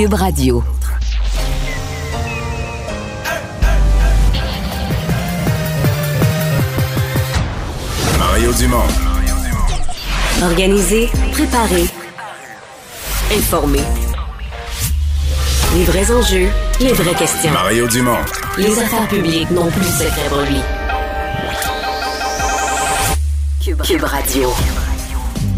Cube Radio. Mario Dumont. Organiser, préparer, informer. Les vrais enjeux, les vraies questions. Mario Dumont. Les affaires publiques n'ont plus de secret lui. Cube Radio.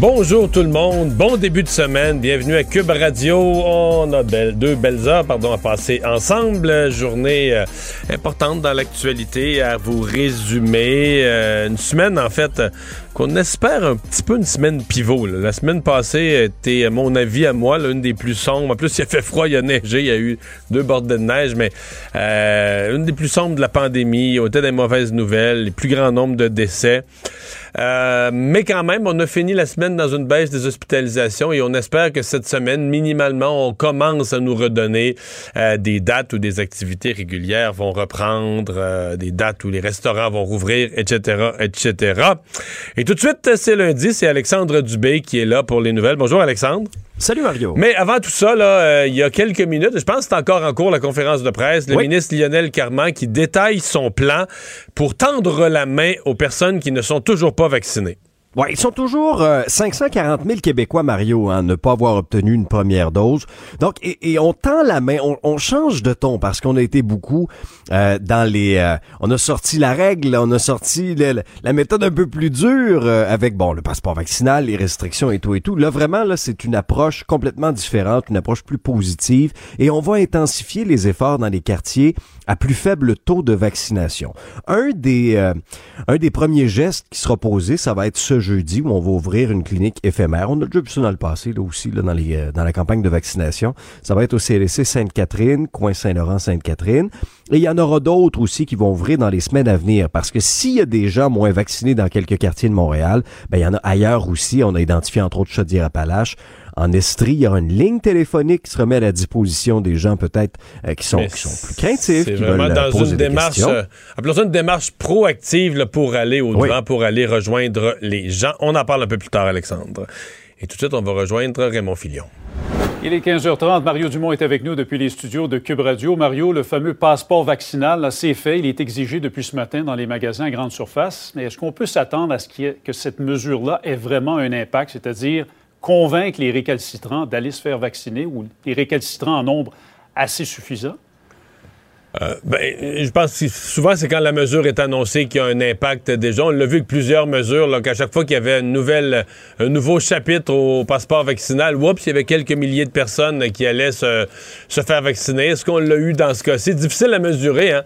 Bonjour tout le monde, bon début de semaine, bienvenue à Cube Radio. On a deux belles heures pardon, à passer ensemble. Journée euh, importante dans l'actualité à vous résumer. Euh, une semaine en fait qu'on espère un petit peu une semaine pivot. là. La semaine passée était, à mon avis, à moi, l'une des plus sombres. En plus, il a fait froid, il a neigé, il y a eu deux bordées de neige, mais euh, une des plus sombres de la pandémie. On était des mauvaises nouvelles, les plus grands nombres de décès. Euh, mais quand même, on a fini la semaine dans une baisse des hospitalisations et on espère que cette semaine, minimalement, on commence à nous redonner euh, des dates où des activités régulières vont reprendre, euh, des dates où les restaurants vont rouvrir, etc., etc. Et tout de suite, c'est lundi, c'est Alexandre Dubé qui est là pour les nouvelles. Bonjour Alexandre. Salut Mario. Mais avant tout ça, là, euh, il y a quelques minutes, je pense que c'est encore en cours la conférence de presse, le Oui. ministre Lionel Carman qui détaille son plan pour tendre la main aux personnes qui ne sont toujours pas vaccinées. Ouais, ils sont toujours euh, 540 000 Québécois, Mario, à ne pas avoir obtenu une première dose. Donc, et, et on tend la main, on, on change de ton parce qu'on a été beaucoup euh, dans les... euh, on a sorti la règle, on a sorti le- la méthode un peu plus dure euh, avec, bon, le passeport vaccinal, les restrictions et tout et tout. Là, vraiment, là, c'est une approche complètement différente, une approche plus positive et on va intensifier les efforts dans les quartiers à plus faible taux de vaccination. Un des, euh, un des premiers gestes qui sera posé, ça va être ce jeudi où on va ouvrir une clinique éphémère. On a déjà vu ça dans le passé, là aussi, là, dans, les, euh, dans la campagne de vaccination. Ça va être au CLSC Sainte-Catherine, coin Saint-Laurent-Sainte-Catherine. Et il y en aura d'autres aussi qui vont ouvrir dans les semaines à venir parce que s'il y a des gens moins vaccinés dans quelques quartiers de Montréal, ben, il y en a ailleurs aussi. On a identifié entre autres Chaudière-Appalaches. En Estrie, il y aura une ligne téléphonique qui se remet à la disposition des gens peut-être euh, qui sont, qui sont plus craintifs, C'est qui vraiment veulent dans poser une démarche, euh, appelons ça une démarche proactive là, pour aller au Oui. devant, pour aller rejoindre les gens. On en parle un peu plus tard, Alexandre. Et tout de suite, on va rejoindre Raymond Filion. Il est 15h30. Mario Dumont est avec nous depuis les studios de Cube Radio. Mario, le fameux passeport vaccinal, c'est fait. Il est exigé depuis ce matin dans les magasins à grande surface. Mais est-ce qu'on peut s'attendre à ce qu'il y ait- que cette mesure-là ait vraiment un impact, c'est-à-dire convaincre les récalcitrants d'aller se faire vacciner ou les récalcitrants en nombre assez suffisant? Euh, ben, je pense que souvent, c'est quand la mesure est annoncée qu'il y a un impact déjà. On l'a vu avec plusieurs mesures, là, qu'à chaque fois qu'il y avait un nouveau chapitre au passeport vaccinal, oups, il y avait quelques milliers de personnes qui allaient se, se faire vacciner. Est-ce qu'on l'a eu dans ce cas-ci? C'est difficile à mesurer, hein?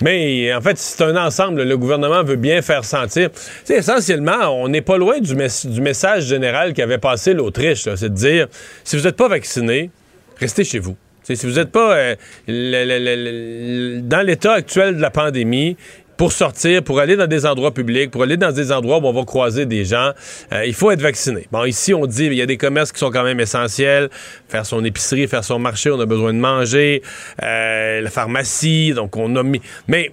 Mais en fait, c'est un ensemble. Le gouvernement veut bien faire sentir. Essentiellement, on n'est pas loin du, du message général qu'avait passé l'Autriche. là. C'est de dire, si vous n'êtes pas vacciné, restez chez vous. Si vous n'êtes pas euh, dans l'état actuel de la pandémie, pour sortir, pour aller dans des endroits publics, pour aller dans des endroits où on va croiser des gens, euh, il faut être vacciné. Bon, ici, on dit, il y a des commerces qui sont quand même essentiels. Faire son épicerie, faire son marché, on a besoin de manger. Euh, la pharmacie, donc on a mis... Mais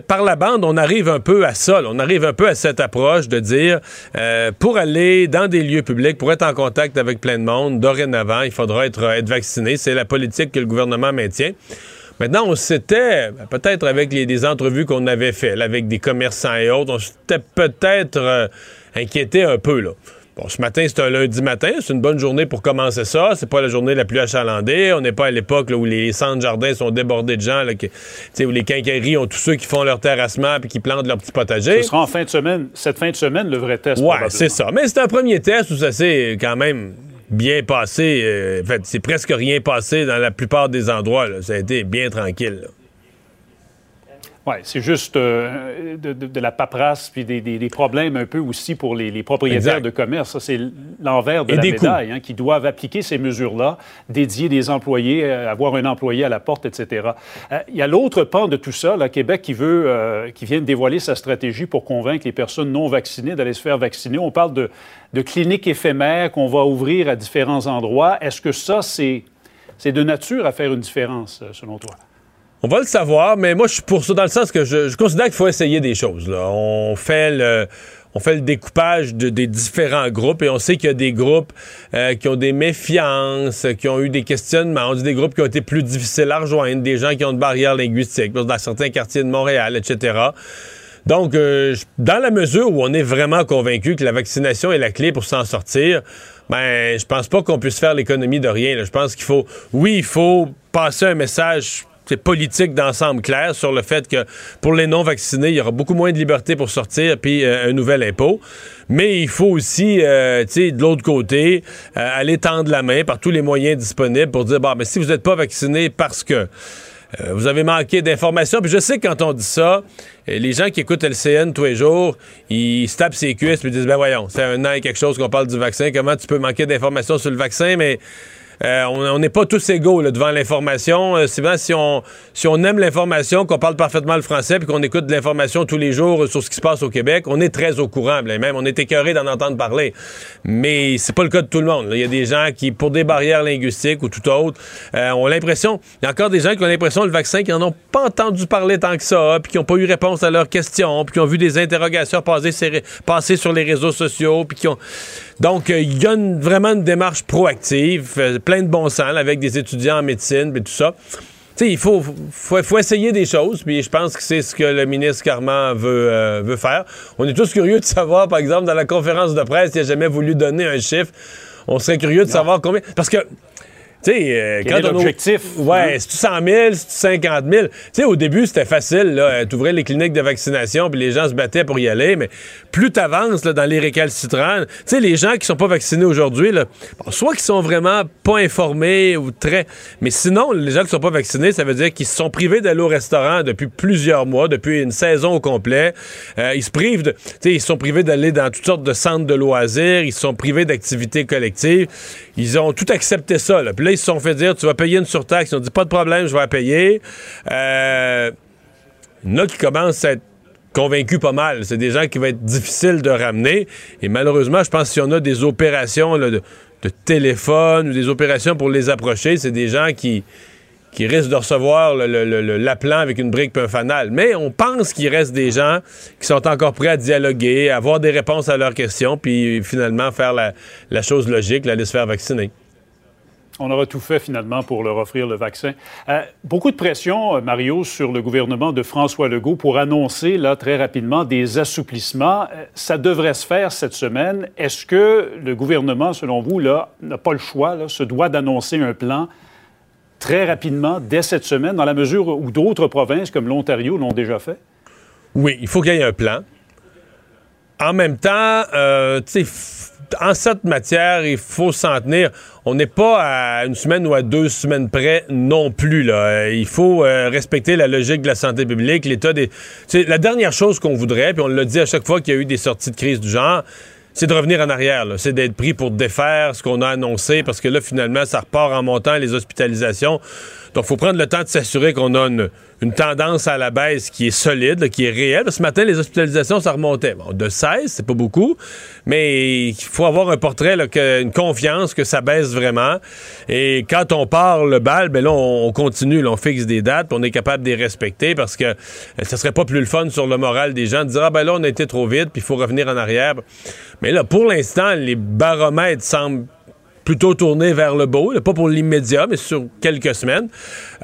par la bande, on arrive un peu à ça. On arrive un peu à cette approche de dire, euh, pour aller dans des lieux publics, pour être en contact avec plein de monde, dorénavant, il faudra être, être vacciné. C'est la politique que le gouvernement maintient. Maintenant, on s'était, peut-être avec les, des entrevues qu'on avait faites, avec des commerçants et autres, on s'était peut-être euh, inquiété un peu. Bon, ce matin, c'est un lundi matin. C'est une bonne journée pour commencer ça. C'est pas la journée la plus achalandée. On n'est pas à l'époque où les centres jardins sont débordés de gens, là, que, où les quincailleries ont tous ceux qui font leur terrassement puis qui plantent leur petit potager. Ce sera en fin de semaine, cette fin de semaine, le vrai test. Ouais, c'est ça. Mais c'est un premier test où ça s'est quand même bien passé. Euh, en fait, c'est presque rien passé dans la plupart des endroits. là. Ça a été bien tranquille. là. Oui, c'est juste euh, de, de- de la paperasse puis des, des- des problèmes un peu aussi pour les, les propriétaires Exact. de commerce. Ça, c'est l'envers de Et la médaille, hein, qui doivent appliquer ces mesures-là, dédier des employés, euh, avoir un employé à la porte, etc. Euh, Il y a l'autre pan de tout ça, là, Québec qui veut, qui vient de dévoiler sa stratégie pour convaincre les personnes non vaccinées d'aller se faire vacciner. On parle de, de cliniques éphémères qu'on va ouvrir à différents endroits. Est-ce que ça, c'est de nature à faire une différence, selon toi? On va le savoir, mais moi, je suis pour ça dans le sens que je, considère qu'il faut essayer des choses. On fait le. Découpage de- des différents groupes et on sait qu'il y a des groupes euh, qui ont des méfiances, qui ont eu des questionnements. On dit des groupes qui ont été plus difficiles à rejoindre, des gens qui ont de barrières linguistiques dans certains quartiers de Montréal, etc. Donc, euh, dans la mesure où on est vraiment convaincu que la vaccination est la clé pour s'en sortir, ben, je pense pas qu'on puisse faire l'économie de rien. Je pense qu'il faut, oui, il faut passer un message politique d'ensemble clair sur le fait que pour les non-vaccinés, il y aura beaucoup moins de liberté pour sortir, puis euh, un nouvel impôt. Mais il faut aussi, euh, tu sais, de l'autre côté, euh, aller tendre la main par tous les moyens disponibles pour dire, bon, mais si vous n'êtes pas vacciné parce que vous avez manqué d'informations. Puis je sais que quand on dit ça, les gens qui écoutent LCN tous les jours, ils se tapent ses cuisses ils disent ben voyons, c'est un an et quelque chose qu'on parle du vaccin. Comment tu peux manquer d'informations sur le vaccin Mais euh, on n'est pas tous égaux devant l'information. Euh, c'est vrai si on si on aime l'information, qu'on parle parfaitement le français puis qu'on écoute de l'information tous les jours sur ce qui se passe au Québec, on est très au courant. là, Même on est écœuré d'en entendre parler. Mais c'est pas le cas de tout le monde. Il y a des gens qui, pour des barrières linguistiques ou tout autre, euh, ont l'impression. Il y a encore des gens qui ont l'impression le vaccin, qui n'en ont pas entendu parler tant que ça, puis qui n'ont pas eu réponse à leurs questions, puis qui ont vu des interrogations passer, sur- les réseaux sociaux, puis qui ont. Donc, euh, il y a vraiment une démarche proactive, plein de bon sens, là, avec des étudiants en médecine, puis tout ça. Tu sais, il faut, faut, faut essayer des choses, puis je pense que c'est ce que le ministre Carman veut, euh, veut faire. On est tous curieux de savoir, par exemple, dans la conférence de presse, il n'a jamais voulu donner un chiffre. On serait curieux de savoir combien. Parce que. Tu sais, euh, est quand on- l'objectif, Ouais, hein? c'est 100 000, c'est 50 000. Tu sais, au début, c'était facile, là. Tu ouvrais les cliniques de vaccination, puis les gens se battaient pour y aller. Mais plus tu avances dans les récalcitrants, tu sais, les gens qui sont pas vaccinés aujourd'hui, là, bon, soit qu'ils sont vraiment pas informés ou très. Mais sinon, les gens qui sont pas vaccinés, ça veut dire qu'ils se sont privés d'aller au restaurant depuis plusieurs mois, depuis une saison au complet. Euh, ils se privent de. Tu sais, ils se sont privés d'aller dans toutes sortes de centres de loisirs. Ils se sont privés d'activités collectives. Ils ont tout accepté ça, là. Puis là, ils se sont fait dire, tu vas payer une surtaxe. Ils ont dit, pas de problème, je vais la payer. Euh, il y en a qui commencent à être convaincus pas mal. C'est des gens qui vont être difficiles de ramener. Et malheureusement, je pense que si on a des opérations de, téléphone ou des opérations pour les approcher, c'est des gens qui, qui risquent de recevoir l'appelant avec une brique et un fanal. Mais on pense qu'il reste des gens qui sont encore prêts à dialoguer, à avoir des réponses à leurs questions, puis finalement faire la, la chose logique, aller se faire vacciner. On aura tout fait finalement pour leur offrir le vaccin. Euh, beaucoup de pression, euh, Mario, sur le gouvernement de François Legault pour annoncer là très rapidement des assouplissements. Euh, ça devrait se faire cette semaine. Est-ce que le gouvernement, selon vous, là, n'a pas le choix, se doit d'annoncer un plan très rapidement dès cette semaine, dans la mesure où d'autres provinces comme l'Ontario l'ont déjà fait? Oui, il faut qu'il y ait un plan. En même temps, tu sais, en cette matière, il faut s'en tenir. On n'est pas à une semaine ou à deux semaines près non plus. Là. Euh, Il faut euh, respecter la logique de la santé publique, l'état des. La dernière chose qu'on voudrait, puis on l'a dit à chaque fois qu'il y a eu des sorties de crise du genre, c'est de revenir en arrière. C'est d'être pris pour défaire ce qu'on a annoncé, parce que là, finalement, ça repart en montant les hospitalisations. Donc, il faut prendre le temps de s'assurer qu'on a une, tendance à la baisse qui est solide, qui est réelle. Ce matin, les hospitalisations, ça remontait. Bon, de 16, c'est pas beaucoup, mais il faut avoir un portrait, une confiance que ça baisse vraiment. Et quand on part le bal, ben là, on, on continue, on fixe des dates, puis on est capable de les respecter parce que euh, ça serait pas plus le fun sur le moral des gens de dire, ah ben là, on a été trop vite, puis il faut revenir en arrière. Mais là, pour l'instant, les baromètres semblent plutôt tourné vers le beau, pas pour l'immédiat, mais sur quelques semaines.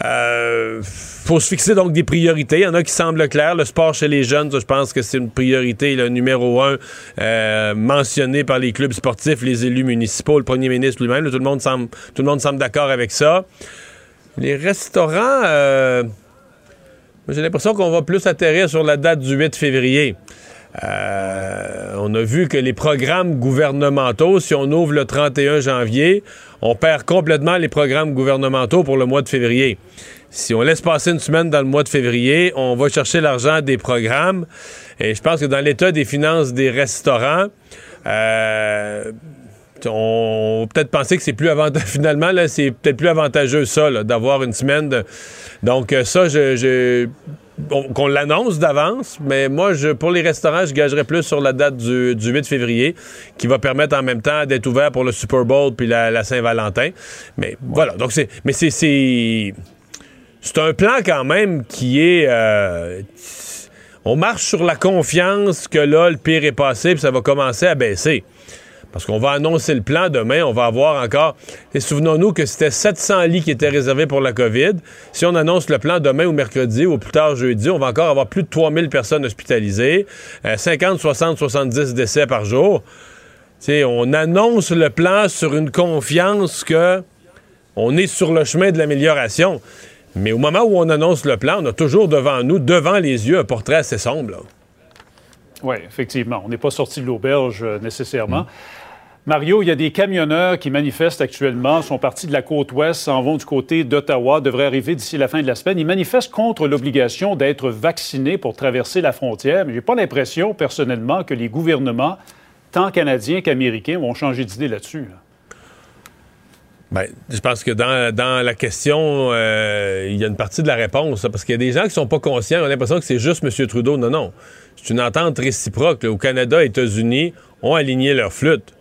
Euh, faut se fixer donc des priorités. Il y en a qui semblent claires. Le sport chez les jeunes, je pense que c'est une priorité, numéro un, euh, mentionné par les clubs sportifs, les élus municipaux, le premier ministre lui-même. Tout le monde semble, tout le monde semble d'accord avec ça. Les restaurants, euh, j'ai l'impression qu'on va plus atterrir sur la date du 8 février. Euh, on a vu que les programmes gouvernementaux, si on ouvre le 31 janvier, on perd complètement les programmes gouvernementaux pour le mois de février. Si on laisse passer une semaine dans le mois de février, on va chercher l'argent des programmes. Et je pense que dans l'état des finances des restaurants, euh, on peut peut-être penser que c'est plus avantageux. Finalement, là, c'est peut-être plus avantageux ça, d'avoir une semaine. Donc, euh, ça, je. Qu'on l'annonce d'avance, mais moi, pour les restaurants, je gagerais plus sur la date du, du 8 février, qui va permettre en même temps d'être ouvert pour le Super Bowl puis la, Saint-Valentin. Mais voilà, donc c'est. Mais c'est. C'est c'est un plan quand même qui est. euh, on marche sur la confiance que là, le pire est passé, puis ça va commencer à baisser. Parce qu'on va annoncer le plan demain, on va avoir encore. Et souvenons-nous que c'était 700 lits qui étaient réservés pour la COVID. Si on annonce le plan demain ou mercredi ou plus tard jeudi, on va encore avoir plus de 3000 personnes hospitalisées, euh, 50, 60, 70 décès par jour. On annonce le plan sur une confiance que on est sur le chemin de l'amélioration. Mais au moment où on annonce le plan, on a toujours devant nous, devant les yeux, un portrait assez sombre. là. Oui, effectivement. On n'est pas sorti de l'auberge euh, nécessairement. Mario, il y a des camionneurs qui manifestent actuellement, sont partis de la côte ouest, s'en vont du côté d'Ottawa, devraient arriver d'ici la fin de la semaine. Ils manifestent contre l'obligation d'être vaccinés pour traverser la frontière, mais j'ai pas l'impression, personnellement, que les gouvernements, tant canadiens qu'américains, vont changer d'idée là-dessus. là. Ben, je pense que dans, la question, euh, il y a une partie de la réponse. parce qu'il y a des gens qui sont pas conscients, ils ont l'impression que c'est juste M. Trudeau. Non, non. C'est une entente réciproque. là. Au Canada États-Unis ont aligné leur flûte.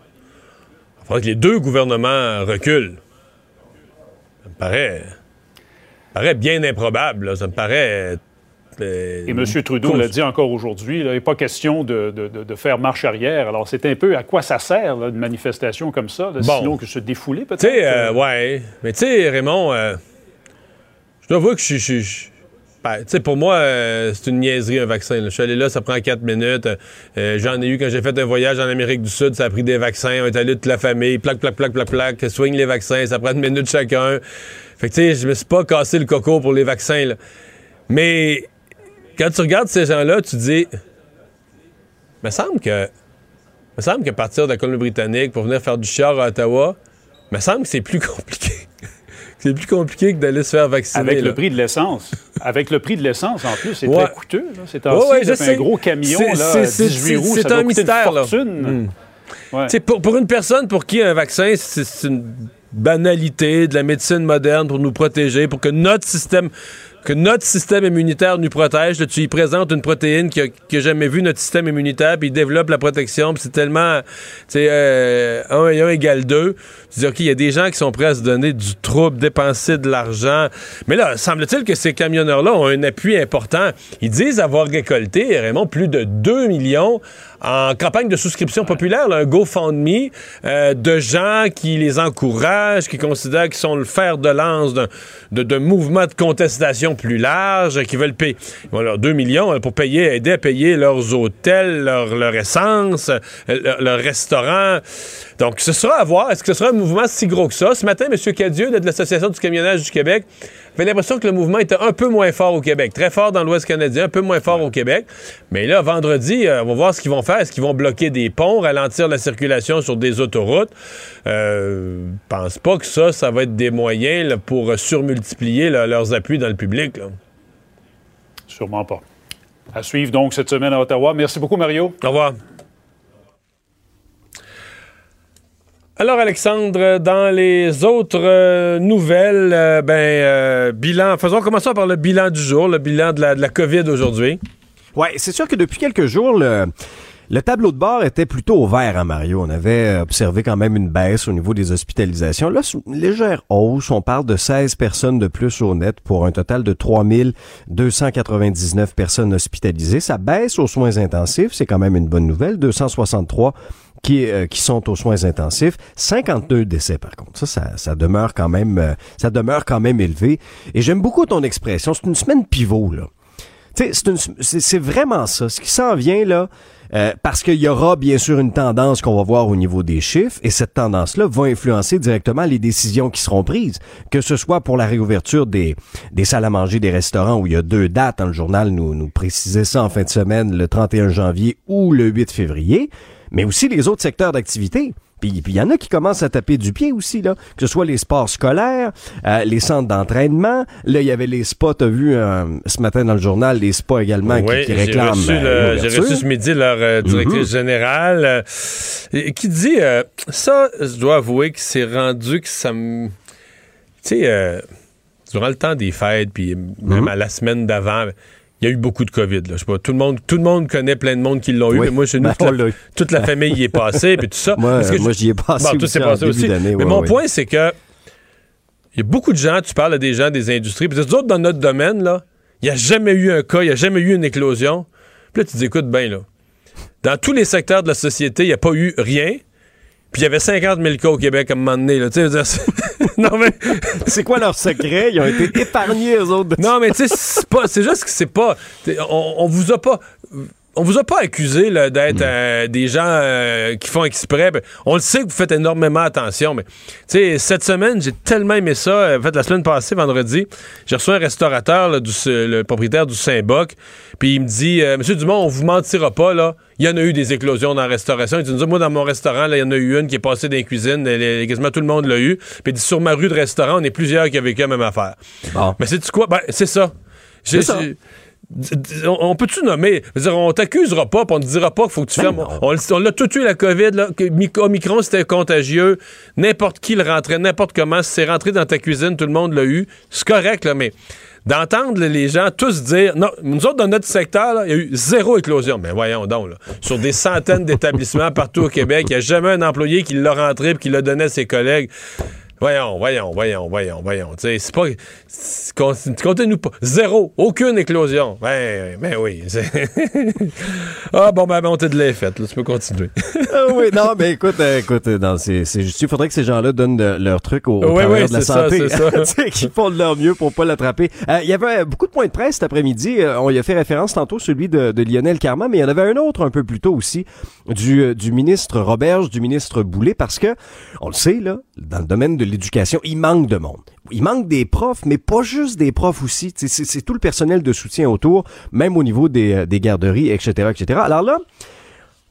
Il faudra que les deux gouvernements reculent. Ça me paraît, ça me paraît bien improbable. là. Ça me paraît... euh, Et M. Trudeau l'a dit encore aujourd'hui, il n'est pas question de, de- de- faire marche arrière. Alors, c'est un peu à quoi ça sert, là, une manifestation comme ça, là, Bon. sinon que se défouler peut-être? Tu sais, euh, euh, ouais. Mais tu sais, Raymond, euh, je dois avouer que je suis. Ben, pour moi, euh, c'est une niaiserie, un vaccin. là. Je suis allé là, ça prend 4 minutes. Euh, J'en ai eu quand j'ai fait un voyage en Amérique du Sud, ça a pris des vaccins. On est allé toute la famille, plaque, plaque, plaque, plaque, plaque, soigne les vaccins, ça prend une minute chacun. Fait que tu sais, je me suis pas cassé le coco pour les vaccins, là. Mais quand tu regardes ces gens-là, tu dis. me semble que. me semble que partir de la Colombie-Britannique pour venir faire du char à Ottawa, me semble que c'est plus compliqué. C'est plus compliqué que d'aller se faire vacciner. Avec là. le prix de l'essence. Avec le prix de l'essence, en plus, c'est Ouais. très coûteux. C'est Ouais, ouais, je un gros camion, C'est- là, c'est- c'est- 18 roues, c'est ça doit un mystère, une là. Mm. Sais, pour, pour une personne pour qui un vaccin, c'est une banalité de la médecine moderne pour nous protéger, pour que notre système que notre système immunitaire nous protège. Là, tu y présentes une protéine qui a, qui a jamais vu notre système immunitaire, puis il développe la protection, c'est tellement, tu sais, euh, 1 et 1 égale 2. Tu dis, OK, il y a des gens qui sont prêts à se donner du trouble, dépenser de l'argent. Mais là, semble-t-il que ces camionneurs-là ont un appui important. Ils disent avoir récolté, Raymond, plus de 2 millions en campagne de souscription populaire, là, un GoFundMe euh, de gens qui les encouragent, qui considèrent qu'ils sont le fer de lance d'un de, de mouvements de contestation plus large, qui veulent payer voilà, 2 millions euh, pour payer, aider à payer leurs hôtels, leur, leur essence, euh, leur, leur restaurant. Donc, ce sera à voir. Est-ce que ce sera un mouvement si gros que ça? Ce matin, M. Cadieux de l'Association du camionnage du Québec avait l'impression que le mouvement était un peu moins fort au Québec. Très fort dans l'Ouest canadien, un peu moins fort au Québec. Mais là, vendredi, euh, on va voir ce qu'ils vont faire. Est-ce qu'ils vont bloquer des ponts, ralentir la circulation sur des autoroutes? Euh, pense pas que ça, ça va être des moyens là, pour surmultiplier là, leurs appuis dans le public. là. Sûrement pas. À suivre donc cette semaine à Ottawa. Merci beaucoup, Mario. Au revoir. Alors, Alexandre, dans les autres euh, nouvelles, euh, ben, euh, bilan, faisons, commençons par le bilan du jour, le bilan de la, COVID aujourd'hui. Ouais, c'est sûr que depuis quelques jours, le, le tableau de bord était plutôt au vert, hein, Mario. On avait observé quand même une baisse au niveau des hospitalisations. Là, une légère hausse. On parle de 16 personnes de plus au net pour un total de 3299 personnes hospitalisées. Ça baisse aux soins intensifs. C'est quand même une bonne nouvelle. 263 qui, euh, qui sont aux soins intensifs. 52 décès, par contre. Ça, ça, ça demeure quand même, euh, ça demeure quand même élevé. Et j'aime beaucoup ton expression. C'est une semaine pivot, là. C'est vraiment ça. Ce qui s'en vient, là, euh, parce qu'il y aura bien sûr une tendance qu'on va voir au niveau des chiffres, et cette tendance-là va influencer directement les décisions qui seront prises, que ce soit pour la réouverture des, des salles à manger, des restaurants, où il y a deux dates, dans le journal nous, nous précisait ça en fin de semaine, le 31 janvier ou le 8 février, mais aussi les autres secteurs d'activité. Puis puis il y en a qui commencent à taper du pied aussi, là. Que ce soit les sports scolaires, euh, les centres d'entraînement. Là, il y avait les spas, t'as vu euh, ce matin dans le journal, les spas également qui- Oui, qui, j'ai réclament. reçu, le- j'ai reçu ce midi leur euh, directrice Mhm. générale euh, qui dit ça, je dois avouer que c'est rendu que ça me. Tu sais, durant le temps des fêtes, puis même Mhm. à la semaine d'avant, il y a eu beaucoup de COVID. Là. Je sais pas, tout, le monde, tout le monde connaît plein de monde qui l'ont eu, mais moi, chez nous, ben, toute, la, toute famille y est passée, puis tout ça. Moi, que moi j'y ai passé Bon, tout s'est passé aussi. Mais ouais, mon ouais. point, c'est que il y a beaucoup de gens, tu parles à des gens des industries, puis nous autres, dans notre domaine, là, il n'y a jamais eu un cas, il n'y a jamais eu une éclosion. Puis là, tu te dis, écoute bien, là. Dans tous les secteurs de la société, il n'y a pas eu rien. Puis il y avait 50 000 cas au Québec à un moment donné. Là. Non, mais, C'est quoi leur secret? Ils ont été épargnés, eux autres. de non, mais tu sais, c'est pas- c'est juste que c'est pas. on vous a pas. On vous a pas accusé d'être euh, des gens euh, qui font exprès. Ben, On le sait que vous faites énormément attention, mais cette semaine, j'ai tellement aimé ça. Euh, En fait, la semaine passée, vendredi, j'ai reçu un restaurateur, là, du, le propriétaire du Saint-Boc, puis il me dit euh, Monsieur Dumont, on vous mentira pas, là. Il y en a eu des éclosions dans la restauration. Il dit, moi, dans mon restaurant, il y en a eu une qui est passée dans les cuisines. Elle est- quasiment tout le monde l'a eu. Puis il dit, sur ma rue de restaurant, on est plusieurs qui ont vécu la même affaire. Bon. Mais c'est quoi? Ben, c'est ça. J'ai- C'est ça. On, peut-tu nommer? Dire, on t'accusera pas, puis on te dira pas qu'il faut que tu Ben fermes. On, on l'a tout eu, la COVID, là. que Mi- Omicron, c'était contagieux. N'importe qui le rentrait, n'importe comment. Si c'est rentré dans ta cuisine, tout le monde l'a eu. C'est correct, là, mais d'entendre les gens tous dire non, nous autres, dans notre secteur, il y a eu zéro éclosion. Mais voyons donc, là. Sur des centaines d'établissements partout au Québec, il n'y a jamais un employé qui l'a rentré et qui l'a donné à ses collègues. Voyons, voyons, voyons, voyons, voyons. Tu sais, c'est pas. Comptez-nous pas. Zéro. Aucune éclosion. Ben, ben oui. ah, bon, ben, montée de lait faite. Là, tu peux continuer. Ah oui, non, mais écoute, euh, écoute, euh, non, c'est, c'est juste, il faudrait que ces gens-là donnent de- leur truc aux, aux Oui, oui, de la ça, santé. c'est qu'ils font de leur mieux pour pas l'attraper. Euh, Il y avait euh, beaucoup de points de presse cet après-midi. Euh, on y a fait référence tantôt, celui de, de Lionel Carman, mais il y en avait un autre un peu plus tôt aussi, du, du ministre Roberge, du ministre Boulay, parce que, on le sait, là, dans le domaine de l'éducation, il manque de monde. Il manque des profs, mais pas juste des profs aussi. C'est, tout le personnel de soutien autour, même au niveau des, euh, garderies, etc., etc. Alors là,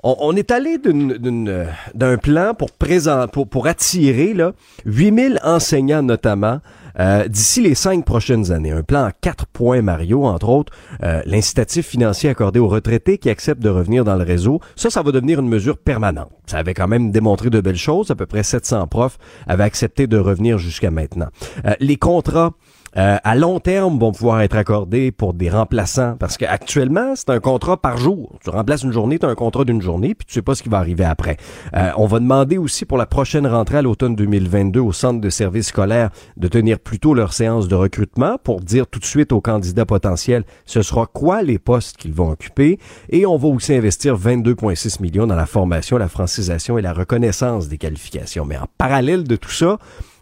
on, est allé euh, d'un plan pour, présent, pour, pour attirer là, 8000 enseignants notamment euh, d'ici les cinq prochaines années. Un plan en quatre points, Mario, entre autres. euh, L'incitatif financier accordé aux retraités qui acceptent de revenir dans le réseau. Ça, ça va devenir une mesure permanente. Ça avait quand même démontré de belles choses. À peu près 700 profs avaient accepté de revenir jusqu'à maintenant. Euh, les contrats euh, à long terme vont pouvoir être accordés pour des remplaçants parce qu'actuellement, c'est un contrat par jour. Tu remplaces une journée, tu as un contrat d'une journée, puis tu sais pas ce qui va arriver après. Euh, on va demander aussi pour la prochaine rentrée à l'automne 2022 au centre de services scolaires de tenir plutôt leur séance de recrutement pour dire tout de suite aux candidats potentiels ce sera quoi les postes qu'ils vont occuper et on va aussi investir 22,6 millions dans la formation, la francisation et la reconnaissance des qualifications. Mais en parallèle de tout ça,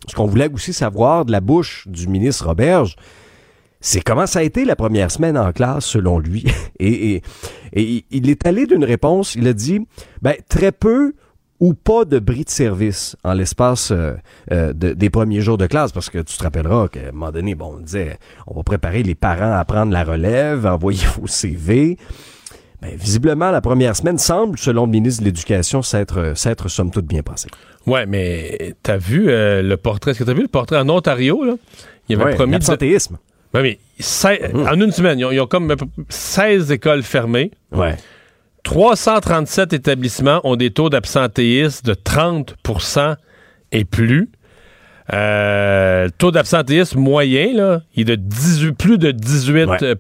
ce qu'on voulait aussi savoir de la bouche du ministre Roberge, c'est comment ça a été la première semaine en classe selon lui. Et, il est allé d'une réponse, il a dit, ben, très peu ou pas de bris de service en l'espace euh, euh, de- des premiers jours de classe, parce que tu te rappelleras qu'à un moment donné, bon, on disait, on va préparer les parents à prendre la relève, envoyer vos CV. Ben, visiblement, la première semaine semble, selon le ministre de l'Éducation, s'être, s'être somme toute bien passée. Ouais, mais t'as vu euh, le portrait? Est-ce que t'as vu le portrait en Ontario, là? Il avait Ouais, promis de... l'absentéisme. Ouais, mais sei- en une semaine, ils ont, ils ont comme à peu près 16 écoles fermées. Ouais. 337 établissements ont des taux d'absentéisme de 30% et plus. Euh, le taux d'absentéisme moyen, là, il est de 18, plus de 18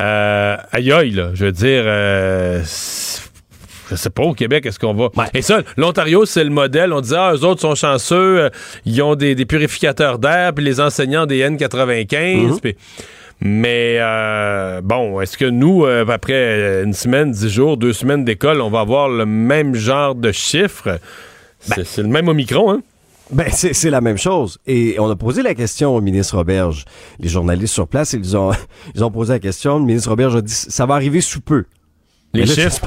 Euh, aïe aïe, là, je veux dire, euh, je sais pas, au Québec, est-ce qu'on va... Et ça, l'Ontario, c'est le modèle. On disait, ah, eux autres sont chanceux, euh, ils ont des, des purificateurs d'air, puis les enseignants des N95, puis... Mais euh, bon, est-ce que nous, euh, après une semaine, dix jours, deux semaines d'école, on va avoir le même genre de chiffres? C'est- c'est le même Omicron, hein? Ben, c'est c'est la même chose. Et on a posé la question au ministre Roberge. Les journalistes sur place, ils ont, ils ont posé la question. Le ministre Roberge a dit, ça va arriver sous peu. Les là, chiffres?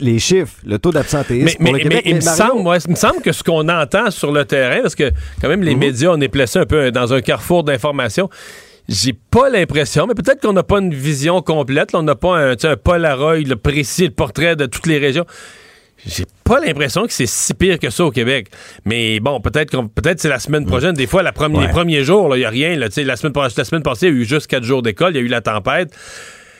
Les chiffres, le taux d'absentéisme Mais, mais- il, me semble, ouais, il me semble que ce qu'on entend sur le terrain, parce que quand même les Mhm. médias, on est placé un peu dans un carrefour d'informations. J'ai pas l'impression, mais peut-être qu'on n'a pas une vision complète. là, on n'a pas un, un Polaroid le précis, le portrait de toutes les régions. J'ai pas l'impression que c'est si pire que ça au Québec. Mais bon, peut-être qu'on peut-être c'est la semaine prochaine. Des fois, la première-. Ouais. les premiers jours, il n'y a rien. Là, la, semaine, la semaine passée, il y a eu juste quatre jours d'école, il y a eu la tempête.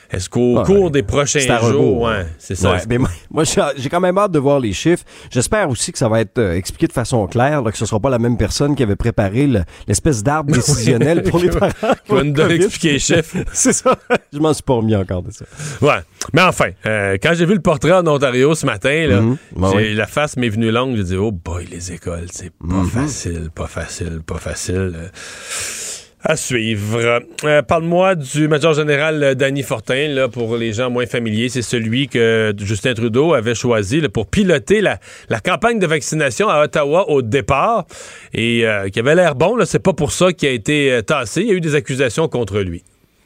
Est-ce qu'au Ouais. cours des prochains jours, ouais, c'est ça. Ouais, mais moi, moi, j'ai quand même hâte de voir les chiffres. J'espère aussi que ça va être euh, expliqué de façon claire, là, que ce sera pas la même personne qui avait préparé le- l'espèce d'arbre décisionnel pour les parents. Qui va nous donner expliquer les chiffres. C'est ça. Je m'en suis pas remis encore de ça. Ouais. Mais enfin, euh, quand j'ai vu le portrait en Ontario ce matin, là, Mhm. Ben oui. la face m'est venue longue. J'ai dit, oh boy, les écoles, c'est pas Mhm. facile, pas facile, pas facile. euh, à suivre. Euh, Parle-moi du Major général euh, Danny Fortin, pour les gens moins familiers. C'est celui que Justin Trudeau avait choisi pour piloter la, campagne de vaccination à Ottawa au départ et euh, qui avait l'air bon. C'est pas pour ça qu'il a été tassé. Il y a eu des accusations contre lui.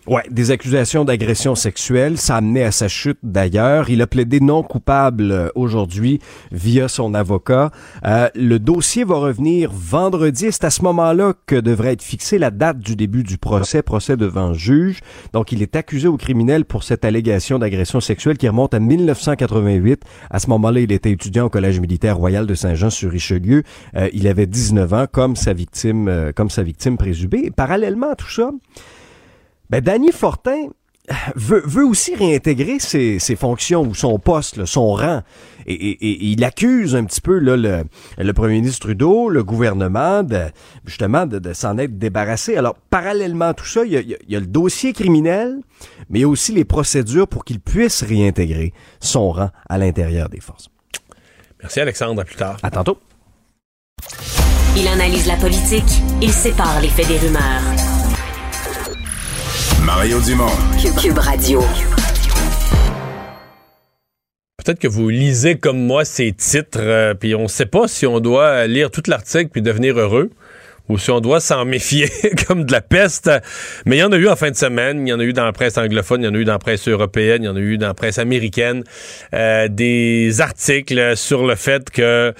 Ouais, des accusations d'agression sexuelle. Ça a amené à sa chute d'ailleurs. Il a plaidé non coupable euh, aujourd'hui via son avocat. Euh, le dossier va revenir vendredi. C'est à ce moment-là que devrait être fixée la date du début du procès, procès devant juge. Donc, il est accusé au criminel pour cette allégation d'agression sexuelle qui remonte à 1988. À ce moment-là, il était étudiant au Collège militaire royal de Saint-Jean-sur-Richelieu. Euh, il avait 19 ans, comme sa victime, euh, comme sa victime présumée. Parallèlement à tout ça, ben, Danny Fortin veut, veut aussi réintégrer ses, ses fonctions ou son poste, là, son rang. Et, et- et il accuse un petit peu là, le, le premier ministre Trudeau, le gouvernement, de, justement, de, de s'en être débarrassé. Alors, parallèlement à tout ça, il y, a, il y a- il y a le dossier criminel, mais il y a aussi les procédures pour qu'il puisse réintégrer son rang à l'intérieur des forces. Merci Alexandre, à plus tard. À tantôt. Il analyse la politique, il sépare les faits des rumeurs. Mario Dumont. Cube, Cube Radio. Peut-être que vous lisez comme moi ces titres, euh, puis on ne sait pas si on doit lire tout l'article puis devenir heureux ou si on doit s'en méfier comme de la peste. Mais il y en a eu en fin de semaine, il y en a eu dans la presse anglophone, il y en a eu dans la presse européenne, il y en a eu dans la presse américaine, euh, des articles sur le fait que,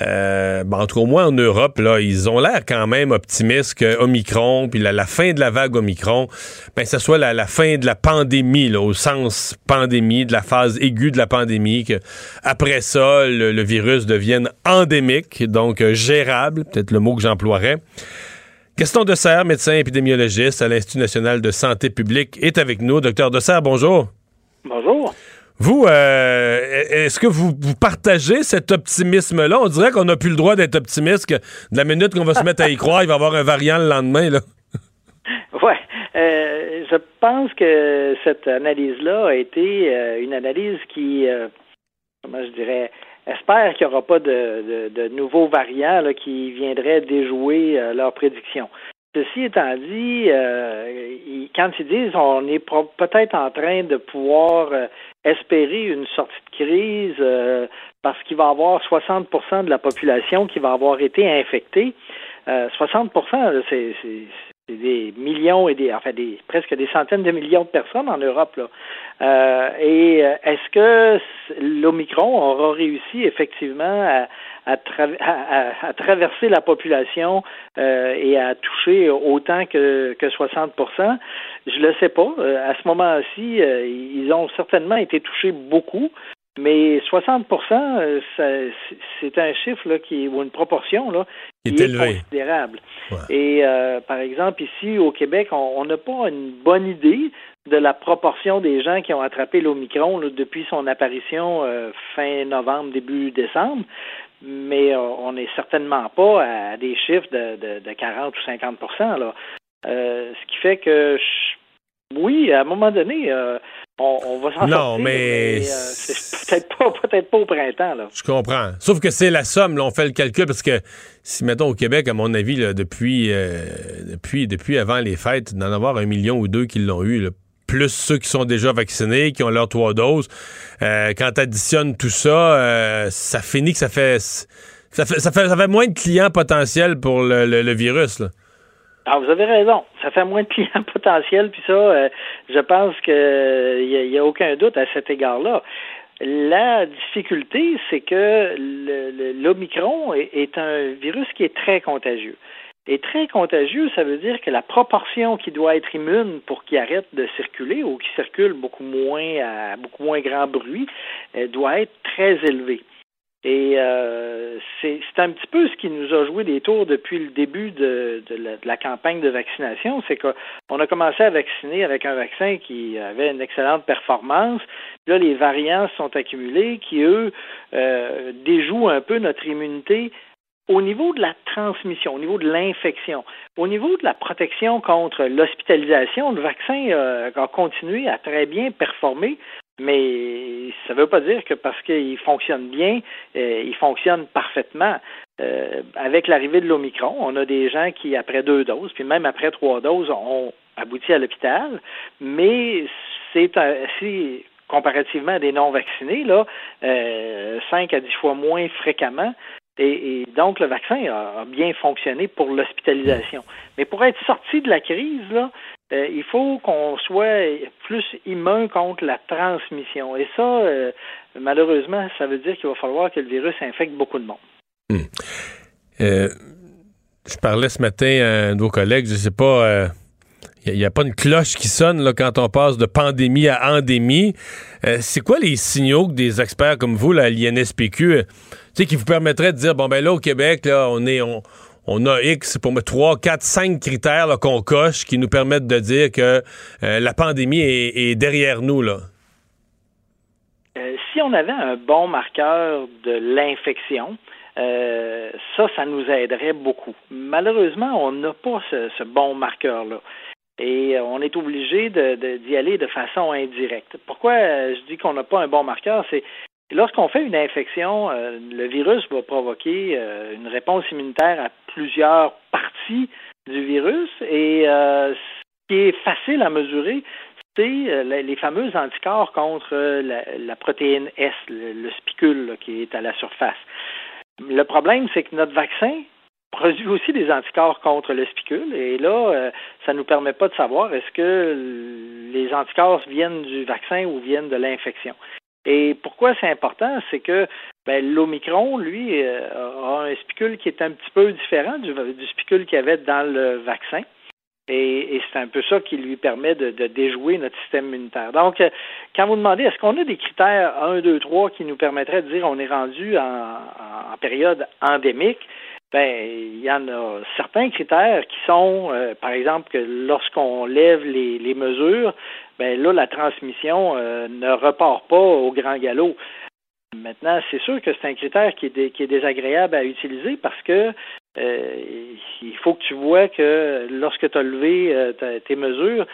euh, bon, en tout cas au moins en Europe, là, ils ont l'air quand même optimistes que Omicron, puis la, fin de la vague Omicron, ben, ce soit la, fin de la pandémie, là, au sens pandémie, de la phase aiguë de la pandémie, que après ça, le, le virus devienne endémique, donc euh, gérable, peut-être le mot que j'emploierais. Gaston Dessert, médecin épidémiologiste à l'Institut national de santé publique, est avec nous. Docteur Dessert, bonjour. Bonjour. Vous, euh, est-ce que vous, vous partagez cet optimisme-là? On dirait qu'on n'a plus le droit d'être optimiste, que de la minute qu'on va se mettre à y croire, il va y avoir un variant le lendemain. Là. Ouais, euh, je pense que cette analyse-là a été euh, une analyse qui, euh, comment je dirais, espère qu'il n'y aura pas de, de, de nouveaux variants qui viendraient déjouer euh, leurs prédictions. Ceci étant dit, euh, quand ils disent on est peut-être en train de pouvoir euh, espérer une sortie de crise euh, parce qu'il va y avoir 60% de la population qui va avoir été infectée, euh, 60 là, c'est des millions et des enfin des presque des centaines de millions de personnes en Europe là. Euh, et euh, est-ce que l'Omicron aura réussi effectivement à- à traverser la population euh, et à toucher autant que, que 60% Je le sais pas. Euh, à ce moment-ci, euh, ils ont certainement été touchés beaucoup. Mais 60 euh, c'est un chiffre là, qui ou une proportion là, Qui est élevé. considérable. Ouais. Et euh, par exemple, ici au Québec, on n'a pas une bonne idée de la proportion des gens qui ont attrapé l'Omicron depuis son apparition euh, fin novembre, début décembre, mais euh, on n'est certainement pas à des chiffres de, de, de 40 ou 50 là. Euh, ce qui fait que, je- oui, à un moment donné, euh, on, va s'en Non, sortir. mais- euh, peut-être pas, peut-être pas au printemps, là. Je comprends. Sauf que c'est la somme, là, on fait le calcul, parce que si, mettons, au Québec, à mon avis, là, depuis, euh, depuis, depuis avant les fêtes, d'en avoir un million ou deux qui l'ont eu, là, plus ceux qui sont déjà vaccinés, qui ont leurs trois doses, quand tu additionnes tout ça, ça finit que ça fait, ça fait, ça fait, ça fait moins de clients potentiels pour le, le- le virus. Là. Ah, vous avez raison. Ça fait moins de clients potentiels, puis ça, euh, je pense que il n'y a, aucun doute à cet égard-là. La difficulté, c'est que l'Omicron est, est un virus qui est très contagieux. Et très contagieux, ça veut dire que la proportion qui doit être immune pour qu'il arrête de circuler ou qui circule beaucoup moins à beaucoup moins grand bruit euh, doit être très élevée. Et euh, c'est un petit peu ce qui nous a joué des tours depuis le début de, la, campagne de vaccination, c'est qu'on a commencé à vacciner avec un vaccin qui avait une excellente performance. Là, les variants sont accumulés qui, eux, euh, déjouent un peu notre immunité au niveau de la transmission, au niveau de l'infection, au niveau de la protection contre l'hospitalisation, le vaccin euh, a continué à très bien performer, mais ça ne veut pas dire que parce qu'il fonctionne bien, euh, il fonctionne parfaitement. Euh, avec l'arrivée de l'Omicron, on a des gens qui, après deux doses, puis même après trois doses, ont abouti à l'hôpital, mais c'est si comparativement à des non-vaccinés, là, euh, 5 à 10 fois moins fréquemment, et, et, donc, le vaccin a, a bien fonctionné pour l'hospitalisation. Mais pour être sorti de la crise, là, euh, il faut qu'on soit plus immun contre la transmission. Et ça, euh, malheureusement, ça veut dire qu'il va falloir que le virus infecte beaucoup de monde. Hum. Euh, je parlais ce matin à un de vos collègues, je sais pas... il n'y a, pas une cloche qui sonne là, quand on passe de pandémie à endémie. C'est quoi les signaux que des experts comme vous, là, à l'INSPQ, qui vous permettraient de dire, bon, ben là, au Québec, là, on est, on, on a X, pour moi, 3, 4, 5 critères qu'on coche qui nous permettent de dire que euh, la pandémie est, derrière nous? Euh, si on avait un bon marqueur de l'infection, euh, ça, ça nous aiderait beaucoup. Malheureusement, on n'a pas ce, ce bon marqueur-là. Et on est obligé d'y aller de façon indirecte. Pourquoi je dis qu'on n'a pas un bon marqueur? C'est Lorsqu'on fait une infection, euh, le virus va provoquer euh, une réponse immunitaire à plusieurs parties du virus et euh, ce qui est facile à mesurer, c'est les fameux anticorps contre la, la protéine S, le, le spicule qui est à la surface. Le problème, c'est que notre vaccin produit aussi des anticorps contre le spicule et là, ça ne nous permet pas de savoir est-ce que les anticorps viennent du vaccin ou viennent de l'infection. Et pourquoi c'est important, c'est que ben, l'Omicron, lui, euh, a un spicule qui est un petit peu différent du, du spicule qu'il y avait dans le vaccin. Et, c'est un peu ça qui lui permet de, déjouer notre système immunitaire. Donc, euh, quand vous demandez, est-ce qu'on a des critères 1, 2, 3 qui nous permettraient de dire on est rendu en, en, en période endémique? Ben, il y en a certains critères qui sont, euh, par exemple, que lorsqu'on lève les, les mesures, ben là, la transmission euh, ne repart pas au grand galop. Maintenant, c'est sûr que c'est un critère qui est, dé, qui est, désagréable à utiliser parce que euh, il faut que tu vois que lorsque tu as levé euh, tes mesures,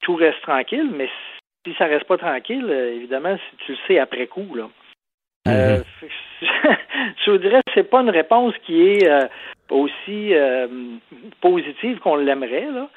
tout reste tranquille, mais si ça reste pas tranquille, évidemment, tu le sais après coup. Là. Mm-hmm. je vous dirais que c'est pas une réponse qui est aussi positive qu'on l'aimerait, là.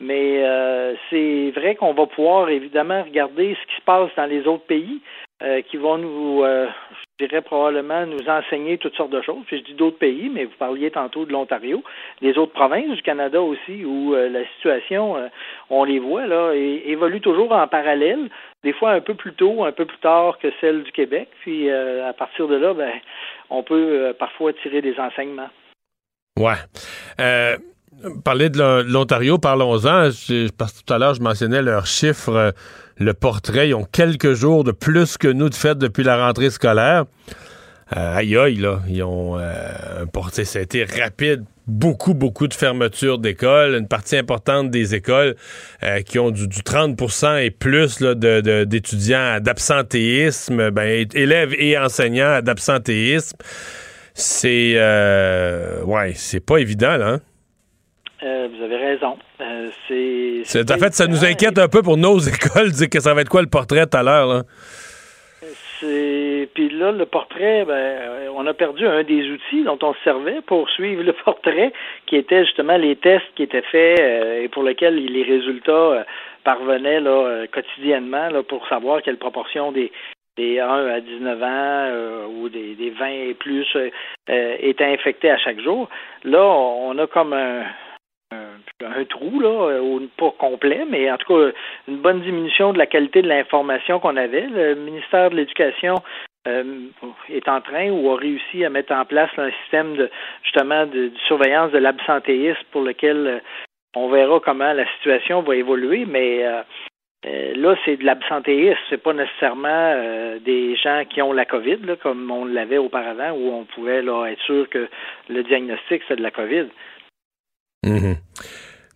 Mais euh, c'est vrai qu'on va pouvoir évidemment regarder ce qui se passe dans les autres pays euh, qui vont nous, euh, je dirais probablement nous enseigner toutes sortes de choses. Puis je dis d'autres pays, mais vous parliez tantôt de l'Ontario, les autres provinces du Canada aussi, où la situation, on les voit là, évolue toujours en parallèle, des fois un peu plus tôt, un peu plus tard que celle du Québec. Puis à partir de là, ben, on peut parfois tirer des enseignements. Ouais. Euh, parler de l'Ontario, parlons-en. Parce que tout à l'heure, je mentionnais leurs chiffres. Le portrait, ils ont quelques jours de plus que nous de fait depuis la rentrée scolaire. Euh, aïe aïe, là. Ils ont euh, un portrait, ça a été rapide. Beaucoup, beaucoup de fermetures d'écoles. Une partie importante des écoles euh, qui ont du, du 30% et plus d'étudiants d'absentéisme, ben, élèves et enseignants d'absentéisme. C'est, euh, ouais, c'est pas évident, là. Hein? Euh, vous avez raison. Euh, c'est, c'est, en fait, ça nous inquiète un peu pour nos écoles, dire que ça va être quoi le portrait tout à l'heure. Là? C'est... Puis là, le portrait, ben, on a perdu un des outils dont on se servait pour suivre le portrait, qui était justement les tests qui étaient faits euh, et pour lesquels les résultats parvenaient là, quotidiennement là, pour savoir quelle proportion des, des 1 à 19 ans euh, ou des, des 20 et plus euh, étaient infectés à chaque jour. Là, on a comme un, un, trou, là, pas complet, mais en tout cas, une bonne diminution de la qualité de l'information qu'on avait. Le ministère de l'Éducation euh, est en train ou a réussi à mettre en place un système de justement de, surveillance de l'absentéisme pour lequel on verra comment la situation va évoluer, mais euh, là, c'est de l'absentéisme, c'est pas nécessairement euh, des gens qui ont la COVID, comme on l'avait auparavant, où on pouvait là, être sûr que le diagnostic, c'est de la COVID. Mhm.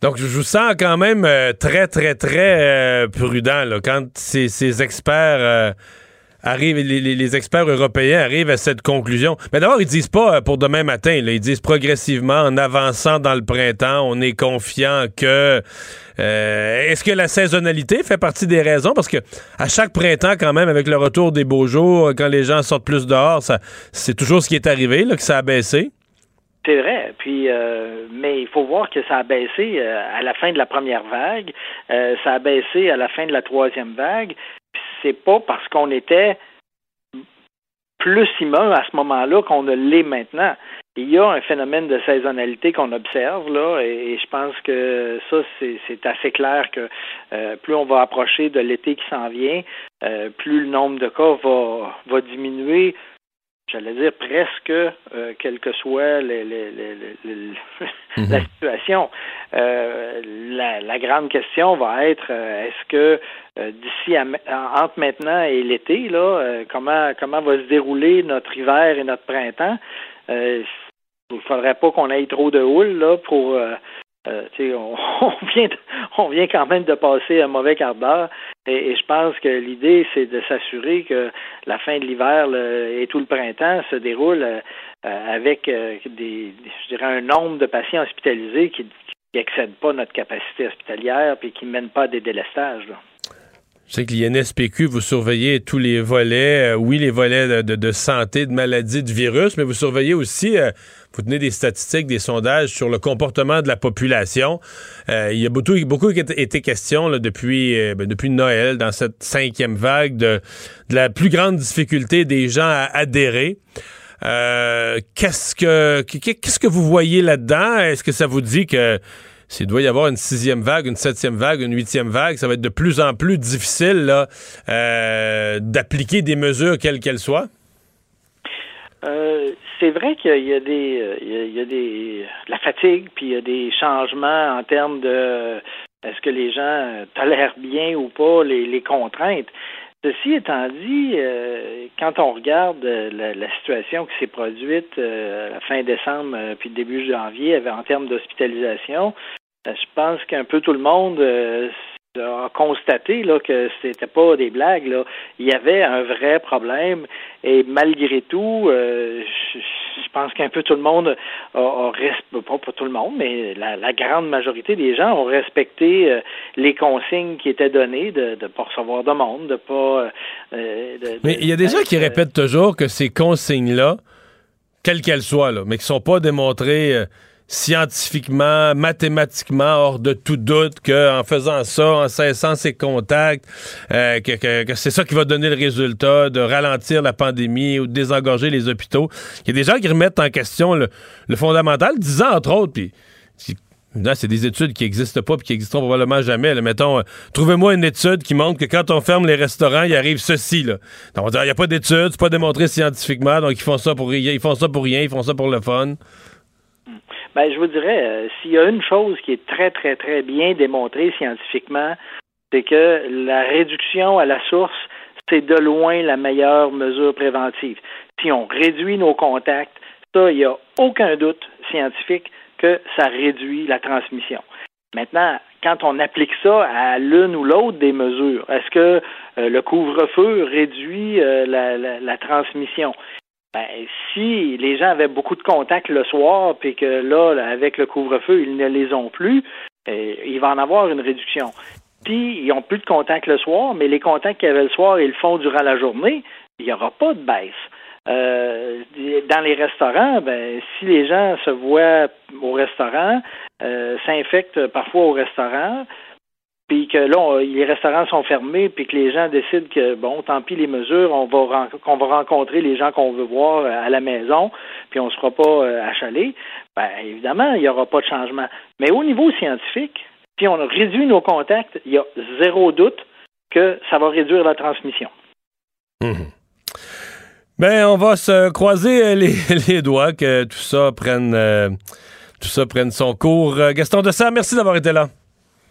Donc, je vous sens quand même euh, très, très, très prudent là, quand ces, experts arrivent, les, experts européens arrivent à cette conclusion. Mais d'abord, ils disent pas euh, pour demain matin, ils disent progressivement, en avançant dans le printemps, on est confiant que... Euh, est-ce que la saisonnalité fait partie des raisons? Parce que à chaque printemps, quand même, avec le retour des beaux jours, quand les gens sortent plus dehors, c'est toujours ce qui est arrivé, là, que ça a baissé. C'est vrai. Puis, euh, mais il faut voir que ça a baissé à la fin de la première vague, ça a baissé à la fin de la troisième vague c'est pas parce qu'on était plus immun à ce moment-là qu'on ne l'est maintenant. Il y a un phénomène de saisonnalité qu'on observe là, et, je pense que ça c'est assez clair que euh, plus on va approcher de l'été qui s'en vient, euh, plus le nombre de cas va va diminuer j'allais dire presque, euh, quelle que soit les, mhm. la situation. Euh, la, grande question va être euh, est-ce que d'ici entre maintenant et l'été, là, comment comment va se dérouler notre hiver et notre printemps? il ne faudrait pas qu'on ait trop de houle là pour euh, on, vient on vient quand même de passer un mauvais quart d'heure et, je pense que l'idée c'est de s'assurer que la fin de l'hiver et tout le printemps se déroule euh, avec euh, je dirais un nombre de patients hospitalisés qui n'excède pas notre capacité hospitalière puis qui ne mène pas à des délestages. Je sais que l'INSPQ, vous surveillez tous les volets, oui, les volets de, santé, de maladies, de virus, mais vous surveillez aussi vous tenez des statistiques, des sondages sur le comportement de la population. Euh, il y a beaucoup, beaucoup été question depuis, euh, ben, depuis Noël, dans cette cinquième vague, de, la plus grande difficulté des gens à adhérer. Euh, qu'est-ce que qu'est-ce que vous voyez là-dedans? Est-ce que ça vous dit que s'il doit y avoir une sixième vague, une septième vague, une huitième vague, ça va être de plus en plus difficile d'appliquer des mesures quelles qu'elles soient? Euh, c'est vrai qu'il y a des, euh, il y a, des, la fatigue, puis il y a des changements en termes de est-ce que les gens tolèrent bien ou pas les, contraintes. Ceci étant dit, euh, quand on regarde la, la situation qui s'est produite à la fin décembre puis début janvier en termes d'hospitalisation, je pense qu'un peu tout le monde a constaté là, que c'était pas des blagues. Là. Il y avait un vrai problème et malgré tout, euh, je, pense qu'un peu tout le monde a, respecté, pas, pas tout le monde, mais la, grande majorité des gens ont respecté euh, les consignes qui étaient données de ne pas recevoir de monde, de pas. Euh, mais il y a des gens qui répètent toujours que ces consignes-là, quelles qu'elles soient, là, mais qui sont pas démontrées scientifiquement, mathématiquement, hors de tout doute qu'en faisant ça, en cessant ses contacts, euh, que, c'est ça qui va donner le résultat de ralentir la pandémie ou de désengorger les hôpitaux. Il y a des gens qui remettent en question le, fondamental, disant entre autres, puis c'est des études qui n'existent pas et qui existeront probablement jamais. Mettons, euh, trouvez-moi une étude qui montre que quand on ferme les restaurants, il arrive ceci. Là. Donc, on dire, il n'y a pas d'études, c'est pas démontré scientifiquement, donc ils font ça pour ils font ça pour rien, ils font ça pour le fun. Ben, je vous dirais, euh, s'il y a une chose qui est très, très, très bien démontrée scientifiquement, c'est que la réduction à la source, c'est de loin la meilleure mesure préventive. Si on réduit nos contacts, ça, il n'y a aucun doute scientifique que ça réduit la transmission. Maintenant, quand on applique ça à l'une ou l'autre des mesures, est-ce que euh, le couvre-feu réduit euh, la, transmission? Ben, si les gens avaient beaucoup de contacts le soir, puis que là, avec le couvre-feu, ils ne les ont plus, euh, il va en avoir une réduction. Puis, ils n'ont plus de contacts le soir, mais les contacts qu'il y avait le soir, ils le font durant la journée, il n'y aura pas de baisse. Euh, dans les restaurants, ben, si les gens se voient au restaurant, euh, s'infectent parfois au restaurant, puis que là, les restaurants sont fermés, puis que les gens décident que, bon, tant pis les mesures, on va, qu'on va rencontrer les gens qu'on veut voir euh, à la maison, puis on ne sera pas euh, achalé, ben évidemment, il n'y aura pas de changement. Mais au niveau scientifique, si on réduit nos contacts, il y a zéro doute que ça va réduire la transmission. Mmh. Ben, on va se croiser euh, les, doigts que tout ça prenne, tout ça prenne son cours. Gaston de ça, merci d'avoir été là.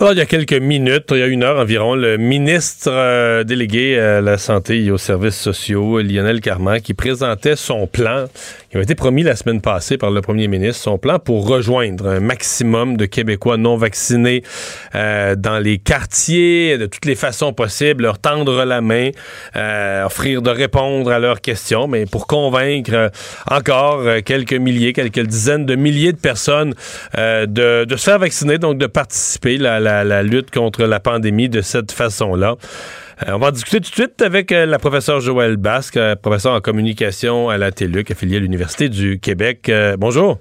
Alors, il y a quelques minutes, il y a une heure environ, le ministre euh, délégué à la santé et aux services sociaux, Lionel Carman, qui présentait son plan qui a été promis la semaine passée par le premier ministre, son plan pour rejoindre un maximum de Québécois non vaccinés euh, dans les quartiers, de toutes les façons possibles, leur tendre la main, euh, offrir de répondre à leurs questions, mais pour convaincre encore quelques milliers, quelques dizaines de milliers de personnes de, de se faire vacciner, donc de participer à la la, lutte contre la pandémie de cette façon-là. Euh, on va en discuter tout de suite avec euh, la professeure Joëlle Basque, euh, professeure en communication à la TELUC, affiliée à l'Université du Québec. bonjour.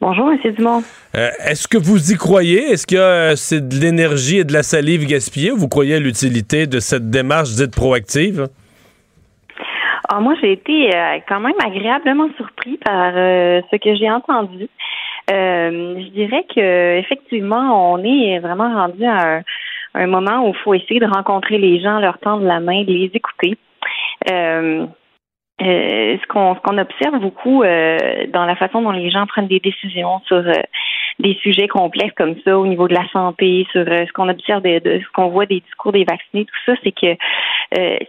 Bonjour, M. Dumont. Est-ce que vous y croyez? Est-ce que c'est de l'énergie et de la salive gaspillée ou vous croyez à l'utilité de cette démarche dite proactive? Ah, moi, j'ai été quand même agréablement surpris par ce que j'ai entendu. Euh, je dirais que effectivement, on est vraiment rendu à un, moment où il faut essayer de rencontrer les gens, leur tendre la main, de les écouter. Euh, euh, ce qu'on observe beaucoup dans la façon dont les gens prennent des décisions sur des sujets complexes comme ça au niveau de la santé, sur ce qu'on observe de, ce qu'on voit des discours des vaccinés, tout ça, c'est que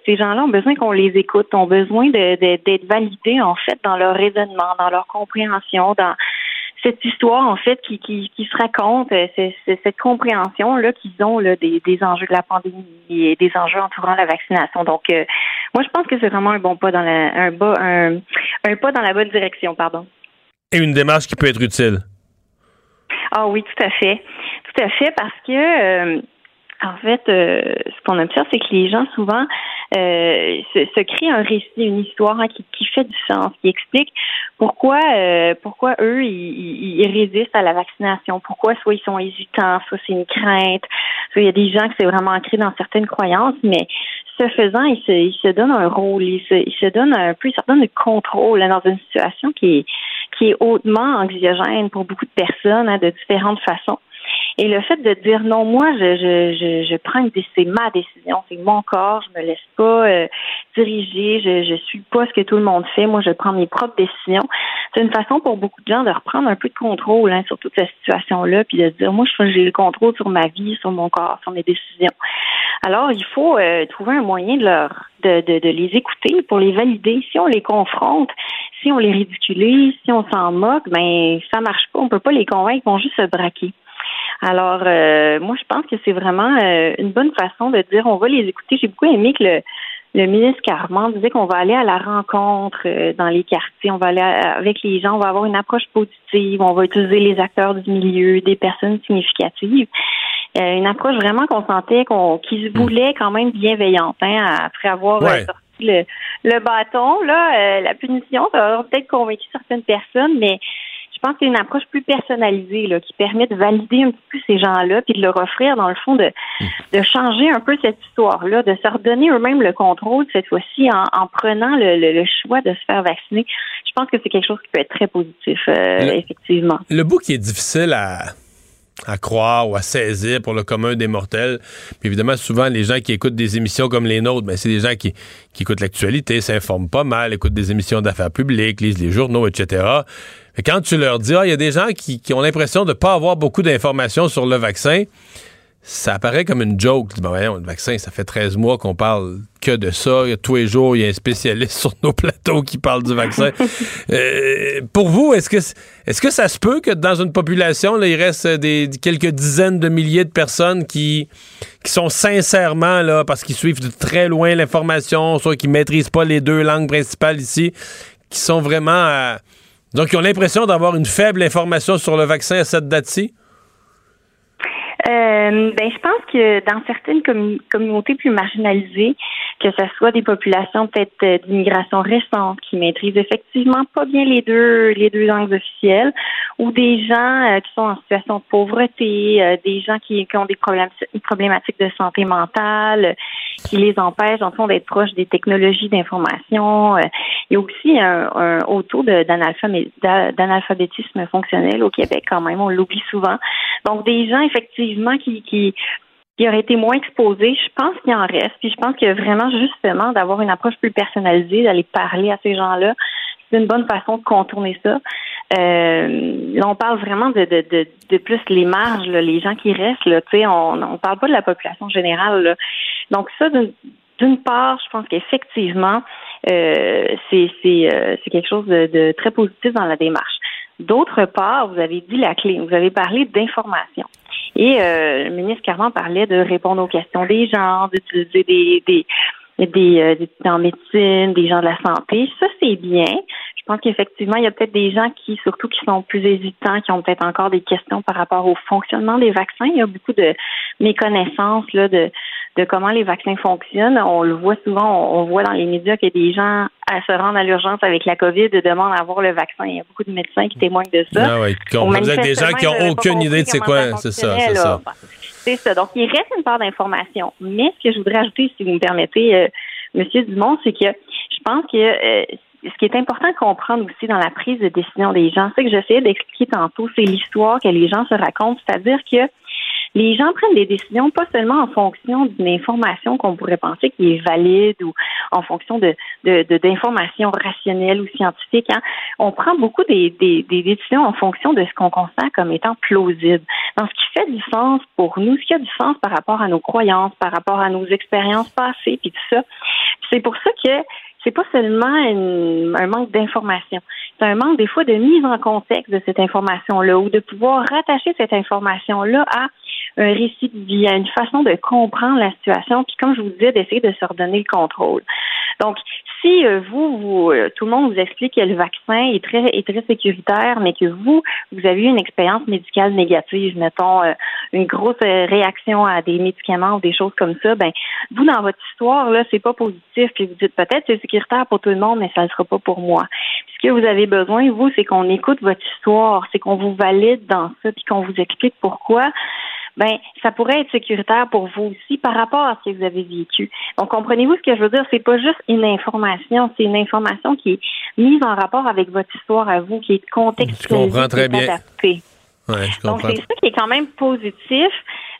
ces gens-là ont besoin qu'on les écoute, ont besoin d'être de, validés en fait dans leur raisonnement, dans leur compréhension, dans cette histoire, en fait, qui, qui, qui se raconte, euh, c'est, cette compréhension-là qu'ils ont là, des, des enjeux de la pandémie et des enjeux entourant la vaccination. Donc, euh, moi, je pense que c'est vraiment un bon pas dans la, un, bas, un, un pas dans la bonne direction, pardon. Et une démarche qui peut être utile. Ah oui, tout à fait. Tout à fait, parce que euh, en fait, euh, ce qu'on observe, c'est que les gens souvent euh, se, créent un récit, une histoire hein, qui, qui, fait du sens, qui explique pourquoi, euh, pourquoi eux ils, ils, résistent à la vaccination, pourquoi soit ils sont hésitants, soit c'est une crainte, soit il y a des gens que c'est vraiment ancré dans certaines croyances, mais ce faisant, ils se, ils se donnent un rôle, ils se, ils se donnent un peu, ils se donnent contrôle hein, dans une situation qui est qui est hautement anxiogène pour beaucoup de personnes hein, de différentes façons. Et le fait de dire non, moi, je, je, je, je prends une c'est ma décision, c'est mon corps, je me laisse pas euh, diriger, je, je suis pas ce que tout le monde fait, moi, je prends mes propres décisions. C'est une façon pour beaucoup de gens de reprendre un peu de contrôle hein, sur toute cette situation-là, puis de se dire, moi, j'ai le contrôle sur ma vie, sur mon corps, sur mes décisions. Alors, il faut euh, trouver un moyen de leur de, de, de les écouter pour les valider. Si on les confronte, si on les ridiculise, si on s'en moque, ben ça marche pas. On peut pas les convaincre, ils vont juste se braquer. Alors, euh, moi, je pense que c'est vraiment euh, une bonne façon de dire on va les écouter. J'ai beaucoup aimé que le, le ministre Carman disait qu'on va aller à la rencontre euh, dans les quartiers, on va aller avec les gens, on va avoir une approche positive, on va utiliser les acteurs du milieu, des personnes significatives. Euh, une approche vraiment qu'on sentait qu'on qui se voulait quand même bienveillante hein, après avoir Ouais. sorti le, le bâton, là, euh, la punition, ça va peut-être convaincu certaines personnes, mais je pense que c'est une approche plus personnalisée là, qui permet de valider un petit peu ces gens-là, puis de leur offrir, dans le fond, de, de changer un peu cette histoire-là, de se redonner eux-mêmes le contrôle, cette fois-ci, en, en prenant le, le- le choix de se faire vacciner. Je pense que c'est quelque chose qui peut être très positif, euh, Le- effectivement. Le bout qui est difficile à, à croire ou à saisir pour le commun des mortels, puis évidemment, souvent, les gens qui écoutent des émissions comme les nôtres, ben, c'est des gens qui, qui écoutent l'actualité, s'informent pas mal, écoutent des émissions d'affaires publiques, lisent les journaux, etc. Mais quand tu leur dis, ah, il y a des gens qui, qui ont l'impression de ne pas avoir beaucoup d'informations sur le vaccin, ça apparaît comme une joke. Ben voyons, le vaccin, ça fait 13 mois qu'on parle que de ça. Tous les jours, il y a un spécialiste sur nos plateaux qui parle du vaccin. Euh, pour vous, est-ce que, est-ce que ça se peut que dans une population, là, il reste des, quelques dizaines de milliers de personnes qui, qui sont sincèrement, là, parce qu'ils suivent de très loin l'information, soit qui maîtrisent pas les deux langues principales ici, qui sont vraiment... donc, qui ont l'impression d'avoir une faible information sur le vaccin à cette date-ci? Euh, ben, je pense que dans certaines commu- communautés plus marginalisées, que ce soit des populations peut-être euh, d'immigration récente qui maîtrisent effectivement pas bien les deux les deux langues officielles, ou des gens euh, qui sont en situation de pauvreté, des gens qui, qui ont des problèmes problématiques de santé mentale, qui les empêchent en d'être proches des technologies d'information. il y a aussi un, un haut taux d'analphabétisme fonctionnel au Québec quand même, on l'oublie souvent. Donc des gens effectivement qui, qui auraient été moins exposés, je pense qu'il en reste. Puis je pense que vraiment justement d'avoir une approche plus personnalisée, d'aller parler à ces gens-là, c'est une bonne façon de contourner ça. Euh, là, on parle vraiment de, plus les marges, les gens qui restent. On ne parle pas de la population générale. Donc ça, d'une- part, je pense qu'effectivement, euh, euh, c'est quelque chose de très positif dans la démarche. D'autre part, vous avez dit la clé, vous avez parlé d'information. Et euh, le ministre Carman parlait de répondre aux questions des gens, d'utiliser des, des, des, euh, des en médecine, des gens de la santé. Ça, c'est bien. Je pense qu'effectivement, il y a peut-être des gens qui, surtout qui sont plus hésitants, qui ont peut-être encore des questions par rapport au fonctionnement des vaccins. Il y a beaucoup de méconnaissances là, de, de comment les vaccins fonctionnent. On le voit souvent, on, on voit dans les médias a des gens à se rendre à l'urgence avec la COVID demandent à avoir le vaccin. Il y a beaucoup de médecins qui témoignent de ça. Ah veut dire des gens qui n'ont aucune idée de c'est quoi. C'est ça, c'est ça. C'est ça. Donc, il reste une part d'information. Mais ce que je voudrais ajouter, si vous me permettez, euh, Monsieur Dumont, c'est que je pense que euh, ce qui est important de comprendre aussi dans la prise de décision des gens, c'est que j'essayais d'expliquer tantôt, c'est l'histoire que les gens se racontent, c'est-à-dire que les gens prennent des décisions pas seulement en fonction d'une information qu'on pourrait penser qui est valide ou en fonction de de- d'informations rationnelles ou scientifiques. hein. On prend beaucoup des, des, des décisions en fonction de ce qu'on considère comme étant plausible. Dans ce qui fait du sens pour nous, ce qui a du sens par rapport à nos croyances, par rapport à nos expériences passées, puis tout ça. C'est pour ça que c'est pas seulement une- un manque d'information, c'est un manque des fois de mise en contexte de cette information-là ou de pouvoir rattacher cette information-là à un récit de une façon de comprendre la situation, puis comme je vous disais, d'essayer de se redonner le contrôle. Donc, si euh, vous, vous euh, tout le monde vous explique que le vaccin est très est très sécuritaire, mais que vous, vous avez eu une expérience médicale négative, mettons euh, une grosse réaction à des médicaments ou des choses comme ça, ben vous dans votre histoire là, c'est pas positif, puis vous dites peut-être c'est sécuritaire pour tout le monde, mais ça ne sera pas pour moi. Puis ce que vous avez besoin, vous, c'est qu'on écoute votre histoire, c'est qu'on vous valide dans ça, puis qu'on vous explique pourquoi ben ça pourrait être sécuritaire pour vous aussi par rapport à ce que vous avez vécu. Donc comprenez-vous ce que je veux dire, c'est pas juste une information, c'est une information qui est mise en rapport avec votre histoire à vous, qui est contextualisée, Je comprends très bien. adaptée. Ouais, je Donc, c'est ça qui est quand même positif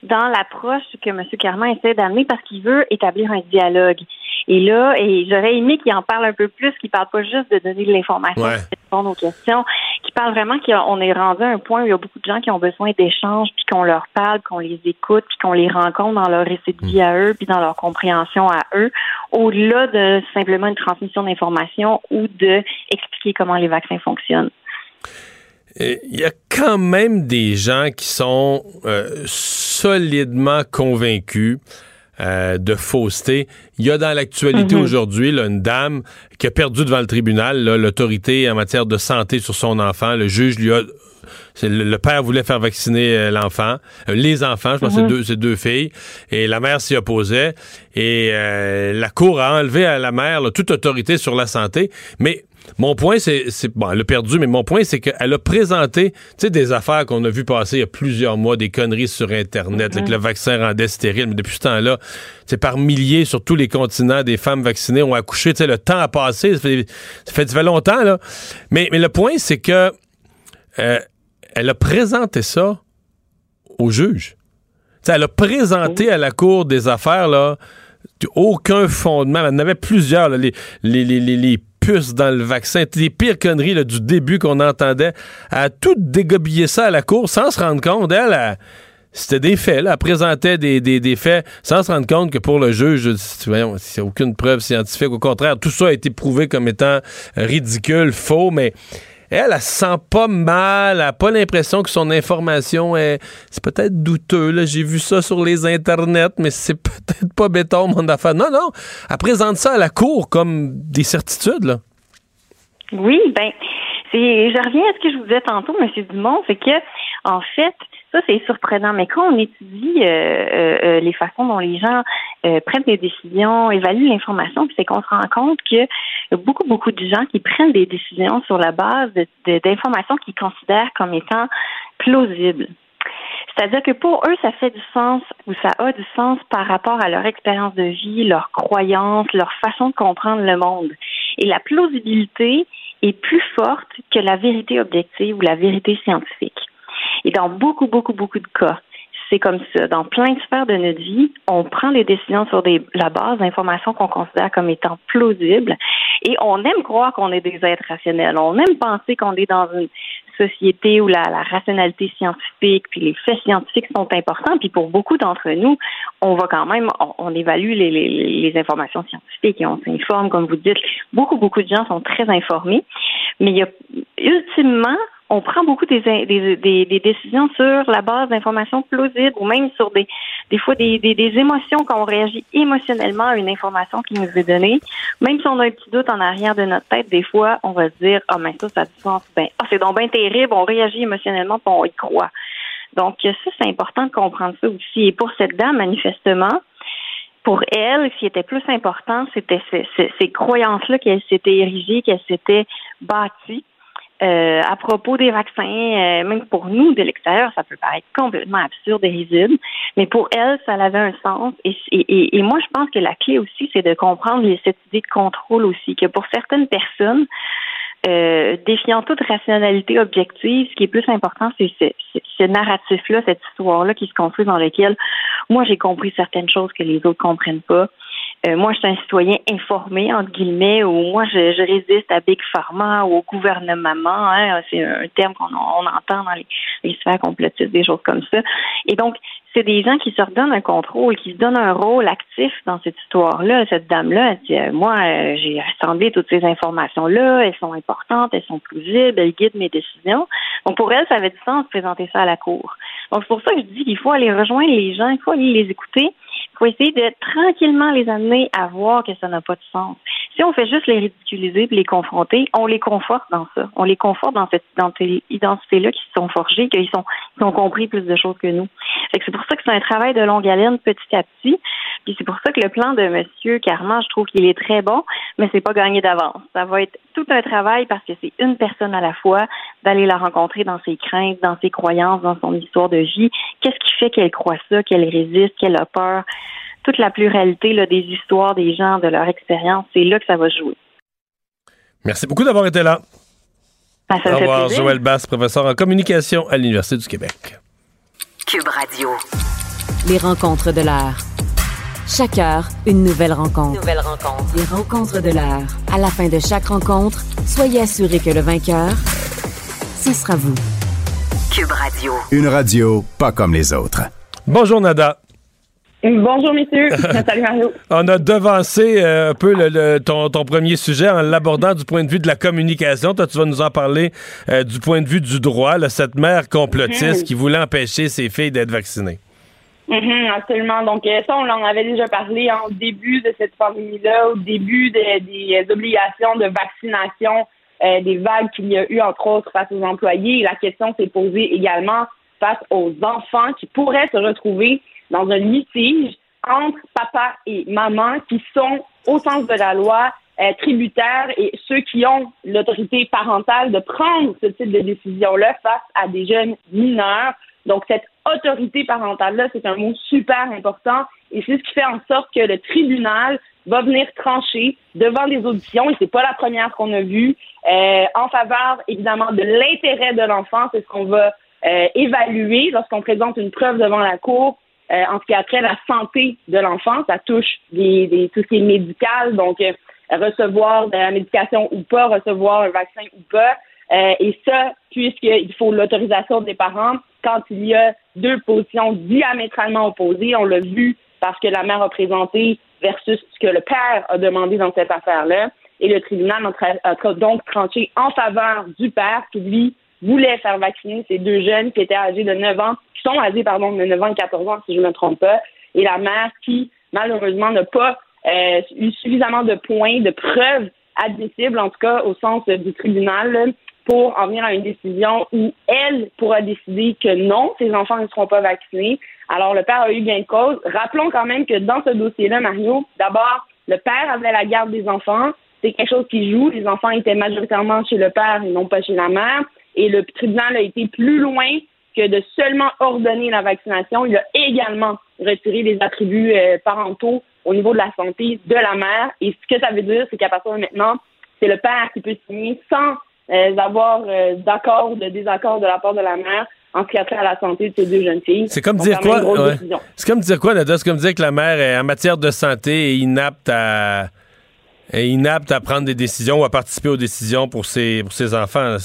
dans l'approche que M. Carman essaie d'amener parce qu'il veut établir un dialogue. Et là, et j'aurais aimé qu'il en parle un peu plus, qu'il parle pas juste de donner de l'information, Ouais. de répondre aux questions, qu'il parle vraiment qu'on est rendu à un point où il y a beaucoup de gens qui ont besoin d'échanges, puis qu'on leur parle, qu'on les écoute, puis qu'on les rencontre dans leur récit de vie à eux, puis dans leur compréhension à eux, au-delà de simplement une transmission d'informations ou de expliquer comment les vaccins fonctionnent. Il y a quand même des gens qui sont euh, solidement convaincus euh, de fausseté. Il y a dans l'actualité Mhm. aujourd'hui une dame qui a perdu devant le tribunal l'autorité en matière de santé sur son enfant. Le juge lui a le, le père voulait faire vacciner euh, l'enfant, euh, les enfants, je pense que Mhm. c'est deux, filles, et la mère s'y opposait. Et euh, la cour a enlevé à la mère là, toute autorité sur la santé. Mais mon point, c'est, bon, elle a perdu, mais mon point, c'est qu'elle a présenté, tu sais, des affaires qu'on a vu passer il y a plusieurs mois, des conneries sur Internet, là, que le vaccin rendait stérile. Mais depuis ce temps-là, c'est par milliers sur tous les continents, des femmes vaccinées ont accouché. Tu sais, le temps a passé, ça fait, ça fait, ça fait longtemps là. Mais, mais le point, c'est que euh, elle a présenté ça au juge. T'sais, elle a présenté à la Cour des affaires là, aucun fondement. Elle en avait plusieurs, là, les, les, les, les, les puces dans le vaccin, les pires conneries là, du début qu'on entendait. Elle a tout dégobillé ça à la Cour sans se rendre compte. Elle, elle c'était des faits. Là. Elle présentait des, des, des, faits sans se rendre compte que pour le juge, voyons, c'est aucune preuve scientifique. Au contraire, tout ça a été prouvé comme étant ridicule, faux, mais elle, elle, se sent pas mal, elle n'a pas l'impression que son information est. C'est peut-être douteux, là. J'ai vu ça sur les internets, mais c'est peut-être pas béton, mon affaire. Non, non. Elle présente ça à la cour comme des certitudes, là. Oui, ben, je reviens à ce que je vous disais tantôt, M. Dumont, c'est que, en fait, ça, c'est surprenant, mais quand on étudie euh, euh, les façons dont les gens euh, prennent des décisions, évaluent l'information, c'est qu'on se rend compte a beaucoup, beaucoup de gens qui prennent des décisions sur la base d'informations qu'ils considèrent comme étant plausibles. C'est-à-dire que pour eux, ça fait du sens ou ça a du sens par rapport à leur expérience de vie, leurs croyances, leur façon de comprendre le monde. Et la plausibilité est plus forte que la vérité objective ou la vérité scientifique. Et dans beaucoup, beaucoup, beaucoup de cas, c'est comme ça. Dans plein de sphères de notre vie, on prend des décisions sur des, la base d'informations qu'on considère comme étant plausibles. Et on aime croire qu'on est des êtres rationnels. On aime penser qu'on est dans une société où la, rationalité scientifique puis les faits scientifiques sont importants. Puis pour beaucoup d'entre nous, on va quand même, on, évalue les, les, les, informations scientifiques et on s'informe, comme vous dites. Beaucoup, beaucoup de gens sont très informés. Mais il y a, ultimement, on prend beaucoup des, décisions sur la base d'informations plausibles ou même sur des, des fois des, émotions quand on réagit émotionnellement à une information qui nous est donnée. Même si on a un petit doute en arrière de notre tête, des fois, on va se dire, ah, mais ça, ça a du sens. Ben, ah, c'est donc bien terrible. On réagit émotionnellement puis on y croit. Donc, ça, c'est important de comprendre ça aussi. Et pour cette dame, manifestement, pour elle, ce qui était plus important, c'était ces, ces, ces croyances-là qu'elle s'était érigée, qu'elle s'était bâtie. Euh, à propos des vaccins, euh, même pour nous de l'extérieur, ça peut paraître complètement absurde et risible, mais pour elle, ça avait un sens. Et, et, et moi, je pense que la clé aussi, c'est de comprendre cette idée de contrôle aussi, que pour certaines personnes, euh, défiant toute rationalité objective, ce qui est plus important, c'est ce, ce, ce narratif-là, cette histoire-là qui se construit dans lequel moi j'ai compris certaines choses que les autres comprennent pas. Euh, moi, je suis un citoyen informé, entre guillemets, ou moi, je, je résiste à Big Pharma ou au gouvernement. Hein, c'est un terme qu'on on entend dans les, les sphères complotistes, des choses comme ça. Et donc, c'est des gens qui se redonnent un contrôle, qui se donnent un rôle actif dans cette histoire-là. Cette dame-là, elle dit, euh, moi, euh, j'ai rassemblé toutes ces informations-là, elles sont importantes, elles sont plausibles, elles guident mes décisions. Donc, pour elle, ça avait du sens de présenter ça à la Cour. Donc, c'est pour ça que je dis qu'il faut aller rejoindre les gens, il faut aller les écouter, faut essayer de tranquillement les amener à voir que ça n'a pas de sens. Si on fait juste les ridiculiser et les confronter, on les conforte dans ça. On les conforte dans cette identité-là qui se sont forgées, qu'ils sont, ont compris plus de choses que nous. c'est pour ça que c'est un travail de longue haleine petit à petit. Puis c'est pour ça que le plan de Monsieur Carman, je trouve qu'il est très bon, mais c'est pas gagné d'avance. Ça va être tout un travail parce que c'est une personne à la fois d'aller la rencontrer dans ses craintes, dans ses croyances, dans son histoire de vie. Qu'est-ce qui fait qu'elle croit ça, qu'elle résiste, qu'elle a peur? Toute la pluralité là, des histoires des gens, de leur expérience, c'est là que ça va jouer. Merci beaucoup d'avoir été là. Ben, ça Au revoir, plaisir. Joël Basse, professeur en communication à l'Université du Québec. Cube Radio. Les rencontres de l'heure. Chaque heure, une nouvelle rencontre. Nouvelle rencontre. Les rencontres de l'heure. À la fin de chaque rencontre, soyez assurés que le vainqueur, ce sera vous. Cube Radio. Une radio pas comme les autres. Bonjour, Nada. Bonjour, messieurs. Salut, Mario. On a devancé euh, un peu le, le, ton, ton, premier sujet en l'abordant du point de vue de la communication. Toi, tu vas nous en parler euh, du point de vue du droit, là, cette mère complotiste Mhm. qui voulait empêcher ses filles d'être vaccinées. Mhm, absolument. Donc, euh, ça, on en avait déjà parlé en début de cette pandémie-là, au début de- des obligations de vaccination, euh, des vagues qu'il y a eu, entre autres, face aux employés. La question s'est posée également face aux enfants qui pourraient se retrouver dans un litige entre papa et maman qui sont, au sens de la loi, euh, tributaires et ceux qui ont l'autorité parentale de prendre ce type de décision-là face à des jeunes mineurs. Donc, cette autorité parentale-là, c'est un mot super important et c'est ce qui fait en sorte que le tribunal va venir trancher devant des auditions, et c'est pas la première qu'on a vue, euh, en faveur, évidemment, de l'intérêt de l'enfant. C'est ce qu'on va euh, évaluer lorsqu'on présente une preuve devant la Cour euh, en ce qui a trait à la santé de l'enfant. Ça touche des, des, tout ce qui est médical, donc euh, recevoir de la médication ou pas, recevoir un vaccin ou pas. Euh, et ça, puisqu'il faut l'autorisation des parents quand il y a deux positions diamétralement opposées. On l'a vu parce que la mère a présenté versus ce que le père a demandé dans cette affaire-là. Et le tribunal a, donc tranché en faveur du père qui, lui, voulait faire vacciner ces deux jeunes qui étaient âgés de 9 ans, sont âgés, pardon, de 9 ans et 14 ans, si je ne me trompe pas, et la mère qui, malheureusement, n'a pas euh, eu suffisamment de points, de preuves admissibles, en tout cas au sens du tribunal, pour en venir à une décision où elle pourra décider que non, ses enfants ne seront pas vaccinés. Alors, le père a eu gain de cause. Rappelons quand même que dans ce dossier-là, Mario, d'abord, le père avait la garde des enfants. C'est quelque chose qui joue. Les enfants étaient majoritairement chez le père et non pas chez la mère. Et le tribunal a été plus loin que de seulement ordonner la vaccination. Il a également retiré les attributs euh, parentaux au niveau de la santé de la mère. Et ce que ça veut dire, c'est qu'à partir de maintenant, c'est le père qui peut signer sans euh, avoir euh, d'accord ou de désaccord de la part de la mère en ce qui a trait à la santé de ces deux jeunes filles. C'est comme Donc, dire quoi? ouais. C'est comme dire quoi, Nada? C'est comme dire que la mère, est, en matière de santé, est inapte à, est inapte à prendre des décisions ou à participer aux décisions pour ses, pour ses enfants. En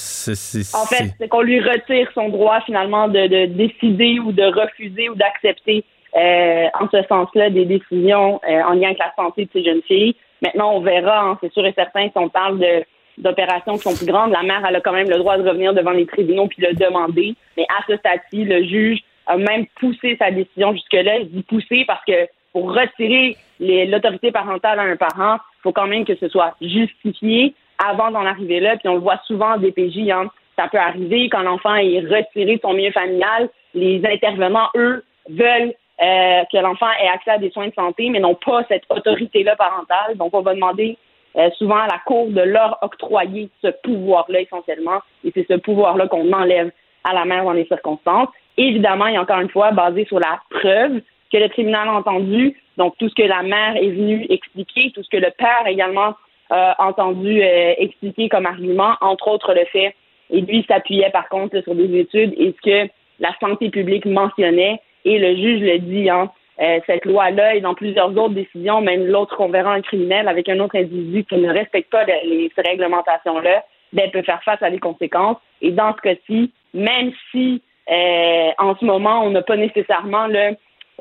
fait, c'est- qu'on lui retire son droit finalement de, de décider ou de refuser ou d'accepter euh, en ce sens-là des décisions euh, en lien avec la santé de ces jeunes filles. Maintenant, on verra, hein, c'est sûr et certain, si on parle de d'opérations qui sont plus grandes, la mère elle a quand même le droit de revenir devant les tribunaux puis le demander. Mais à ce stade-ci, le juge a même poussé sa décision jusque-là. Je dis pousser parce que pour retirer l'autorité parentale à un parent, il faut quand même que ce soit justifié avant d'en arriver là. Puis on le voit souvent en DPJ, hein. ça peut arriver quand l'enfant est retiré de son milieu familial. Les intervenants, eux, veulent euh, que l'enfant ait accès à des soins de santé, mais n'ont pas cette autorité-là parentale. Donc on va demander euh, souvent à la Cour de leur octroyer ce pouvoir-là essentiellement. Et c'est ce pouvoir-là qu'on enlève à la mère dans les circonstances. Évidemment, a encore une fois basé sur la preuve que le tribunal a entendu, donc tout ce que la mère est venue expliquer, tout ce que le père également a entendu euh, expliquer comme argument, entre autres le fait, et lui s'appuyait par contre sur des études et ce que la santé publique mentionnait, et le juge le dit, hein, euh, cette loi-là est dans plusieurs autres décisions, même l'autre qu'on verra un criminel avec un autre individu qui ne respecte pas les, les- ces réglementations-là, ben, peut faire face à des conséquences. Et dans ce cas-ci, même si euh, en ce moment, on n'a pas nécessairement là,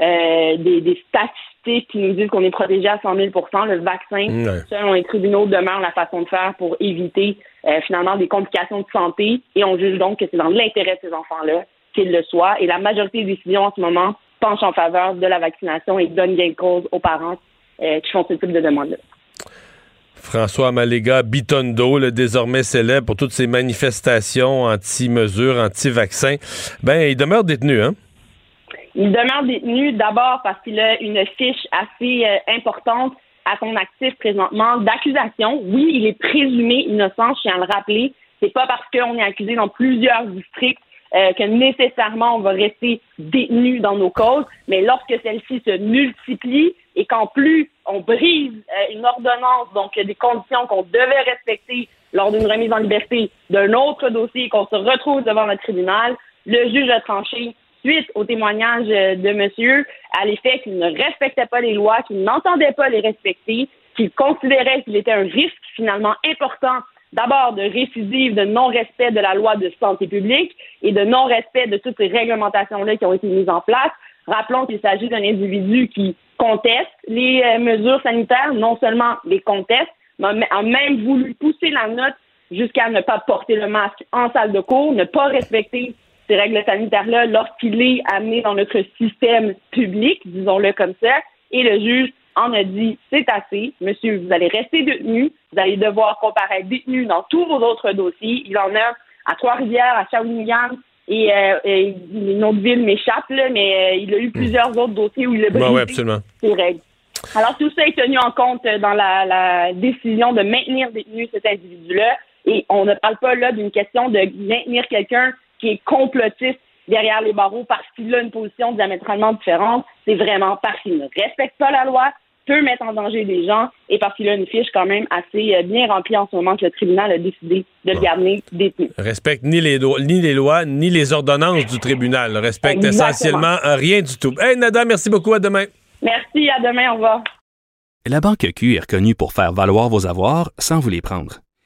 euh, des, des statistiques qui nous disent qu'on est protégé à 100 000 le vaccin, Ouais. selon les tribunaux, demeure la façon de faire pour éviter euh, finalement des complications de santé. Et on juge donc que c'est dans l'intérêt de ces enfants-là qu'ils le soient. Et la majorité des décisions en ce moment penchent en faveur de la vaccination et donnent gain de cause aux parents euh, qui font ce type de demande-là. François Maléga Bitondo, le désormais célèbre pour toutes ses manifestations anti-mesures, anti-vaccins, ben, il demeure détenu, hein? Il demeure détenu d'abord parce qu'il a une fiche assez euh, importante à son actif présentement d'accusation. Oui, il est présumé innocent, je tiens à le rappeler. C'est pas parce qu'on est accusé dans plusieurs districts euh, que nécessairement on va rester détenu dans nos causes, mais lorsque celles-ci se multiplient et qu'en plus on brise euh, une ordonnance, donc des conditions qu'on devait respecter lors d'une remise en liberté d'un autre dossier, qu'on se retrouve devant le tribunal, le juge a tranché suite au témoignage euh, de monsieur à l'effet qu'il ne respectait pas les lois, qu'il n'entendait pas les respecter, qu'il considérait qu'il était un risque finalement important d'abord de récidive, de non-respect de la loi de santé publique et de non-respect de toutes ces réglementations-là qui ont été mises en place. Rappelons qu'il s'agit d'un individu qui conteste les euh, mesures sanitaires, non seulement les conteste, mais a même voulu pousser la note jusqu'à ne pas porter le masque en salle de cours, ne pas respecter ces règles sanitaires-là lorsqu'il est amené dans notre système public, disons-le comme ça, et le juge en a dit c'est assez, monsieur, vous allez rester détenu, vous allez devoir comparaître détenu dans tous vos autres dossiers. Il en a à Trois-Rivières, à Shawinigan, et, euh, et une autre ville m'échappe, là, mais euh, il a eu plusieurs autres dossiers où il a brisé Ouais, ouais, règles. Alors, tout ça est tenu en compte dans la, la décision de maintenir détenu cet individu-là. Et on ne parle pas là d'une question de maintenir quelqu'un qui est complotiste derrière les barreaux parce qu'il a une position diamétralement différente. C'est vraiment parce qu'il ne respecte pas la loi, peut mettre en danger des gens et parce qu'il a une fiche quand même assez euh, bien remplie en ce moment que le tribunal a décidé de le garder détenu. Respecte ni les, ni les lois, ni les ordonnances du tribunal. Respecte Exactement. essentiellement rien du tout. Hey, Nada, merci beaucoup. À demain. Merci, à demain, au revoir. La Banque Q est reconnue pour faire valoir vos avoirs sans vous les prendre.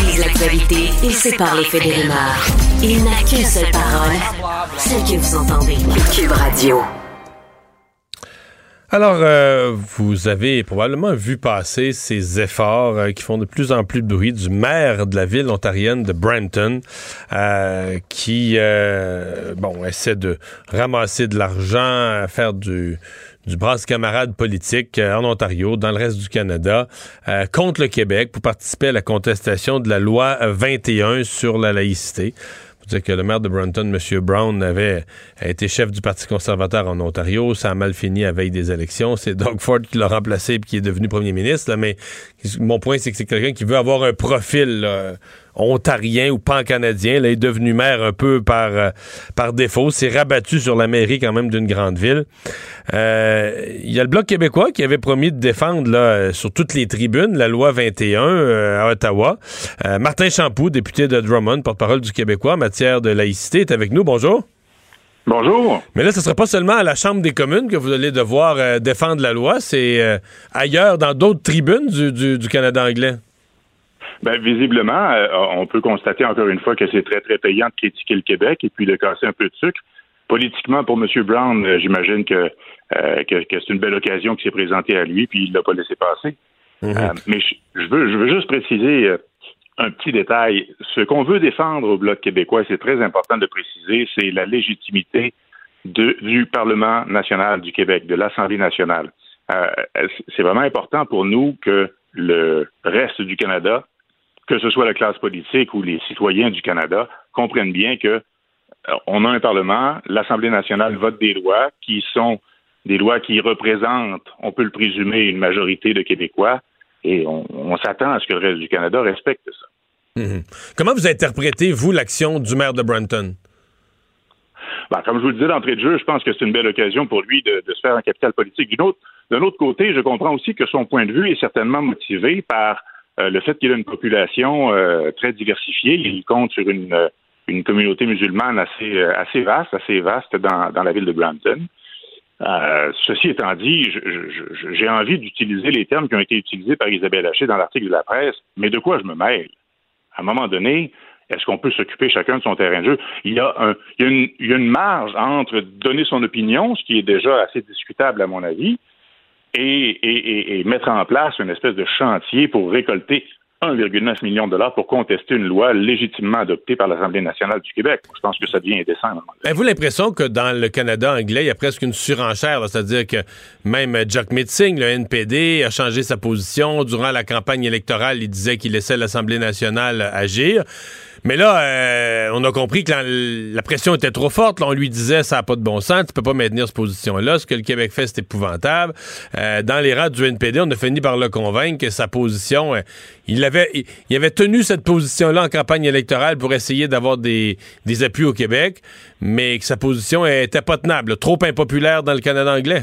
Analyse l'actualité et sépare les faits des rumeurs. Il n'a qu'une seule parole, celle que vous entendez. Cube Radio. Alors, euh, vous avez probablement vu passer ces efforts euh, qui font de plus en plus de bruit du maire de la ville ontarienne de Brampton, euh, qui, bon, essaie de ramasser de l'argent, faire du du brasse camarade politique euh, en Ontario, dans le reste du Canada, euh, contre le Québec pour participer à la contestation de la loi 21 sur la laïcité. Faut dire que le maire de Brunton, M. Brown, avait été chef du Parti conservateur en Ontario. Ça a mal fini à veille des élections. C'est Doug Ford qui l'a remplacé et qui est devenu premier ministre. mais mon point, c'est que c'est quelqu'un qui veut avoir un profil ontarien ou pan-canadien. Là, il est devenu maire un peu par, euh, par défaut. C'est rabattu sur la mairie quand même d'une grande ville. Euh, Il y a le Bloc québécois qui avait promis de défendre là, euh, sur toutes les tribunes la loi 21 euh, à Ottawa. Martin Champoux, député de Drummond, porte-parole du Québécois en matière de laïcité, est avec nous. Bonjour. Bonjour. Mais là, ce ne sera pas seulement à la Chambre des communes que vous allez devoir défendre la loi, c'est ailleurs, dans d'autres tribunes du, du- du Canada anglais. Ben, visiblement, euh, on peut constater encore une fois que c'est très, très payant de critiquer le Québec et puis de casser un peu de sucre. Politiquement, pour M. Brown, euh, j'imagine que, euh, que, que c'est une belle occasion qui s'est présentée à lui, puis il l'a pas laissé passer. Euh, mais je, je veux, je veux juste préciser un petit détail. Ce qu'on veut défendre au Bloc québécois, c'est très important de préciser, c'est la légitimité de- du Parlement national du Québec, de l'Assemblée nationale. C'est vraiment important pour nous que le reste du Canada, que ce soit la classe politique ou les citoyens du Canada, comprennent bien que euh, on a un Parlement, l'Assemblée nationale vote des lois qui sont des lois qui représentent, on peut le présumer, une majorité de Québécois, et on, on s'attend à ce que le reste du Canada respecte ça. Mhm. Comment vous interprétez, vous, l'action du maire de Brunton? Ben, comme je vous le disais d'entrée de jeu, je pense que c'est une belle occasion pour lui de, de se faire un capital politique. D'une autre, d'un autre côté, je comprends aussi que son point de vue est certainement motivé par le fait qu'il a une population euh, très diversifiée. Il compte sur une, euh, communauté musulmane assez, euh, vaste, assez vaste dans, la ville de Brampton. Euh, ceci étant dit, j'ai envie d'utiliser les termes qui ont été utilisés par Isabelle Haché dans l'article de la presse, mais de quoi je me mêle? À un moment donné, est-ce qu'on peut s'occuper chacun de son terrain de jeu? Il y a une marge entre donner son opinion, ce qui est déjà assez discutable à mon avis, et, et- et- et mettre en place une espèce de chantier pour récolter 1,9 million de dollars pour contester une loi légitimement adoptée par l'Assemblée nationale du Québec. Je pense que ça devient indécent. Avez-vous l'impression que dans le Canada anglais, il y a presque une surenchère, c'est-à-dire que même Jack Metzing, le NPD, a changé sa position durant la campagne électorale. Il disait qu'il laissait l'Assemblée nationale agir. Mais là, euh, on a compris que la, pression était trop forte. Là, on lui disait, ça n'a pas de bon sens, tu peux pas maintenir cette position-là. Ce que le Québec fait, c'est épouvantable. Euh, dans les rangs du NPD, on a fini par le convaincre que sa position, euh, il avait, il, il avait tenu cette position-là en campagne électorale pour essayer d'avoir des, des appuis au Québec, mais que sa position était pas tenable, trop impopulaire dans le Canada anglais.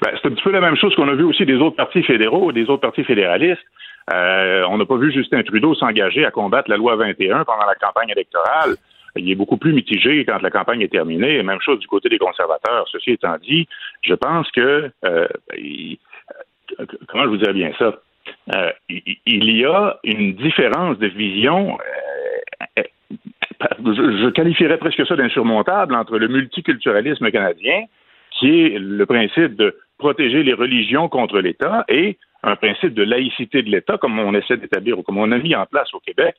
Ben, c'est un petit peu la même chose qu'on a vu aussi des autres partis fédéraux, des autres partis fédéralistes. Euh, on n'a pas vu Justin Trudeau s'engager à combattre la loi 21 pendant la campagne électorale. Il est beaucoup plus mitigé quand la campagne est terminée. Même chose du côté des conservateurs. Ceci étant dit, je pense que euh, il, comment je vous dirais bien ça? Euh, il y a une différence de vision. Euh, je qualifierais presque ça d'insurmontable entre le multiculturalisme canadien, qui est le principe de protéger les religions contre l'État, et un principe de laïcité de l'État, comme on essaie d'établir ou comme on a mis en place au Québec,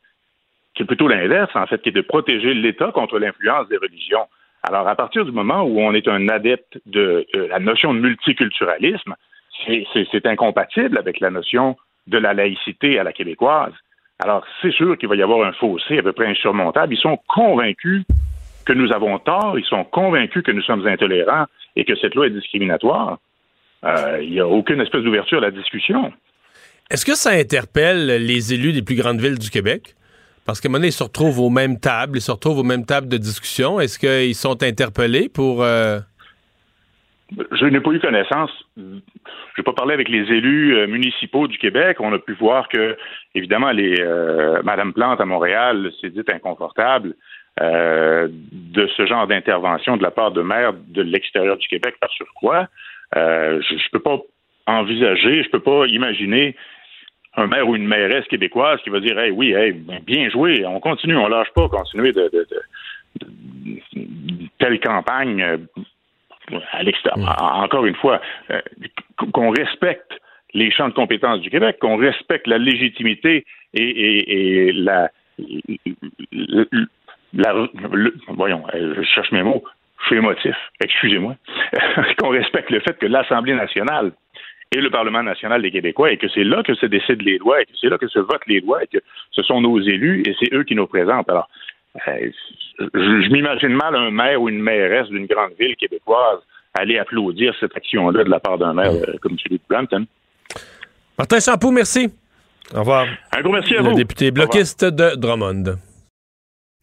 qui est plutôt l'inverse, en fait, qui est de protéger l'État contre l'influence des religions. Alors, à partir du moment où on est un adepte de, de la notion de multiculturalisme, c'est incompatible avec la notion de la laïcité à la québécoise. Alors, c'est sûr qu'il va y avoir un fossé à peu près insurmontable. Ils sont convaincus que nous avons tort, ils sont convaincus que nous sommes intolérants et que cette loi est discriminatoire. Euh, il n'y a aucune espèce d'ouverture à la discussion. Est-ce que ça interpelle les élus des plus grandes villes du Québec? Parce qu'à un moment donné, ils se retrouvent aux mêmes tables, ils se retrouvent aux mêmes tables de discussion. Est-ce qu'ils sont interpellés pour... Euh... Je n'ai pas eu connaissance. Je n'ai pas parlé avec les élus euh, municipaux du Québec. On a pu voir que, évidemment, les euh, Madame Plante à Montréal s'est dit inconfortable euh, de ce genre d'intervention de la part de maires de l'extérieur du Québec par surcroît. Euh, je ne peux pas envisager, je peux pas imaginer un maire ou une mairesse québécoise qui va dire Hey, oui, hey, bien joué, on continue, on lâche pas, continuer de, de, de, de telle campagne euh, à l'extérieur. Encore une fois, euh, qu'on respecte les champs de compétences du Québec, qu'on respecte la légitimité et, et, et la, la, le, voyons, je cherche mes mots, je suis émotif, excusez-moi, qu'on respecte le fait que l'Assemblée nationale et le Parlement national des Québécois et que c'est là que se décident les lois et que c'est là que se votent les lois et que ce sont nos élus et c'est eux qui nous présentent. Alors, euh, je, je m'imagine mal un maire ou une mairesse d'une grande ville québécoise aller applaudir cette action-là de la part d'un maire euh, comme celui de Brampton. Martin Champoux, merci. Au revoir. Un gros merci à le vous. député bloquiste de Drummond.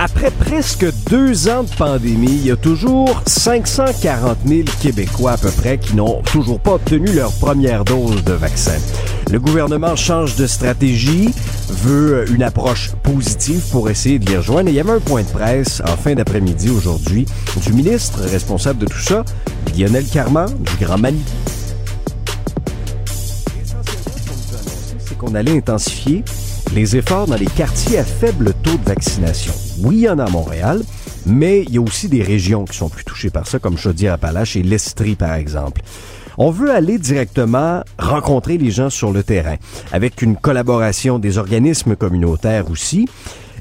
Après presque deux ans de pandémie, il y a toujours 540 000 Québécois à peu près qui n'ont toujours pas obtenu leur première dose de vaccin. Le gouvernement change de stratégie, veut une approche positive pour essayer de les rejoindre. Et il y avait un point de presse en fin d'après-midi aujourd'hui du ministre responsable de tout ça, Lionel Carman, du Grand Mali. qu'on allait intensifier les efforts dans les quartiers à faible taux de vaccination. Oui, il y en a à Montréal, mais il y a aussi des régions qui sont plus touchées par ça, comme Chaudière-Appalaches et l'Estrie, par exemple. On veut aller directement rencontrer les gens sur le terrain, avec une collaboration des organismes communautaires aussi.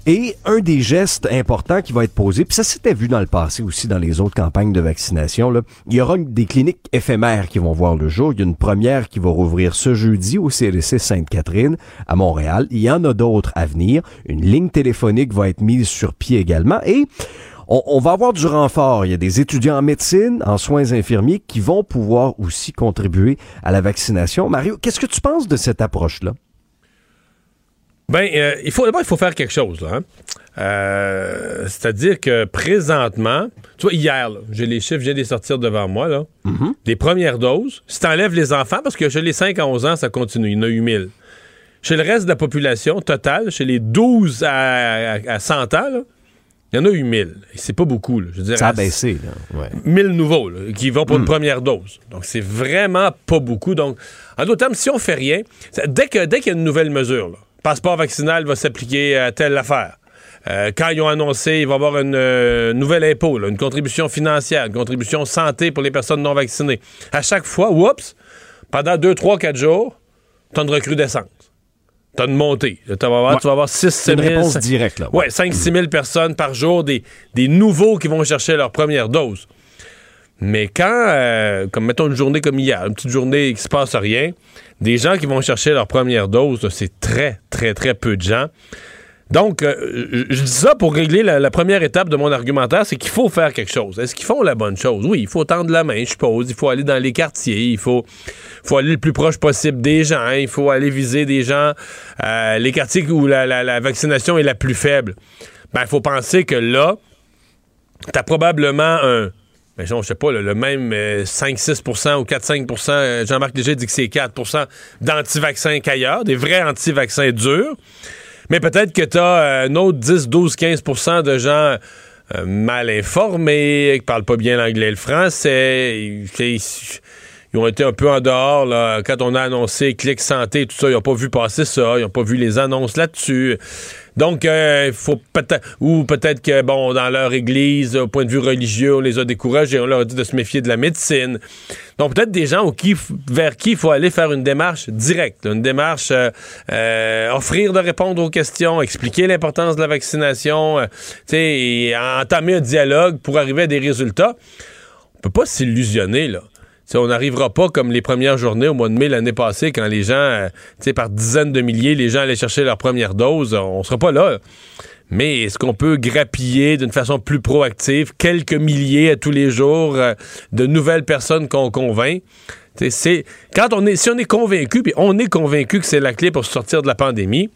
Et un des gestes importants qui va être posé, puis ça s'était vu dans le passé aussi dans les autres campagnes de vaccination, il y aura des cliniques éphémères qui vont voir le jour. Il y a une première qui va rouvrir ce jeudi au CLC Sainte-Catherine à Montréal. Il y en a d'autres à venir. Une ligne téléphonique va être mise sur pied également. Et on, va avoir du renfort. Il y a des étudiants en médecine, en soins infirmiers qui vont pouvoir aussi contribuer à la vaccination. Mario, qu'est-ce que tu penses de cette approche-là? Ben, euh, il faut d'abord, il faut faire quelque chose. Là, hein? euh, C'est-à-dire que présentement, tu vois, hier, j'ai les chiffres, j'ai les sortir devant moi, là. Mm-hmm. Les premières doses, si tu enlèves les enfants, parce que chez les 5 à 11 ans, ça continue, il y en a eu 1000. Chez le reste de la population totale, chez les 12 à, à, à 100 ans, là, il y en a eu 1000. Et c'est pas beaucoup. Là. Je Ça a baissé. Là. Ouais. 1000 nouveaux là, qui vont pour Mm. une première dose. Donc, c'est vraiment pas beaucoup. Donc, en d'autres termes, si on fait rien, dès qu'il dès qu'il y a une nouvelle mesure, là, passeport vaccinal va s'appliquer à telle affaire. Euh, quand ils ont annoncé, il va y avoir une euh, nouvel impôt, là, une contribution financière, une contribution santé pour les personnes non vaccinées. À chaque fois, oups, pendant 2, 3, 4 jours, t'as une recrudescence. T'as une montée. Là, vas avoir, Ouais. tu vas avoir 6 C'est une 000, réponse directe, là. Ouais, 5-6 000 personnes par jour, des, des nouveaux qui vont chercher leur première dose. Mais quand, euh, comme mettons une journée comme hier, une petite journée qui se passe rien, des gens qui vont chercher leur première dose, c'est très, très, très peu de gens. Donc, euh, je dis ça pour régler la, première étape de mon argumentaire, c'est qu'il faut faire quelque chose. Est-ce qu'ils font la bonne chose? Oui, il faut tendre la main, je suppose. Il faut aller dans les quartiers, il faut, aller le plus proche possible des gens, il faut aller viser des gens, euh, les quartiers où la, la- la vaccination est la plus faible. Ben, il faut penser que là, t'as probablement un, genre, je sais pas, le même euh, 5-6% ou 4-5% euh, Jean-Marc Léger dit que c'est 4% d'anti-vaccins qu'ailleurs, des vrais anti-vaccins durs. Mais peut-être que tu as un autre 10, 12, 15% de gens euh, mal informés, qui parlent pas bien l'anglais et le français. Ils, ont été un peu en dehors quand on a annoncé Clic Santé, tout ça. Ils n'ont pas vu passer ça. Ils n'ont pas vu les annonces là-dessus. Donc, il faut peut-être. Ou peut-être que, bon, dans leur église, au point de vue religieux, on les a découragés. On leur a dit de se méfier de la médecine. Donc, peut-être des gens vers qui il faut aller faire une démarche directe. une démarche, euh, euh, offrir de répondre aux questions, expliquer l'importance de la vaccination, euh, et entamer un dialogue pour arriver à des résultats. On peut pas s'illusionner, là. On n'arrivera pas comme les premières journées au mois de mai l'année passée, quand les gens, euh, par dizaines de milliers, les gens allaient chercher leur première dose. On sera pas là. Mais est-ce qu'on peut grappiller d'une façon plus proactive quelques milliers à tous les jours euh, de nouvelles personnes qu'on convainc? C'est quand on est, si on est convaincu, puis on est convaincu que c'est la clé pour sortir de la pandémie,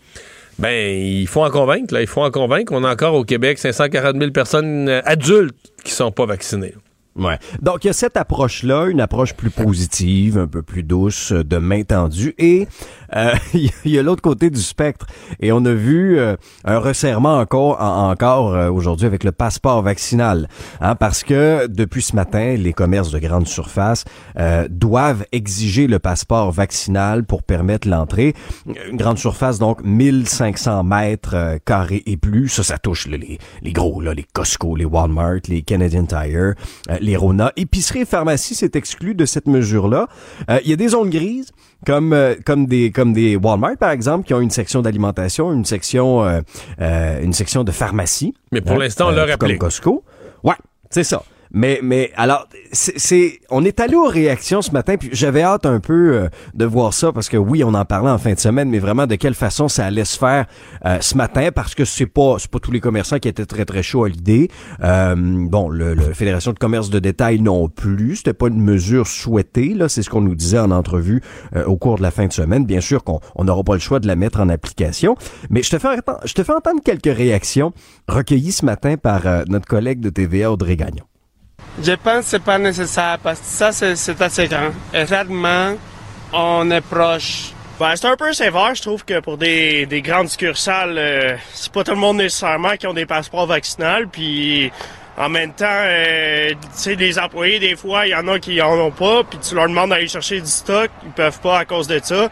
ben il faut en convaincre. Là, il faut en convaincre. On a encore au Québec 540 000 personnes euh, adultes qui sont pas vaccinées. Ouais. Donc, il y a cette approche-là, une approche plus positive, un peu plus douce, euh, de main tendue. Et euh, il y a- l'autre côté du spectre. Et on a vu euh, un resserrement encore, en- encore euh, aujourd'hui avec le passeport vaccinal. Hein, parce que depuis ce matin, les commerces de grande surface euh, doivent exiger le passeport vaccinal pour permettre l'entrée. Une grande surface, donc 1500 mètres euh, carrés et plus. Ça, ça touche là, les, les gros, là, les Costco, les Walmart, les Canadian Tire, les Rona. Épicerie et pharmacie, c'est exclu de cette mesure-là. Euh, Il y a des zones grises, comme euh, comme des comme des Walmart, par exemple, qui ont une section d'alimentation, une section euh, euh, une section de pharmacie. Mais pour Hein, l'instant, on leur tout comme applique. Costco. Ouais, c'est ça. Mais, mais alors, c'est, on est allé aux réactions ce matin, puis j'avais hâte un peu euh, de voir ça, parce que oui, on en parlait en fin de semaine, mais vraiment de quelle façon ça allait se faire euh, ce matin, parce que c'est pas c'est pas tous les commerçants qui étaient très très chauds à l'idée. Euh, bon, le, le Fédération de commerce de détail non plus, c'était pas une mesure souhaitée, là, c'est ce qu'on nous disait en entrevue euh, au cours de la fin de semaine. Bien sûr qu'on on n'aura pas le choix de la mettre en application, mais je te fais je te fais entendre quelques réactions recueillies ce matin par euh, notre collègue de TVA Audrey Gagnon. Je pense que c'est pas nécessaire parce que ça, c'est, c'est assez grand. Et réellement, on est proche. Ben, c'est un peu sévère, je trouve que pour des, des grandes succursales, euh, c'est pas tout le monde nécessairement qui ont des passeports vaccinales, puis en même temps, euh, tu sais, les employés, des fois, il y en a qui en ont pas, puis tu leur demandes d'aller chercher du stock, ils peuvent pas à cause de ça.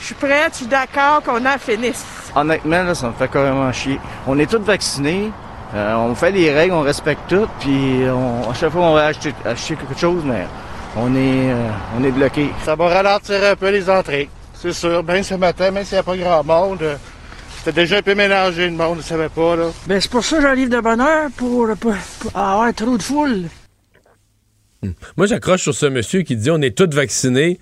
Je suis prête, je suis d'accord qu'on en finisse. Honnêtement, là, ça me fait carrément chier. On est tous vaccinés, euh, on fait les règles, on respecte tout, puis on- à chaque fois on va acheter, acheter quelque chose, mais on est, euh, on est bloqué. Ça va ralentir un peu les entrées, c'est sûr. Même ce matin, même s'il n'y a pas grand monde, euh, C'était déjà un peu mélangé, le monde ne savait pas, là. Ben, c'est pour ça que j'arrive de bonne heure, pour, pour, pour avoir trop de foule. Moi, j'accroche sur ce monsieur qui dit on est tous vaccinés.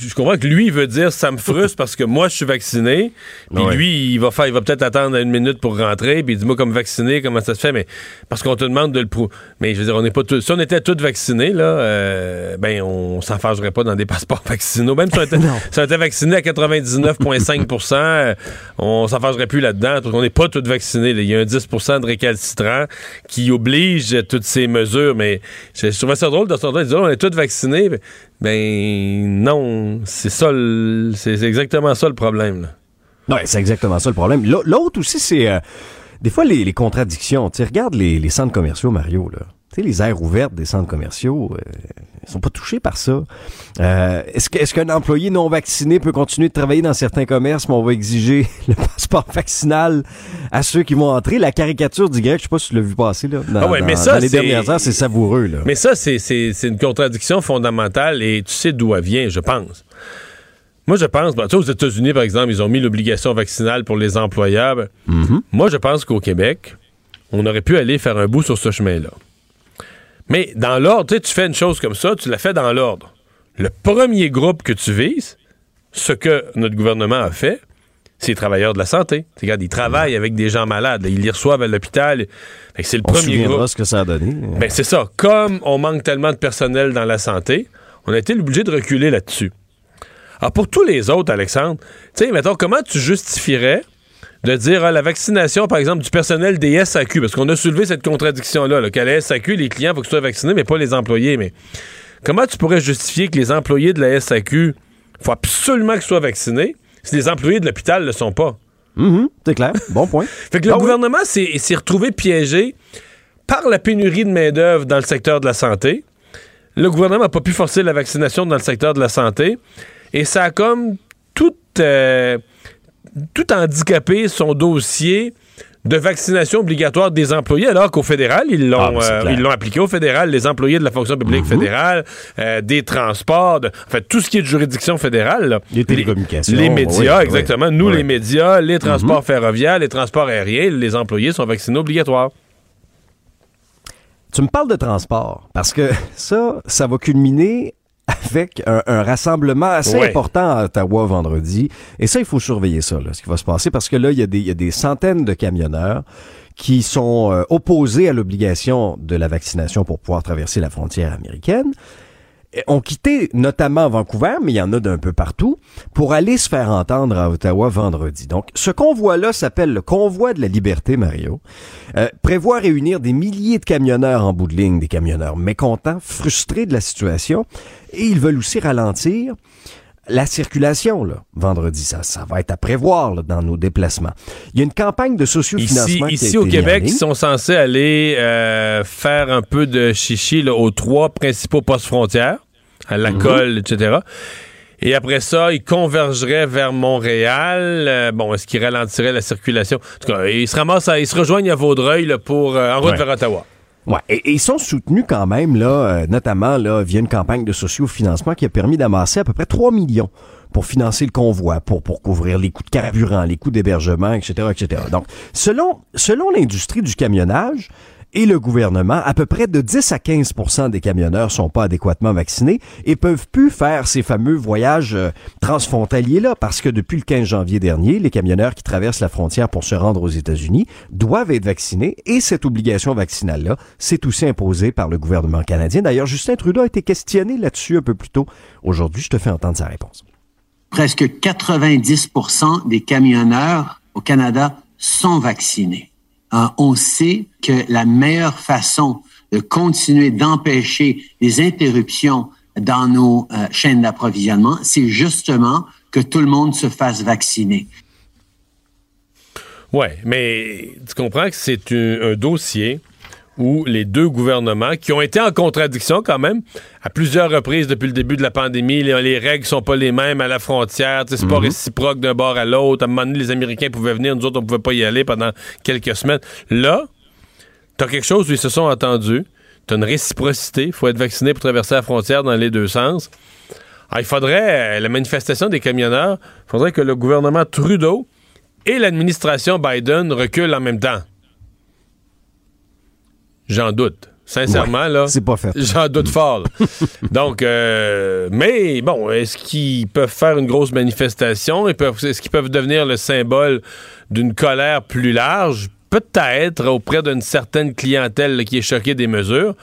Je comprends que lui, il veut dire ça me frustre parce que moi, je suis vacciné. Puis Ouais. lui, il va faire, il va peut-être attendre une minute pour rentrer. Puis il dit moi, comme vacciné, comment ça se fait? Mais parce qu'on te demande de le prouver. Mais je veux dire, on n'est pas tous. Si on était tous vaccinés, là, euh, ben on s'enfargerait pas dans des passeports vaccinaux. Même si on était, si on était vacciné à 99,5% euh, on s'enfargerait plus là-dedans. parce qu'on n'est pas tous vaccinés. là. Il y a un 10% de récalcitrants qui oblige toutes ces mesures. Mais je, je trouvais ça drôle de s'entendre dire on est tous vaccinés. Ben, Ben c'est ça, c'est exactement ça le problème. Ouais, c'est exactement ça le problème. L'au- L'autre aussi, c'est euh, des fois les, les contradictions. Tu regarde les, les centres commerciaux, Mario, là. Tu sais, les aires ouvertes des centres commerciaux, euh, ils sont pas touchés par ça. Euh, est-ce que- est-ce qu'un employé non vacciné peut continuer de travailler dans certains commerces, mais on va exiger le passeport vaccinal à ceux qui vont entrer? La caricature du grec, je sais pas si tu l'as vu passer, là. Dans, Ah ouais, mais ça, dans les c'est- dernières heures, c'est savoureux, là. Mais ça, c'est- c'est c'est une contradiction fondamentale et tu sais d'où elle vient, je pense. Moi, je pense, ben, tu sais, aux États-Unis, par exemple, ils ont mis l'obligation vaccinale pour les employables. Mm-hmm. Moi, je pense qu'au Québec, on aurait pu aller faire un bout sur ce chemin-là. Mais dans l'ordre, tu sais, tu fais une chose comme ça, tu la fais dans l'ordre. Le premier groupe que tu vises, ce que notre gouvernement a fait, c'est les travailleurs de la santé. Regarde, ils travaillent avec des gens malades. là, ils les reçoivent à l'hôpital. Que C'est le On premier groupe. ce que ça a donné. Ben, c'est ça. Comme on manque tellement de personnel dans la santé, on a été obligé de reculer là-dessus. Alors, pour tous les autres, Alexandre, tu sais, mettons, comment tu justifierais de dire ah, la vaccination, par exemple, du personnel des SAQ, parce qu'on a soulevé cette contradiction-là, là, qu'à la SAQ, les clients, il faut qu'ils soient vaccinés, mais pas les employés. Mais comment tu pourrais justifier que les employés de la SAQ, il faut absolument qu'ils soient vaccinés, si les employés de l'hôpital ne le sont pas? Mhm, c'est clair. Bon point. Fait que le gouvernement s'est s'est retrouvé piégé par la pénurie de main-d'œuvre dans le secteur de la santé. Le gouvernement n'a pas pu forcer la vaccination dans le secteur de la santé. Et ça a comme tout, euh, tout handicapé son dossier de vaccination obligatoire des employés, alors qu'au fédéral, ils l'ont Ah, ben, euh, clair. ils l'ont appliqué au fédéral, les employés de la fonction publique fédérale, euh, des transports, de- en fait, tout ce qui est de juridiction fédérale. là. Les télécommunications. Les, médias, oui, exactement. oui. Nous, Oui. les médias, les transports ferroviaires, les transports aériens, les employés sont vaccinés obligatoires. Tu me parles de transport parce que ça, ça va culminer avec un, un rassemblement assez Ouais. important à Ottawa vendredi. Et ça, il faut surveiller ça, là, ce qui va se passer, parce que là, il y a des, il y a des centaines de camionneurs qui sont euh, opposés à l'obligation de la vaccination pour pouvoir traverser la frontière américaine ont quitté notamment Vancouver, mais il y en a d'un peu partout, pour aller se faire entendre à Ottawa vendredi. Donc, ce convoi-là s'appelle le Convoi de la liberté, Mario, euh, prévoit réunir des milliers de camionneurs en bout de ligne, des camionneurs mécontents, frustrés de la situation, et ils veulent aussi ralentir la circulation, là, vendredi. Ça, ça va être à prévoir là, dans nos déplacements. Il y a une campagne de Ici, sociofinancement ici été au Québec, ils sont censés aller euh, faire un peu de chichi là, aux trois principaux postes frontières, à la Mhm. colle, etc. Et après ça, ils convergeraient vers Montréal. Euh, bon, est-ce qu'ils ralentiraient la circulation? En tout cas, ils se ramassent, à- ils se rejoignent à Vaudreuil là, pour, euh, en route Ouais. vers Ottawa. Ouais, et, ils sont soutenus quand même, là, euh, notamment là, via une campagne de sociofinancement qui a permis d'amasser à peu près 3 millions pour financer le convoi, pour, pour couvrir les coûts de carburant, les coûts d'hébergement, etc., etc. Donc, selon, selon l'industrie du camionnage et le gouvernement, à peu près de 10 à 15 des camionneurs sont pas adéquatement vaccinés et peuvent plus faire ces fameux voyages euh, transfrontaliers-là parce que depuis le 15 janvier dernier, les camionneurs qui traversent la frontière pour se rendre aux États-Unis doivent être vaccinés et cette obligation vaccinale-là, c'est aussi imposé par le gouvernement canadien. D'ailleurs, Justin Trudeau a été questionné là-dessus un peu plus tôt. Aujourd'hui, je te fais entendre sa réponse. presque 90% des camionneurs au Canada sont vaccinés. Euh, on sait que la meilleure façon de continuer d'empêcher les interruptions dans nos euh, chaînes d'approvisionnement, c'est justement que tout le monde se fasse vacciner. Ouais, mais tu comprends que c'est un dossier où les deux gouvernements, qui ont été en contradiction quand même, à plusieurs reprises depuis le début de la pandémie, les, les règles sont pas les mêmes à la frontière, c'est pas Mhm. réciproque d'un bord à l'autre. À un moment donné, les Américains pouvaient venir, nous autres, on pouvait pas y aller pendant quelques semaines. Là, t'as quelque chose où ils se sont entendus, t'as une réciprocité, il faut être vacciné pour traverser la frontière dans les deux sens. Ah, il faudrait, euh, la manifestation des camionneurs, il faudrait que le gouvernement Trudeau et l'administration Biden recule en même temps? J'en doute. Sincèrement, Ouais, là. c'est pas fait. J'en doute fort. là. Donc, euh, mais bon, est-ce qu'ils peuvent faire une grosse manifestation? Est-ce qu'ils peuvent devenir le symbole d'une colère plus large? Peut-être auprès d'une certaine clientèle là, qui est choquée des mesures.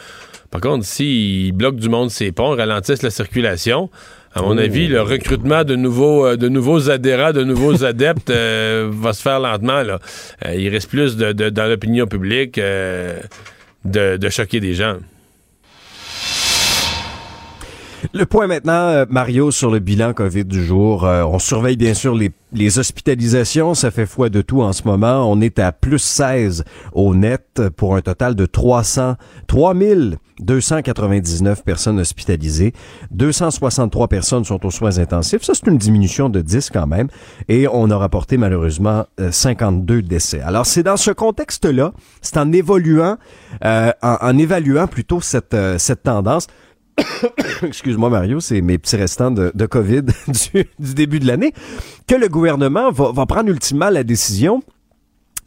Par contre, s'ils bloquent du monde ces ponts, ralentissent la circulation, à mon Oh. avis, le recrutement de nouveaux, euh, de nouveaux adhérents, de nouveaux adeptes euh, va se faire lentement. Là. Euh, il reste plus de, de- dans l'opinion publique euh, de, de choquer des gens. Le point maintenant, euh, Mario, sur le bilan COVID du jour. Euh, on surveille bien sûr les, les hospitalisations. Ça fait foi de tout en ce moment. On est à plus 16 au net pour un total de 300, 3299 personnes hospitalisées. 263 personnes sont aux soins intensifs. Ça, c'est une diminution de 10 quand même. Et on a rapporté malheureusement euh, 52 décès. Alors, c'est dans ce contexte-là, c'est en évoluant, euh, en, en évaluant plutôt cette, euh, cette tendance excuse-moi Mario, c'est mes petits restants de, COVID du, début de l'année, que le gouvernement va, prendre ultimement la décision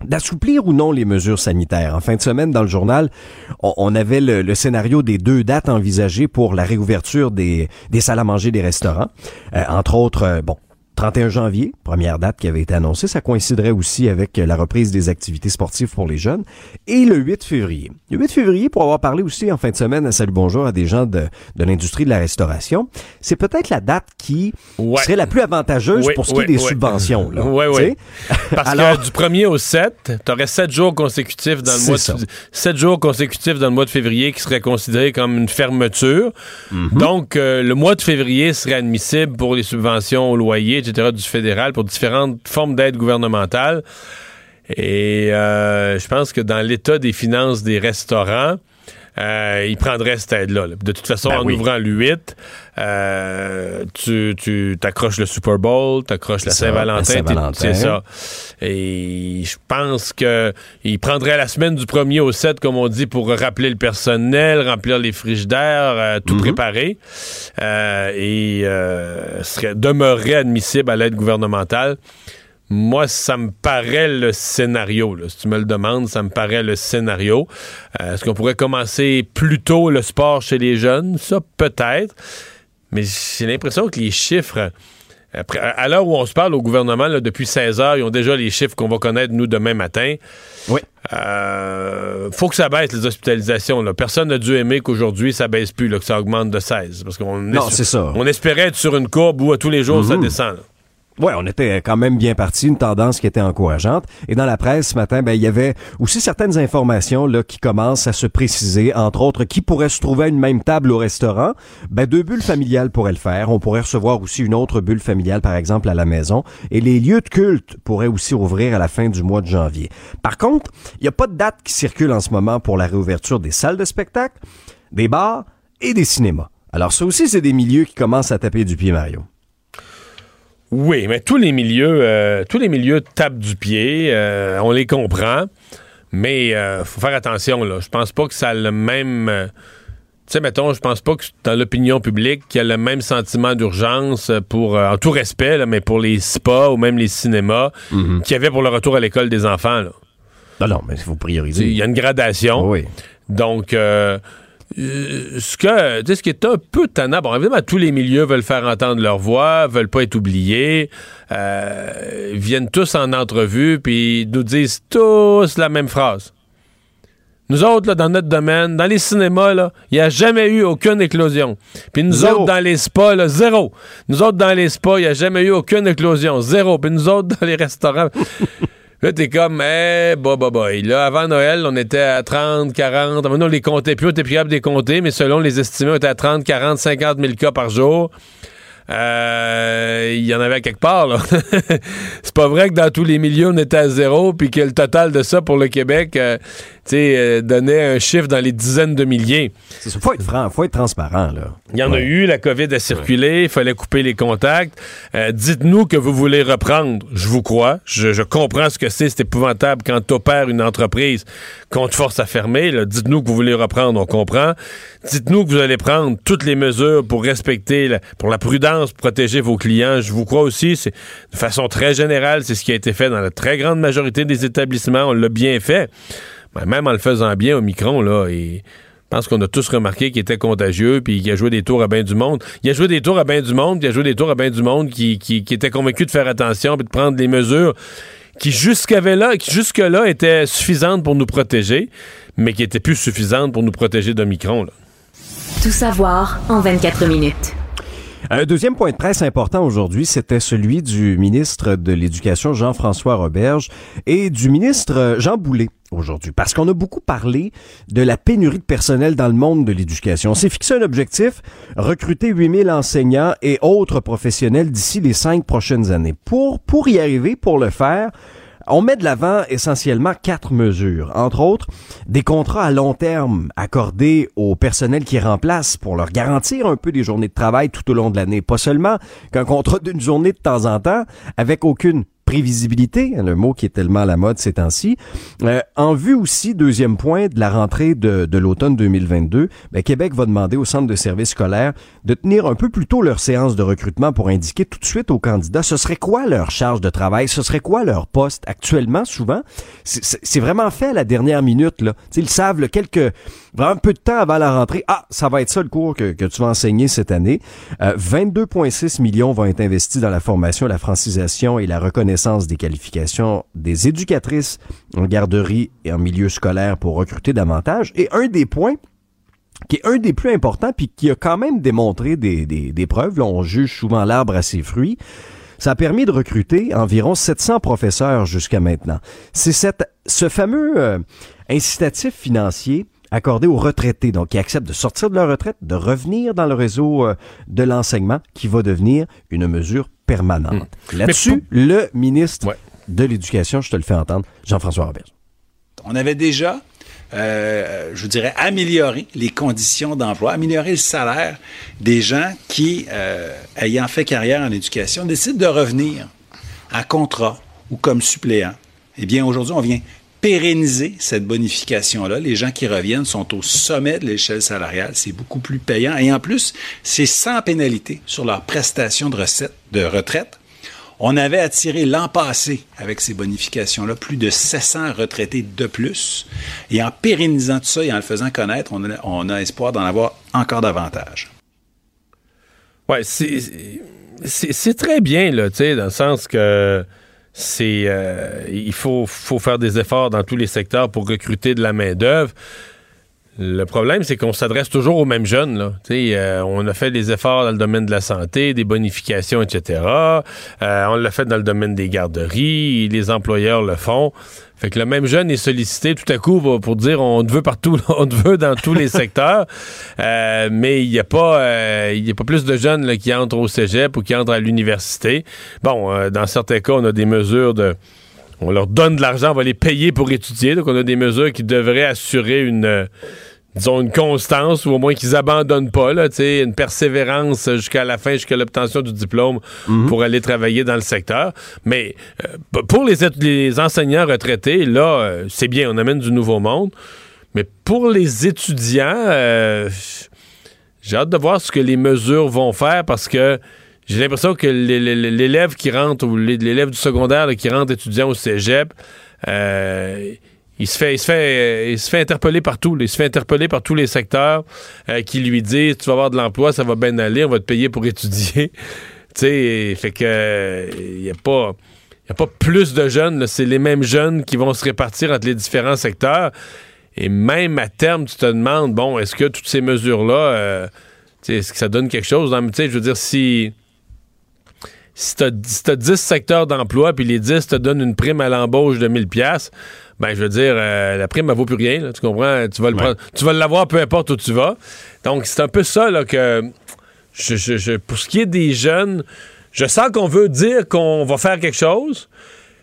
d'assouplir ou non les mesures sanitaires. En fin de semaine, dans le journal, on, avait le, scénario des deux dates envisagées pour la réouverture des, des salles à manger des restaurants. Euh, entre autres, euh, bon, 31 janvier, première date qui avait été annoncée, ça coïnciderait aussi avec la reprise des activités sportives pour les jeunes, et le 8 février. Le 8 février, pour avoir parlé aussi en fin de semaine à Salut Bonjour à des gens de, de l'industrie de la restauration, c'est peut-être la date qui serait la plus avantageuse Oui, pour ce qui oui, est des oui. subventions. Là, Oui, oui. Parce Alors- que du 1er au 7, tu aurais 7 jours consécutifs dans le mois de, 7 jours consécutifs dans le mois de février qui seraient considérés comme une fermeture. Mhm. Donc, euh, le mois de février serait admissible pour les subventions au loyer, du fédéral, pour différentes formes d'aide gouvernementale. Et euh, je pense que dans l'état des finances des restaurants, euh, ils prendraient cette aide-là. là. De toute façon, Ben en oui. ouvrant le 8, euh, tu, tu t'accroches le Super Bowl, t'accroches la Saint-Valentin. Saint-Valentin. C'est ça. Et je pense que il prendrait la semaine du 1er au 7, comme on dit, pour rappeler le personnel, remplir les frigidaires, euh, tout Mhm. préparer. Euh, et euh, serait, demeurerait admissible à l'aide gouvernementale. Moi, ça me paraît le scénario. là. Si tu me le demandes, ça me paraît le scénario. Euh, Est-ce qu'on pourrait commencer plus tôt le sport chez les jeunes? Ça, peut-être. Mais j'ai l'impression que les chiffres, après, à l'heure où on se parle au gouvernement, là, depuis 16 heures, ils ont déjà les chiffres qu'on va connaître, nous, demain matin. Oui. Euh, faut que ça baisse, les hospitalisations. là. Personne n'a dû aimer qu'aujourd'hui, ça baisse plus, là, que ça augmente de 16. Parce qu'on Non, es- c'est ça. On espérait être sur une courbe où à tous les jours, ça Mhm. descend. là. Ouais, on était quand même bien parti, une tendance qui était encourageante. Et dans la presse ce matin, ben il y avait aussi certaines informations là qui commencent à se préciser, entre autres qui pourrait se trouver à une même table au restaurant. Ben deux bulles familiales pourraient le faire. On pourrait recevoir aussi une autre bulle familiale, par exemple à la maison. Et les lieux de culte pourraient aussi ouvrir à la fin du mois de janvier. Par contre, il n'y a pas de date qui circule en ce moment pour la réouverture des salles de spectacle, des bars et des cinémas. Alors ça aussi, c'est des milieux qui commencent à taper du pied, Mario. Oui, mais tous les milieux, euh, tous les milieux tapent du pied, euh, on les comprend, mais euh, faut faire attention là. Je pense pas que ça a le même. euh, tu sais, mettons, je pense pas que dans l'opinion publique, qu'il y a le même sentiment d'urgence pour, euh, en tout respect, là, mais pour les spas ou même les cinémas, qu'il y avait pour le retour à l'école des enfants. Là. Non, non, mais il faut prioriser. Il y a une gradation. Oui. Donc, euh, euh, ce que, tu sais, ce qui est un peu tannant, bon, évidemment, tous les milieux veulent faire entendre leur voix, veulent pas être oubliés, euh, viennent tous en entrevue, puis nous disent tous la même phrase. Nous autres, là, dans notre domaine, dans les cinémas, il n'y a jamais eu aucune éclosion. Puis nous Zéro. autres, dans les spas, là, zéro. Nous autres, dans les spas, il n'y a jamais eu aucune éclosion. Zéro. Puis nous autres, dans les restaurants... Là, t'es comme, eh, bah, bah, bah. Là, avant Noël, on était à 30, 40. Maintenant, on les comptait plus, on était plus capable de les compter, mais selon les estimés, on était à 30, 40, 50 000 cas par jour. Euh, Il y en avait quelque part, là. c'est pas vrai que dans tous les milieux, on était à zéro, puis que le total de ça pour le Québec, euh, euh, donnait un chiffre dans les dizaines de milliers. Il faut être franc, faut être transparent. Là. Il y en a eu, la COVID a circulé, il fallait couper les contacts. Euh, dites-nous que vous voulez reprendre. Je vous crois. Je, je comprends ce que c'est. C'est épouvantable quand tu opères une entreprise qu'on te force à fermer. Dites-nous que vous voulez reprendre. On comprend. Dites-nous que vous allez prendre toutes les mesures pour respecter, la- pour la prudence, protéger vos clients. Je vous crois aussi. C'est de façon très générale, c'est ce qui a été fait dans la très grande majorité des établissements. On l'a bien fait. Ben, même en le faisant bien au micron, là, et je pense qu'on a tous remarqué qu'il était contagieux, puis qu'il a joué des tours à bien du monde. Il a joué des tours à bien du monde, puis il a joué des tours à bien du monde qui, qui, qui était convaincu de faire attention, puis de prendre des mesures qui jusqu'avait là, qui jusque-là étaient suffisantes pour nous protéger, mais qui étaient plus suffisantes pour nous protéger d'Omicron. là. Tout savoir en 24 minutes. Un deuxième point de presse important aujourd'hui, c'était celui du ministre de l'Éducation Jean-François Roberge et du ministre euh, Jean Boulet aujourd'hui. Parce qu'on a beaucoup parlé de la pénurie de personnel dans le monde de l'éducation. On s'est fixé un objectif, recruter 8000 enseignants et autres professionnels d'ici les cinq prochaines années. Pour, pour y arriver, pour le faire, on met de l'avant essentiellement quatre mesures. Entre autres, des contrats à long terme accordés au personnel qui remplace pour leur garantir un peu des journées de travail tout au long de l'année. Pas seulement qu'un contrat d'une journée de temps en temps avec aucune prévisibilité, hein, le mot qui est tellement à la mode ces temps-ci. Euh, en vue aussi, deuxième point, de la rentrée de, de l'automne 2022, ben, Québec va demander au centre de services scolaires de tenir un peu plus tôt leur séance de recrutement pour indiquer tout de suite aux candidats ce serait quoi leur charge de travail, ce serait quoi leur poste. Actuellement, souvent, c'est- vraiment fait à la dernière minute. Là. Ils savent là, quelques vraiment peu de temps avant la rentrée. Ah, ça va être ça le cours que, que tu vas enseigner cette année. Euh, 22,6 millions vont être investis dans la formation, la francisation et la reconnaissance des qualifications des éducatrices en garderie et en milieu scolaire pour recruter davantage. Et un des points qui est un des plus importants, puis qui a quand même démontré des, des, preuves, on juge souvent l'arbre à ses fruits, ça a permis de recruter environ 700 professeurs jusqu'à maintenant. C'est ce fameux euh, incitatif financier accordé aux retraités, donc qui acceptent de sortir de leur retraite, de revenir dans le réseau euh, de l'enseignement, qui va devenir une mesure permanente. Là-dessus, le ministre de l'Éducation, je te le fais entendre, Jean-François Robert. On avait déjà, euh, je dirais, amélioré les conditions d'emploi, amélioré le salaire des gens qui, euh, ayant fait carrière en éducation, décident de revenir en contrat ou comme suppléant. Eh bien, aujourd'hui, on vient pérenniser cette bonification-là. Les gens qui reviennent sont au sommet de l'échelle salariale. C'est beaucoup plus payant. Et en plus, c'est sans pénalité sur leurs prestations de, recettes, de retraite. On avait attiré l'an passé, avec ces bonifications-là, plus de 700 retraités de plus. Et en pérennisant tout ça et en le faisant connaître, on a, on a espoir d'en avoir encore davantage. C'est- c'est très bien, là, tu sais, dans le sens que c'est euh, il faut, faut faire des efforts dans tous les secteurs pour recruter de la main-d'œuvre. Le problème, c'est qu'on s'adresse toujours aux mêmes jeunes. Là. Euh, on a fait des efforts dans le domaine de la santé, des bonifications, etc. Euh, on l'a fait dans le domaine des garderies. Les employeurs le font. Fait que le même jeune est sollicité tout à coup pour, dire on te veut partout, on te veut dans tous les secteurs. Euh, mais il n'y a pas il a pas plus de jeunes qui entrent au cégep ou qui entrent à l'université. Bon, dans certains cas, on a des mesures de on leur donne de l'argent, on va les payer pour étudier. Donc, on a des mesures qui devraient assurer une, euh, disons, une constance ou au moins qu'ils abandonnent pas, là, tu sais, une persévérance jusqu'à la fin, jusqu'à l'obtention du diplôme pour aller travailler dans le secteur. Mais euh, pour les, enseignants retraités, là, euh, c'est bien, on amène du nouveau monde. Mais pour les étudiants, euh, j'ai hâte de voir ce que les mesures vont faire parce que j'ai l'impression que l'é- l'é- l'élève qui rentre ou l'é- l'élève du secondaire qui rentre étudiant au cégep, euh, il se fait, il se fait, il se fait interpeller partout. Il se fait interpeller par tous les secteurs euh, qui lui disent tu vas avoir de l'emploi, ça va bien aller, on va te payer pour étudier. tu sais, fait que il y a pas. Il n'y a pas plus de jeunes, c'est les mêmes jeunes qui vont se répartir entre les différents secteurs. Et même à terme, tu te demandes, bon, est-ce que toutes ces mesures-là, euh, est-ce que ça donne quelque chose? Tu sais, je veux dire, si, si tu as, 10 secteurs d'emploi, puis les 10 te donnent une prime à l'embauche de 1000 pièces ben, je veux dire, euh, la prime, elle vaut plus rien, là, tu comprends? Tu vas le prendre- tu vas l'avoir peu importe où tu vas. Donc, c'est un peu ça, là, que je, je- je- pour ce qui est des jeunes, je sens qu'on veut dire qu'on va faire quelque chose,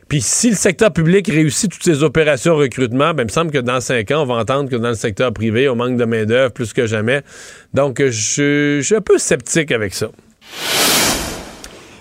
puis si le secteur public réussit toutes ces opérations de recrutement, ben, il me semble que dans cinq ans, on va entendre que dans le secteur privé, on manque de main-d'œuvre plus que jamais. Donc, je, je suis un peu sceptique avec ça.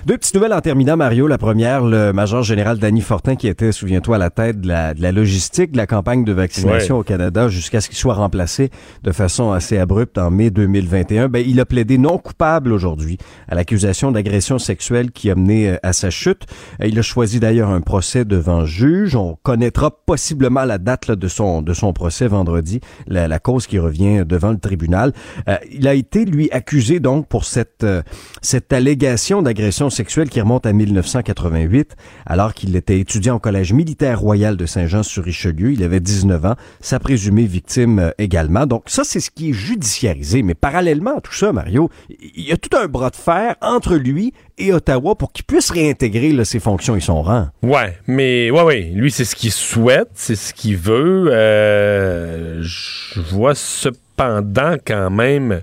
Deux petites nouvelles en terminant, Mario. La première, le major général Danny Fortin, qui était, souviens-toi, à la tête de la, de la, logistique de la campagne de vaccination Ouais. au Canada jusqu'à ce qu'il soit remplacé de façon assez abrupte en mai 2021. Ben, il a plaidé non coupable aujourd'hui à l'accusation d'agression sexuelle qui a mené euh, à sa chute. Euh, Il a choisi d'ailleurs un procès devant juge. On connaîtra possiblement la date là, de son de son procès vendredi, la, la cause qui revient devant le tribunal. Euh, il a été lui accusé donc pour cette euh, cette allégation d'agression sexuelle qui remonte à 1988, alors qu'il était étudiant au Collège militaire royal de Saint-Jean-sur-Richelieu. Il avait 19 ans, sa présumée victime euh, également. Donc ça, c'est ce qui est judiciarisé. Mais parallèlement à tout ça, Mario, il y a tout un bras de fer entre lui et Ottawa pour qu'il puisse réintégrer ses fonctions et son rang. Ouais, mais ouais, ouais, lui c'est ce qu'il souhaite, c'est ce qu'il veut. Euh, je vois cependant quand même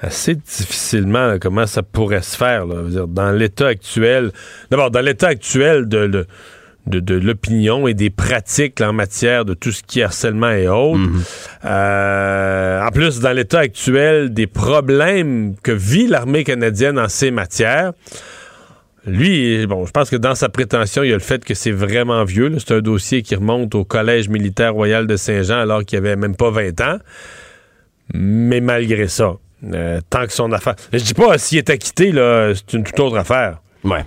assez difficilement là, comment ça pourrait se faire. là. Dire, dans l'état actuel, d'abord dans l'état actuel de, de, de, de l'opinion et des pratiques là, en matière de tout ce qui est harcèlement et autres. Euh, en plus, dans l'état actuel des problèmes que vit l'armée canadienne en ces matières. Lui, bon, je pense que dans sa prétention, il y a le fait que c'est vraiment vieux. C'est un dossier qui remonte au Collège militaire royal de Saint-Jean alors qu'il avait même pas 20 ans. Mais malgré ça, euh, tant que son affaire. Je dis pas s'il est acquitté, là, c'est une toute autre affaire. Ouais.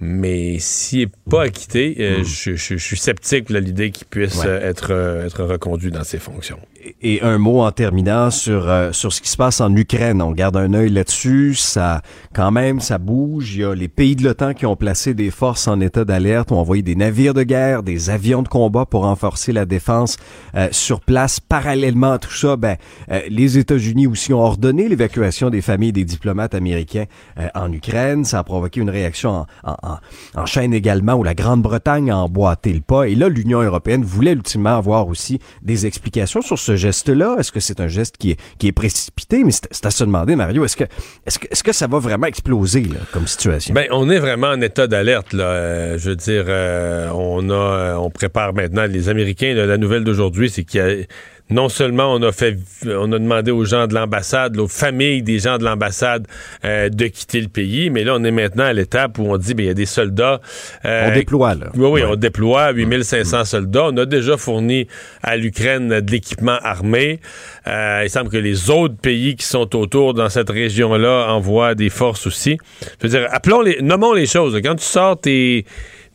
Mais s'il n'est pas acquitté, euh, je, je- je suis sceptique à l'idée qu'il puisse Ouais. être, euh, être reconduit dans ses fonctions. Et un mot en terminant sur euh, sur ce qui se passe en Ukraine. On garde un œil là-dessus. Ça, quand même, ça bouge. Il y a les pays de l'OTAN qui ont placé des forces en état d'alerte, ont envoyé des navires de guerre, des avions de combat pour renforcer la défense euh, sur place. Parallèlement à tout ça, ben, euh, les États-Unis aussi ont ordonné l'évacuation des familles des diplomates américains euh, en Ukraine. Ça a provoqué une réaction en, en, en- chaîne également où la Grande-Bretagne a emboîté le pas. Et là, l'Union européenne voulait ultimement avoir aussi des explications sur ce geste-là? Est-ce que c'est un geste qui est, précipité? Mais c'est à se demander, Mario, est-ce que, ça va vraiment exploser comme situation? Ben, on est vraiment en état d'alerte. Euh, je veux dire, euh, on a, euh, on prépare maintenant les Américains. la nouvelle d'aujourd'hui, c'est qu'il y a non seulement on a fait, on a demandé aux gens de l'ambassade, aux familles des gens de l'ambassade euh, de quitter le pays, mais là on est maintenant à l'étape où on dit, ben il y a des soldats. euh, On déploie, là. Oui, oui, on déploie 8500 soldats. On a déjà fourni à l'Ukraine de l'équipement armé. Euh, il semble que les autres pays qui sont autour dans cette région-là envoient des forces aussi. Je veux dire, appelons les, nommons les choses. Quand tu sors tes,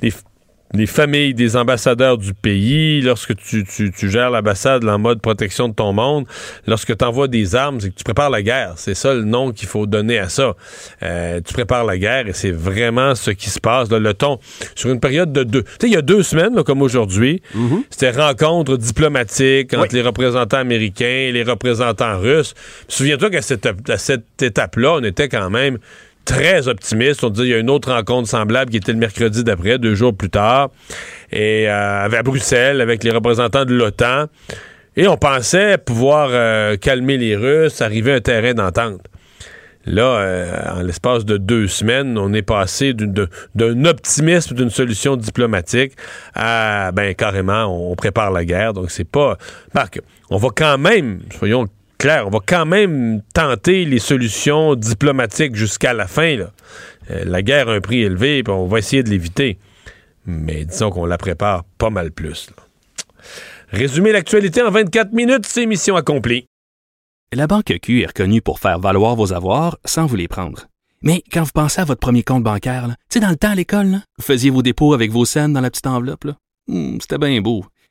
les, les familles des ambassadeurs du pays, lorsque tu, tu, tu gères l'ambassade en mode protection de ton monde, lorsque tu envoies des armes, c'est que tu prépares la guerre. C'est ça le nom qu'il faut donner à ça. Euh, tu prépares la guerre et c'est vraiment ce qui se passe. là, le ton, sur une période de deux... Tu sais, il y a deux semaines, là, comme aujourd'hui, c'était rencontre diplomatique entre les représentants américains et les représentants russes. Souviens-toi qu'à cette, à cette étape-là, on était quand même très optimiste. On disait il y a une autre rencontre semblable qui était le mercredi d'après, deux jours plus tard, et euh, à Bruxelles avec les représentants de l'OTAN. Et on pensait pouvoir euh, calmer les Russes, arriver à un terrain d'entente. Là, euh, en l'espace de deux semaines, on est passé d'un optimisme d'une solution diplomatique à, ben, carrément, on prépare la guerre. Donc, c'est pas. Marc, on va quand même, soyons clairs, on va quand même tenter les solutions diplomatiques jusqu'à la fin. Euh, la guerre a un prix élevé, puis on va essayer de l'éviter. Mais disons qu'on la prépare pas mal plus. là. L'actualité en 24 minutes, c'est mission accomplie. La Banque Q est reconnue pour faire valoir vos avoirs sans vous les prendre. Mais quand vous pensez à votre premier compte bancaire, tu dans le temps à l'école, vous faisiez vos dépôts avec vos scènes dans la petite enveloppe. Hmm, C'était bien beau.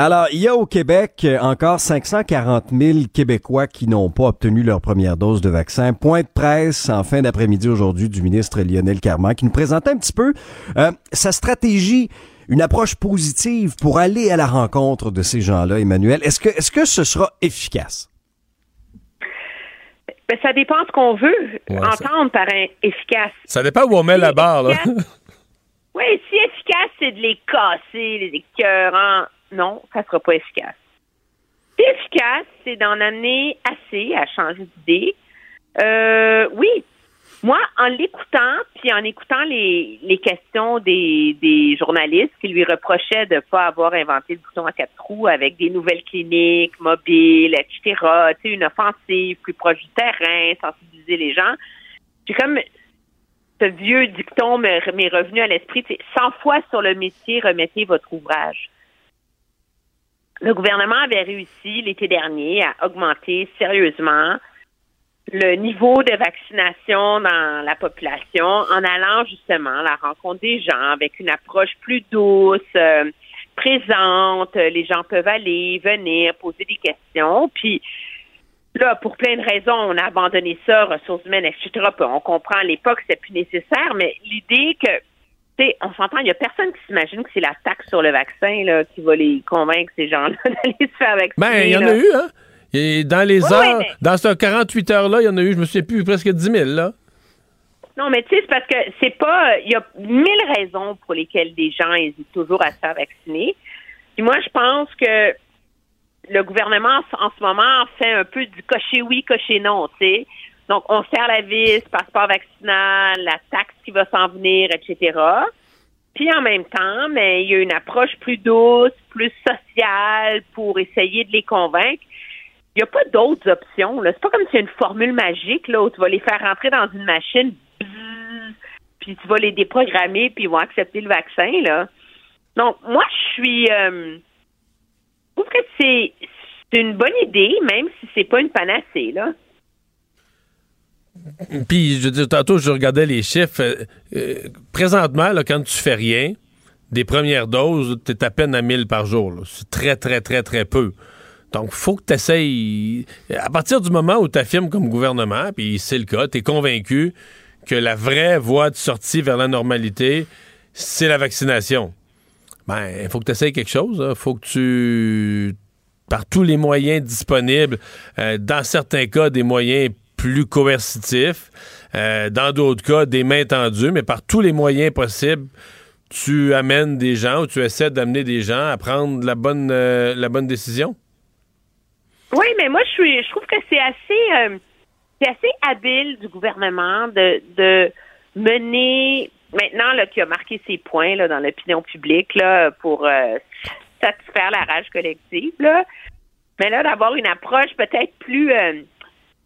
Alors, il y a au Québec encore 540 000 Québécois qui n'ont pas obtenu leur première dose de vaccin. Point de presse en fin d'après-midi aujourd'hui du ministre Lionel Carman qui nous présentait un petit peu euh, sa stratégie, une approche positive pour aller à la rencontre de ces gens-là, Emmanuel. Est-ce que, est-ce que ce sera efficace? Ben, ça dépend ce qu'on veut Ouais, entendre par un efficace. Ça dépend où on met la barre. Là. Oui, si efficace, c'est de les casser, les écœurants. Non, ça sera pas efficace. Efficace, c'est d'en amener assez à changer d'idée. Euh, oui. Moi, en l'écoutant, puis en écoutant les, les questions des, des journalistes qui lui reprochaient de ne pas avoir inventé le bouton à quatre trous avec des nouvelles cliniques mobiles, etc., une offensive plus proche du terrain, sensibiliser les gens, j'ai comme ce vieux dicton m'est revenu à l'esprit, c'est 100 fois sur le métier, remettez votre ouvrage. Le gouvernement avait réussi l'été dernier à augmenter sérieusement le niveau de vaccination dans la population en allant justement à la rencontre des gens avec une approche plus douce, euh, présente. Les gens peuvent aller, venir, poser des questions. Puis là, pour plein de raisons, on a abandonné ça, ressources humaines, etc. On comprend à l'époque, c'était plus nécessaire, mais l'idée que on s'entend, il n'y a personne qui s'imagine que c'est la taxe sur le vaccin là, qui va les convaincre, ces gens-là, d'aller se faire vacciner. Ben, il y en là. a eu, hein? Et dans les Oui, heures, oui, mais- dans ce 48 heures-là, il y en a eu, je me souviens plus, presque 10 000, là. Non, mais tu sais, c'est parce que c'est pas. Il y a mille raisons pour lesquelles des gens hésitent toujours à se faire vacciner. Puis moi, je pense que le gouvernement, en ce moment, fait un peu du cocher oui, cocher non, tu sais. Donc, on serre la vis, passeport vaccinal, la taxe qui va s'en venir, etc. Puis en même temps, mais il y a une approche plus douce, plus sociale pour essayer de les convaincre. Il n'y a pas d'autres options. C'est pas comme s'il y a une formule magique là, où tu vas les faire rentrer dans une machine, puis tu vas les déprogrammer, puis ils vont accepter le vaccin. Là. Donc, moi, je suis. euh, je trouve que c'est c'est une bonne idée, même si c'est pas une panacée. Là. Puis, je dire, tantôt, je regardais les chiffres. euh, euh, présentement, quand tu fais rien, des premières doses, tu es à peine à 1000 par jour. C'est très, très, très, très peu. Donc, faut que tu essayes. À partir du moment où tu affirmes comme gouvernement, puis c'est le cas, tu es convaincu que la vraie voie de sortie vers la normalité, c'est la vaccination. Ben, il faut que tu essayes quelque chose. Il faut que tu par tous les moyens disponibles, euh, dans certains cas, des moyens plus coercitifs, euh, dans d'autres cas, des mains tendues, mais par tous les moyens possibles, tu amènes des gens ou tu essaies d'amener des gens à prendre la bonne, euh, la bonne décision? Oui, mais moi, je suis, je trouve que c'est assez, euh, assez habile du gouvernement de, de mener, maintenant qui a marqué ses points là, dans l'opinion publique là, pour satisfaire la rage collective, là. Mais là, d'avoir une approche peut-être plus,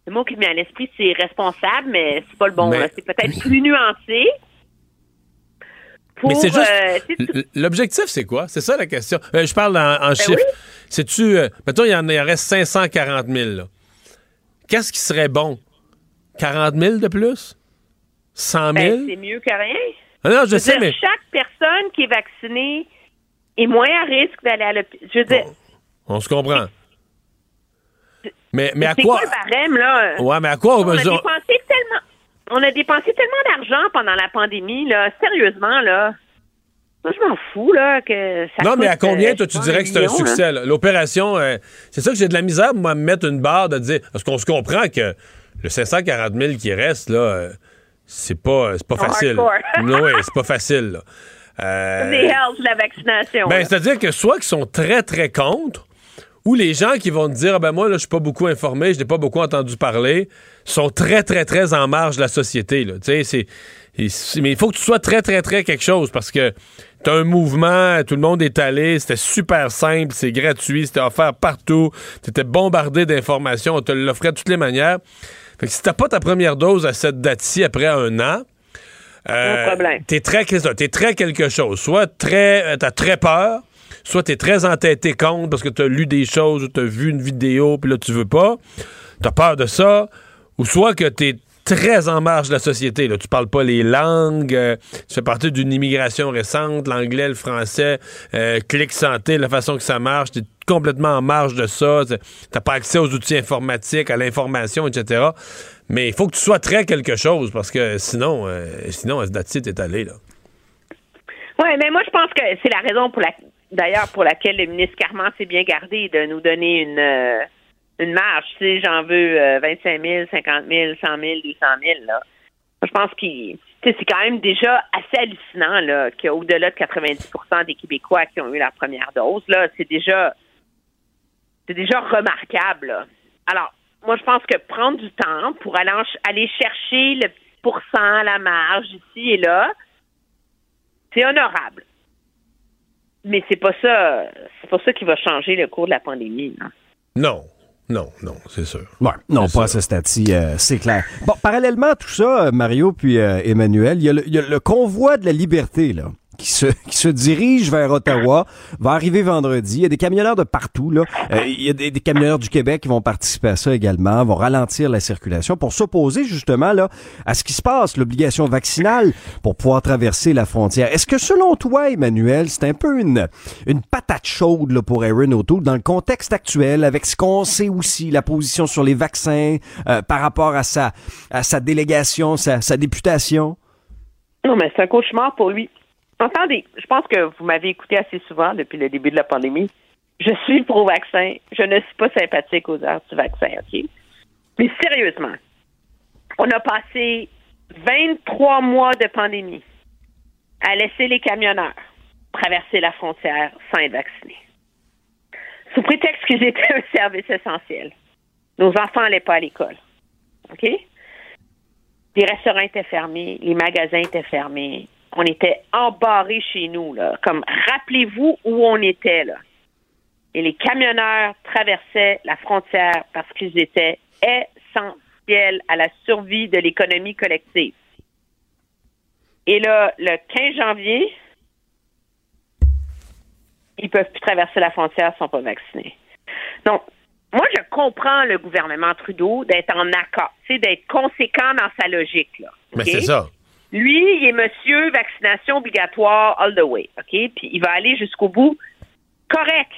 le mot qui me vient à l'esprit, c'est responsable, mais c'est pas le bon. Mais-. C'est peut-être plus nuancé. Pour, Mais c'est juste. euh, L'objectif, c'est quoi? C'est ça la question. Euh, je parle en, en Ben chiffres. oui. C'est-tu. euh, mettons, il y en il en reste 540 000. là. Qu'est-ce qui serait bon? 40 000 de plus? 100 000? ben, c'est mieux que rien. Ah non, je sais, dire, mais. chaque personne qui est vaccinée est moins à risque d'aller à l'hôpital. Je veux dire, On se comprend. Mais, mais à quoi. quoi le barème, là? Ouais, mais à quoi on on a mesure- dépensé tellement. On a dépensé tellement d'argent pendant la pandémie, là. Sérieusement, là. Moi, je m'en fous, là, que ça Non, mais à coûte, combien, euh, toi, tu dirais que c'est un succès? L'opération, euh, c'est ça que j'ai de la misère, moi, me mettre une barre de dire. Parce qu'on se comprend que le 540 000 qui reste, là, euh, c'est pas, pas facile. non, ouais, c'est pas facile, là. Euh, C'est la vaccination. ben, c'est-à-dire que soit qu'ils sont très, très contre, Ou les gens qui vont te dire, ah ben moi, là, je suis pas beaucoup informé, je n'ai pas beaucoup entendu parler, sont très, très, très en marge de la société, là. Tu sais, c'est... Mais il faut que tu sois très, très, très quelque chose parce que tu as un mouvement, tout le monde est allé, c'était super simple, c'est gratuit, c'était offert partout, tu étais bombardé d'informations, on te l'offrait de toutes les manières. Fait que si t'as pas ta première dose à cette date-ci après un an, euh, t'es très, es très quelque chose. Soit très, euh, t'as très peur, soit t'es très entêté contre parce que t'as lu des choses ou t'as vu une vidéo puis là tu veux pas, t'as peur de ça, ou soit que t'es très en marge de la société. Là. Tu parles pas les langues, euh, tu fais partie d'une immigration récente, l'anglais, le français, euh, clic santé, la façon que ça marche, tu es complètement en marge de ça, t'as pas accès aux outils informatiques, à l'information, etc. Mais il faut que tu sois très quelque chose parce que sinon, euh, sinon ce date-ci, t'es allé. Là. Oui, mais moi, je pense que c'est la raison pour la d'ailleurs pour laquelle le ministre Carman s'est bien gardé de nous donner une une marge. Sais, j'en veux 25 000, 50 000, 100 000, 200 000. Là. Je pense que c'est quand même déjà assez hallucinant là, qu'au-delà de 90% des Québécois qui ont eu la première dose, là, c'est déjà c'est déjà remarquable. Alors, moi, je pense que prendre du temps pour aller, aller chercher le pourcent, la marge ici et là, c'est honorable. Mais c'est pas ça, c'est pas ça qui va changer le cours de la pandémie. Non, non, non, c'est sûr. Ouais, non, pas à ce stade-ci, euh, c'est clair. Bon, parallèlement à tout ça, Mario puis euh, Emmanuel, il y, y, a le convoi de la liberté, là qui se, qui se dirige vers Ottawa, va arriver vendredi. Il y a des camionneurs de partout. Là. Euh, il y a des, camionneurs du Québec qui vont participer à ça également, vont ralentir la circulation pour s'opposer justement là à ce qui se passe, l'obligation vaccinale pour pouvoir traverser la frontière. Est-ce que selon toi, Emmanuel, c'est un peu une, une patate chaude là, pour Aaron O'Toole dans le contexte actuel, avec ce qu'on sait aussi, la position sur les vaccins euh, par rapport à sa, à sa délégation, sa, sa députation? Non, mais c'est un cauchemar pour lui. Je pense que vous m'avez écouté assez souvent depuis le début de la pandémie. Je suis pro-vaccin. Je ne suis pas sympathique aux vaccin, OK? Mais sérieusement, on a passé 23 mois de pandémie à laisser les camionneurs traverser la frontière sans être vaccinés. Sous prétexte qu'ils étaient un service essentiel. Nos enfants n'allaient pas à l'école. Les restaurants étaient fermés, les magasins étaient fermés, on était embarrés chez nous, là. Comme, rappelez-vous où on était, là. Et les camionneurs traversaient la frontière parce qu'ils étaient essentiels à la survie de l'économie collective. Et là, le 15 janvier, ils peuvent plus traverser la frontière sans pas vaccinés. Donc, moi, je comprends le gouvernement Trudeau d'être en accord, d'être conséquent dans sa logique. Là, Mais c'est ça. Lui, il est monsieur vaccination obligatoire all the way, OK? Puis il va aller jusqu'au bout. Correct.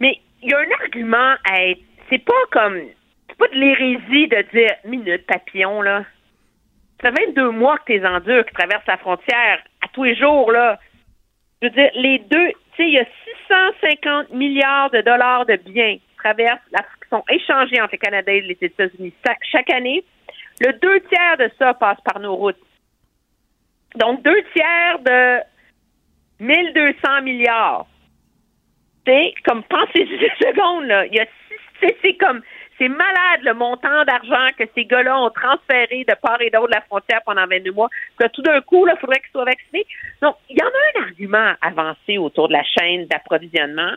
Mais il y a un argument à être. C'est pas comme. C'est pas de l'hérésie de dire minute, papillon, là. Ça fait 22 mois que t'es endures, qui traversent la frontière à tous les jours, là. Je veux dire, les deux. Tu sais, il y a 650 milliards de dollars de biens qui traversent, qui sont échangés entre le Canada et les États-Unis chaque année. Le deux tiers de ça passe par nos routes. Donc, deux tiers de 1200 milliards. C'est comme, pensez deux secondes, là. C'est comme, c'est malade le montant d'argent que ces gars-là ont transféré de part et d'autre de la frontière pendant 22 mois. Que tout d'un coup, il faudrait qu'ils soient vaccinés. Donc, il y en a un argument avancé autour de la chaîne d'approvisionnement.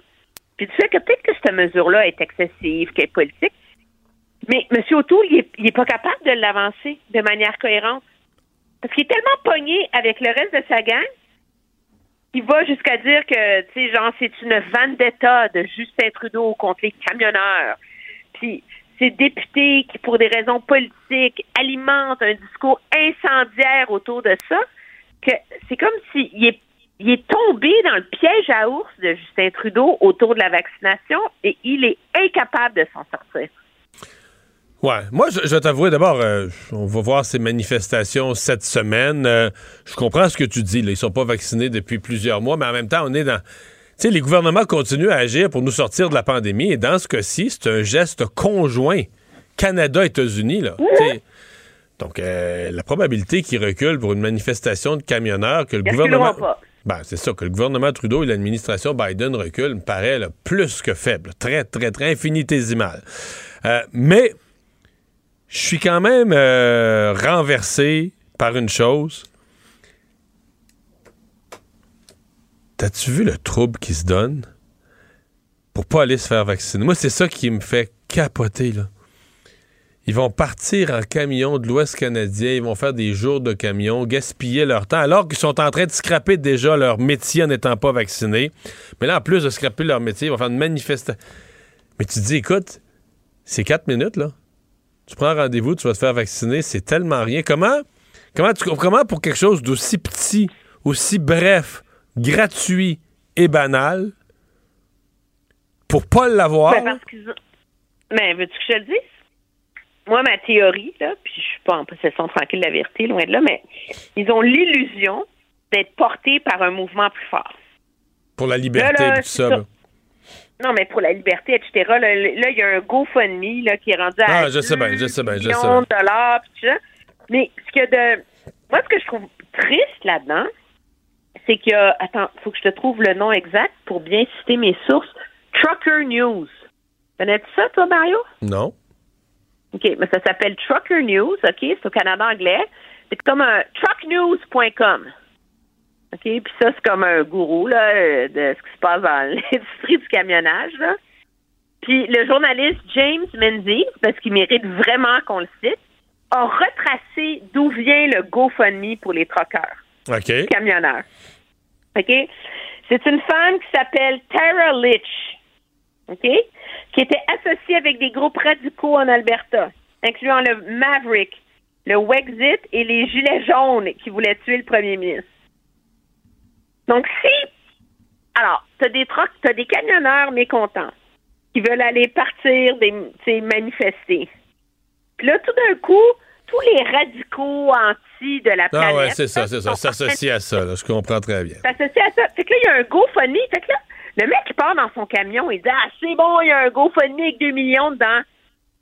Puis tu sais que peut-être que cette mesure-là est excessive, qu'elle est politique. Mais M. O'Toole, il n'est pas capable de l'avancer de manière cohérente. Parce qu'il est tellement pogné avec le reste de sa gang qu'il va jusqu'à dire que, tu sais, genre, c'est une vendetta de Justin Trudeau contre les camionneurs. Puis, ces députés qui, pour des raisons politiques, alimentent un discours incendiaire autour de ça, que c'est comme s'il il est tombé dans le piège à ours de Justin Trudeau autour de la vaccination et il est incapable de s'en sortir. Ouais, moi je, je vais t'avouer d'abord, euh, on va voir ces manifestations cette semaine. Euh, je comprends ce que tu dis, là, ils sont pas vaccinés depuis plusieurs mois, mais en même temps, on est dans. Tu sais, les gouvernements continuent à agir pour nous sortir de la pandémie, et dans ce cas-ci, c'est un geste conjoint Canada-États-Unis là. Donc, euh, la probabilité qu'ils reculent pour une manifestation de camionneurs que le gouvernement. Ben, c'est ça, que le gouvernement Trudeau et l'administration Biden reculent me paraît là, plus que faible. Très, très, très infinitésimal. Mais je suis quand même euh, renversé par une chose. T'as-tu vu le trouble qui se donne pour pas aller se faire vacciner? Moi, c'est ça qui me fait capoter, là. Ils vont partir en camion de l'Ouest canadien, ils vont faire des jours de camion, gaspiller leur temps, alors qu'ils sont en train de scraper déjà leur métier en n'étant pas vaccinés. Mais là, en plus de scraper leur métier, ils vont faire une manifestation. Mais tu te dis, écoute, c'est quatre minutes, là. Tu prends rendez-vous, tu vas te faire vacciner, c'est tellement rien. Comment, comment, tu, comment pour quelque chose d'aussi petit, aussi bref, gratuit et banal, pour pas l'avoir... Ben, parce qu'ils ont- Mais veux-tu que je le dise? Moi, ma théorie, là, puis je suis pas en possession tranquille de la vérité, loin de là, mais ils ont l'illusion d'être portés par un mouvement plus fort. Pour la liberté Là, là, tout ça. Non, mais pour la liberté, etc. Là, là, il y a un GoFundMe là, qui est rendu à Ah, je sais bien, je sais bien, je sais bien. dollars, ça. Mais ce que de... Moi, ce que je trouve triste là-dedans, c'est qu'il y a... Attends, faut que je te trouve le nom exact pour bien citer mes sources. Trucker News. Connais-tu ça, toi, Mario? Non. OK, mais ça s'appelle Trucker News, OK? C'est au Canada anglais. C'est comme un trucknews.com. OK? Puis ça, c'est comme un gourou là, euh, de ce qui se passe dans l'industrie du camionnage. Là. Puis le journaliste James Menzies, parce qu'il mérite vraiment qu'on le cite, a retracé d'où vient le GoFundMe pour les truckers OK. camionneurs. OK? C'est une femme qui s'appelle Tara Litch. OK? Qui était associée avec des groupes radicaux en Alberta, incluant le Maverick, le Wexit et les Gilets jaunes qui voulaient tuer le premier ministre. Donc, si. Alors, t'as des trucks, t'as des camionneurs mécontents qui veulent aller partir, des, tu manifester. Puis là, tout d'un coup, tous les radicaux anti de la planète. Ah ouais, c'est ça, c'est ça. S'associer à ça, là, je comprends très bien. s'associe à ça. Fait que là, il y a un GoFundMe. Fait que là, le mec qui part dans son camion, il dit Ah, c'est bon, il y a un GoFundMe avec 2 millions dedans.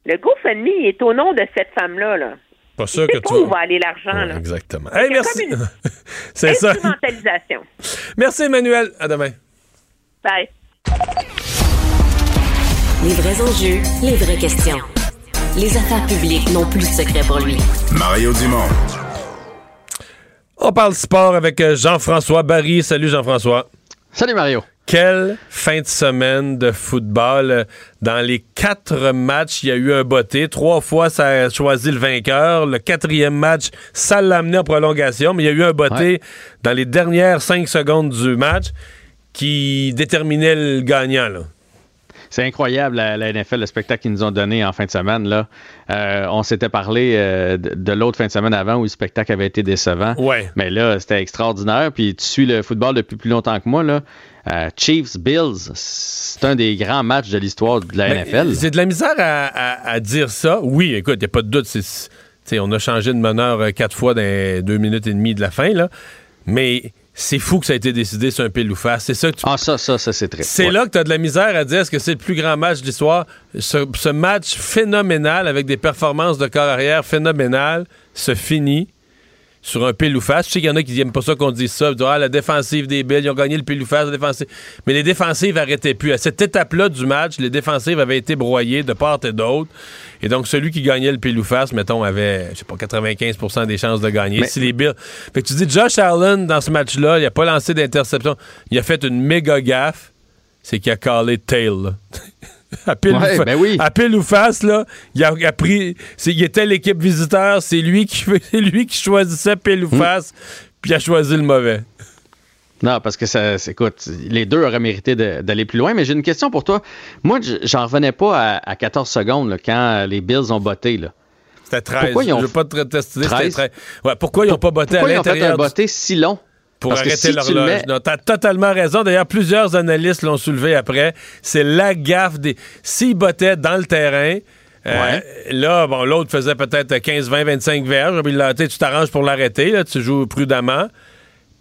Le GoFundMe il est au nom de cette femme-là. Là. Pas sûr C'est que pas tu où va aller l'argent. là? Exactement. Hey, merci. une c'est ça. Instrumentalisation. Merci, Emmanuel. À demain. Bye. Les vrais enjeux, les vraies questions. Les affaires publiques n'ont plus de secret pour lui. Mario Dumont. On parle sport avec euh, Jean-François Barry. Salut, Jean-François. Salut, Mario. Quelle fin de semaine de football. Dans les quatre matchs, il y a eu un botté. Trois fois, ça a choisi le vainqueur. Le quatrième match, ça l'a amené en prolongation, mais il y a eu un botté dans les dernières cinq secondes du match qui déterminait le gagnant. Là. C'est incroyable, la, la NFL, le spectacle qu'ils nous ont donné en fin de semaine. Là. Euh, on s'était parlé euh, de, de l'autre fin de semaine avant où le spectacle avait été décevant. Ouais. Mais là, c'était extraordinaire. Puis tu suis le football depuis plus longtemps que moi. Là. Euh, Chiefs, Bills, c'est un des grands matchs de l'histoire de la Ben, NFL. C'est de la misère à, à- à dire ça. Oui, écoute, il n'y a pas de doute. c'est- on a changé de meneur quatre fois dans deux minutes et demie de la fin, là. Mais c'est fou que ça a été décidé sur un pile ou face. C'est ça que tu... Ah, ça, ça, ça, c'est très. C'est ouais. là que tu as de la misère à dire est-ce que c'est le plus grand match de l'histoire? Ce, ce match phénoménal avec des performances de corps arrière phénoménales se finit sur un pile ou face. Je sais qu'il y en a qui n'aiment pas ça qu'on dise ça. Ils disent, ah, la défensive des Bills, ils ont gagné le pile ou face, la défensive. Mais les défensives n'arrêtaient plus. À cette étape-là du match, les défensives avaient été broyées de part et d'autre. Et donc, celui qui gagnait le pile ou face, mettons, avait, je sais pas, 95% des chances de gagner. Mais- Si les Bills. Fait que tu dis, Josh Allen, dans ce match-là, il n'a pas lancé d'interception. Il a fait une méga gaffe. C'est qu'il a callé tail. à, pile Ouais, ou fa- ben oui. à pile ou face, là, il a, a pris. il était l'équipe visiteur, c'est lui qui c'est lui qui choisissait pile ou Hmm. face, puis il a choisi le mauvais. Non, parce que ça, écoute, les deux auraient mérité d'aller plus loin. Mais j'ai une question pour toi. Moi, j'en revenais pas à, à 14 secondes là, quand les Bills ont botté. Là. C'était 13. Pourquoi ils ont Je veux pas te tester, c'était 13? 13. Ouais, pourquoi ils n'ont pas botté Pourquoi à ils ont fait un l'intérieur du- botté si long? Pour Parce arrêter si tu l'horloge. mets- Non, T'as totalement raison. D'ailleurs, plusieurs analystes l'ont soulevé après. C'est la gaffe des. S'ils bottaient dans le terrain, euh, là, bon, l'autre faisait peut-être 15, 20, 25 verges. Puis là, tu tu t'arranges pour l'arrêter. Là, tu joues prudemment.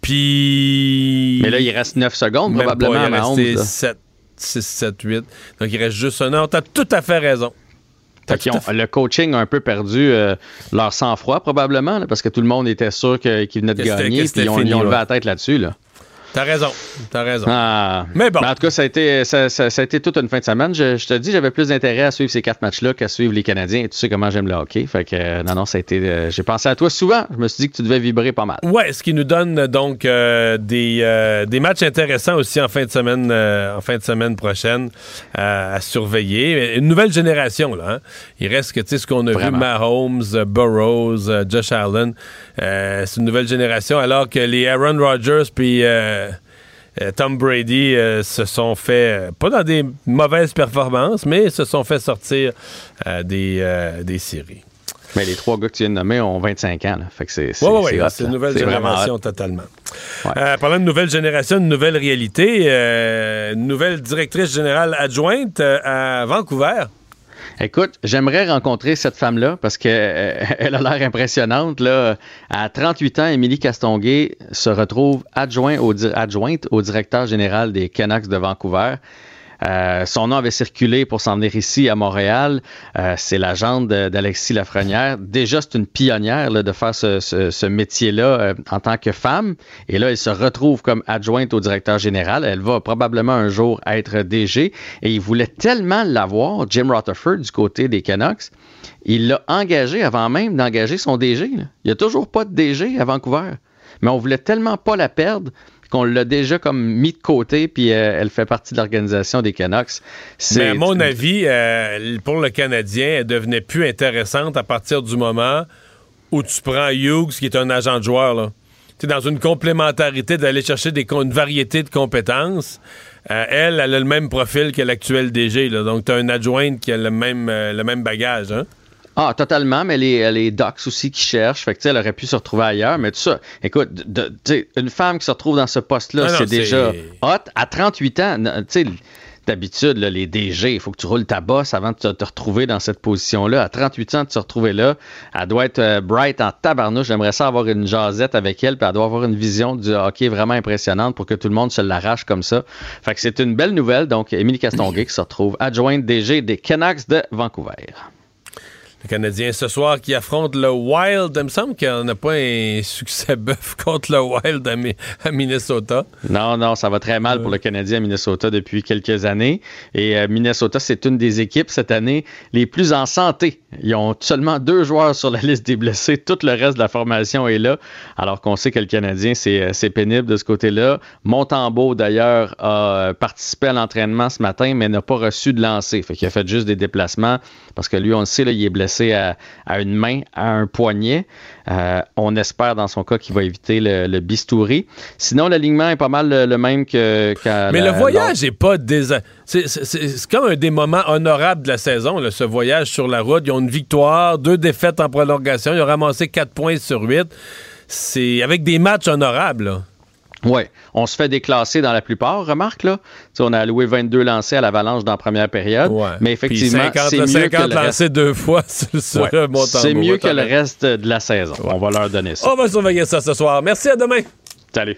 Puis. Mais là, il reste 9 secondes Même probablement pas, il est Mahomes. resté là. 7, 6, 7, 8. Donc, il reste juste un an. T'as tout à fait raison. Ont- le coaching a un peu perdu euh, leur sang-froid probablement là, parce que tout le monde était sûr qu'ils venaient de gagner puis ils ont, fini, ils ont levé ouais. la tête là-dessus. Là. T'as raison. T'as raison. Ah. Mais bon. en tout cas, ça a, été, ça, ça- ça a été toute une fin de semaine. Je, je te dis, j'avais plus d'intérêt à suivre ces quatre matchs-là qu'à suivre les Canadiens. Et tu sais comment j'aime le hockey. Fait que, euh, non, non, ça a été. euh, J'ai pensé à toi souvent. Je me suis dit que tu devais vibrer pas mal. Ouais, ce qui nous donne donc euh, des, des matchs intéressants aussi en fin de semaine, en fin de semaine prochaine à surveiller. Une nouvelle génération là. hein. Il reste que tu sais ce qu'on a Vraiment. vu Mahomes, Burroughs, Josh Allen. C'est une nouvelle génération alors que les Aaron Rodgers puis euh, Tom Brady euh, se sont fait, euh, pas dans des mauvaises performances, mais se sont fait sortir euh, des, euh, des séries. Mais les trois gars que tu viens de nommer ont 25 ans. Là. Fait que c'est. C'est oui. hot, C'est une nouvelle génération totalement. Euh, parlant de nouvelle génération, une nouvelle réalité, euh, une nouvelle directrice générale adjointe euh, à Vancouver. Écoute, j'aimerais rencontrer cette femme-là parce qu'elle a l'air impressionnante. Là. À 38 ans, Émilie Castonguay se retrouve adjointe au directeur général des Canucks de Vancouver. Euh, son nom avait circulé pour s'en venir ici à Montréal. Euh, c'est de- d'Alexis Lafrenière. Déjà, c'est une pionnière de faire ce, métier-là euh, en tant que femme. Et là, elle se retrouve comme adjointe au directeur général. Elle va probablement un jour être DG. Et il voulait tellement l'avoir, Jim Rutherford, du côté des Canucks. Il l'a engagé avant même d'engager son DG. Il n'y a toujours pas de DG à Vancouver. Mais on voulait tellement pas la perdre qu'on l'a déjà comme mis de côté, puis euh, elle fait partie de l'organisation des Canucks. Mais à mon avis, euh, pour le Canadien, elle devenait plus intéressante à partir du moment où tu prends Hughes, qui est un agent de joueur. Là. Tu sais, dans une complémentarité d'aller chercher des, une variété de compétences. euh, elle, elle a le même profil que l'actuel DG. Là. Donc, tu as une adjointe qui a le même, euh, le même bagage. Hein? Ah, totalement, mais les, les docs aussi qui cherchent. Fait que, tu sais, elle aurait pu se retrouver ailleurs, mais tout ça. Écoute, de- de- une femme qui se retrouve dans ce poste-là, Ah c'est déjà hot. À 38 ans, tu sais, d'habitude, les DG, il faut que tu roules ta bosse avant de te, te retrouver dans cette position-là. À 38 ans, de se retrouver là, elle doit être euh, bright en tabarnouche. J'aimerais ça avoir une jasette avec elle, puis elle doit avoir une vision du hockey vraiment impressionnante pour que tout le monde se l'arrache comme ça. Fait que c'est une belle nouvelle. Donc, Émilie Castonguay qui se retrouve adjointe DG des Canucks de Vancouver. Le Canadien ce soir qui affronte le Wild. Il me semble qu'on n'a pas un succès bœuf contre le Wild à, Mi- à Minnesota. Non, non, ça va très mal pour le Canadien à Minnesota depuis quelques années. Et euh, Minnesota, c'est une des équipes cette année les plus en santé. Ils ont seulement deux joueurs sur la liste des blessés. Tout le reste de la formation est là. Alors qu'on sait que le Canadien, c'est euh, pénible de ce côté-là. Montembeau, d'ailleurs, a euh, participé à l'entraînement ce matin, mais n'a pas reçu de lancer. Fait qu'il a fait juste des déplacements parce que lui, on le sait, là, il est blessé à, à une main, à un poignet. Euh, on espère dans son cas qu'il va éviter le, le bistouri. Sinon, l'alignement est pas mal le, le même que Mais la- le voyage n'est pas désa- C'est comme un des moments honorables de la saison, là, ce voyage sur la route. Ils ont une victoire, deux défaites en prolongation. Ils ont ramassé quatre points sur huit. C'est avec des matchs honorables. là. Oui, on se fait déclasser dans la plupart, remarque là. On a alloué 22 lancés à l'avalanche dans la première période. Mais effectivement, Puis 50, c'est mieux 50 que le lancés reste. deux fois Ouais. C'est mieux que le reste de la saison. On va leur donner ça. On va surveiller ça ce soir. Merci, à demain. Salut.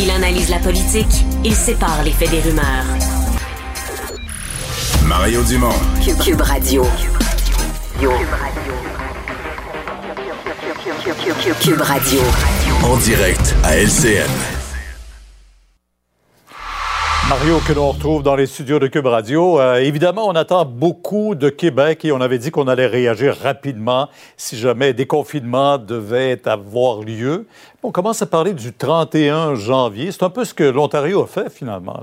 Il analyse la politique, il sépare les faits des rumeurs. Mario Dumont. Cube, Cube Radio. Cube Radio. En direct à LCN. Mario, que l'on retrouve dans les studios de Cube Radio. Euh, évidemment, on attend beaucoup de Québec et on avait dit qu'on allait réagir rapidement si jamais des confinements devaient avoir lieu. On commence à parler du 31 janvier. C'est un peu ce que l'Ontario a fait finalement.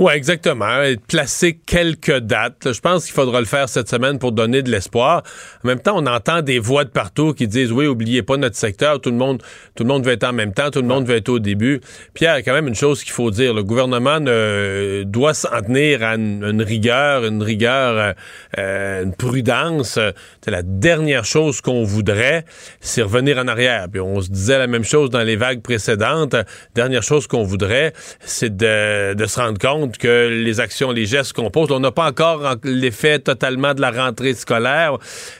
Oui, exactement. Placer quelques dates. Je pense qu'il faudra le faire cette semaine pour donner de l'espoir. En même temps, on entend des voix de partout qui disent oui, oubliez pas notre secteur. Tout le monde, tout le monde veut être en même temps. Tout le monde veut être au début. Pierre, il y a quand même une chose qu'il faut dire. Le gouvernement ne, doit s'en tenir à une, rigueur, une rigueur, euh, une prudence. C'est la dernière chose qu'on voudrait, c'est revenir en arrière. Puis on se disait la même chose dans les vagues précédentes. Dernière chose qu'on voudrait, c'est de, de se rendre compte que les actions, les gestes qu'on pose, on n'a pas encore l'effet totalement de la rentrée scolaire,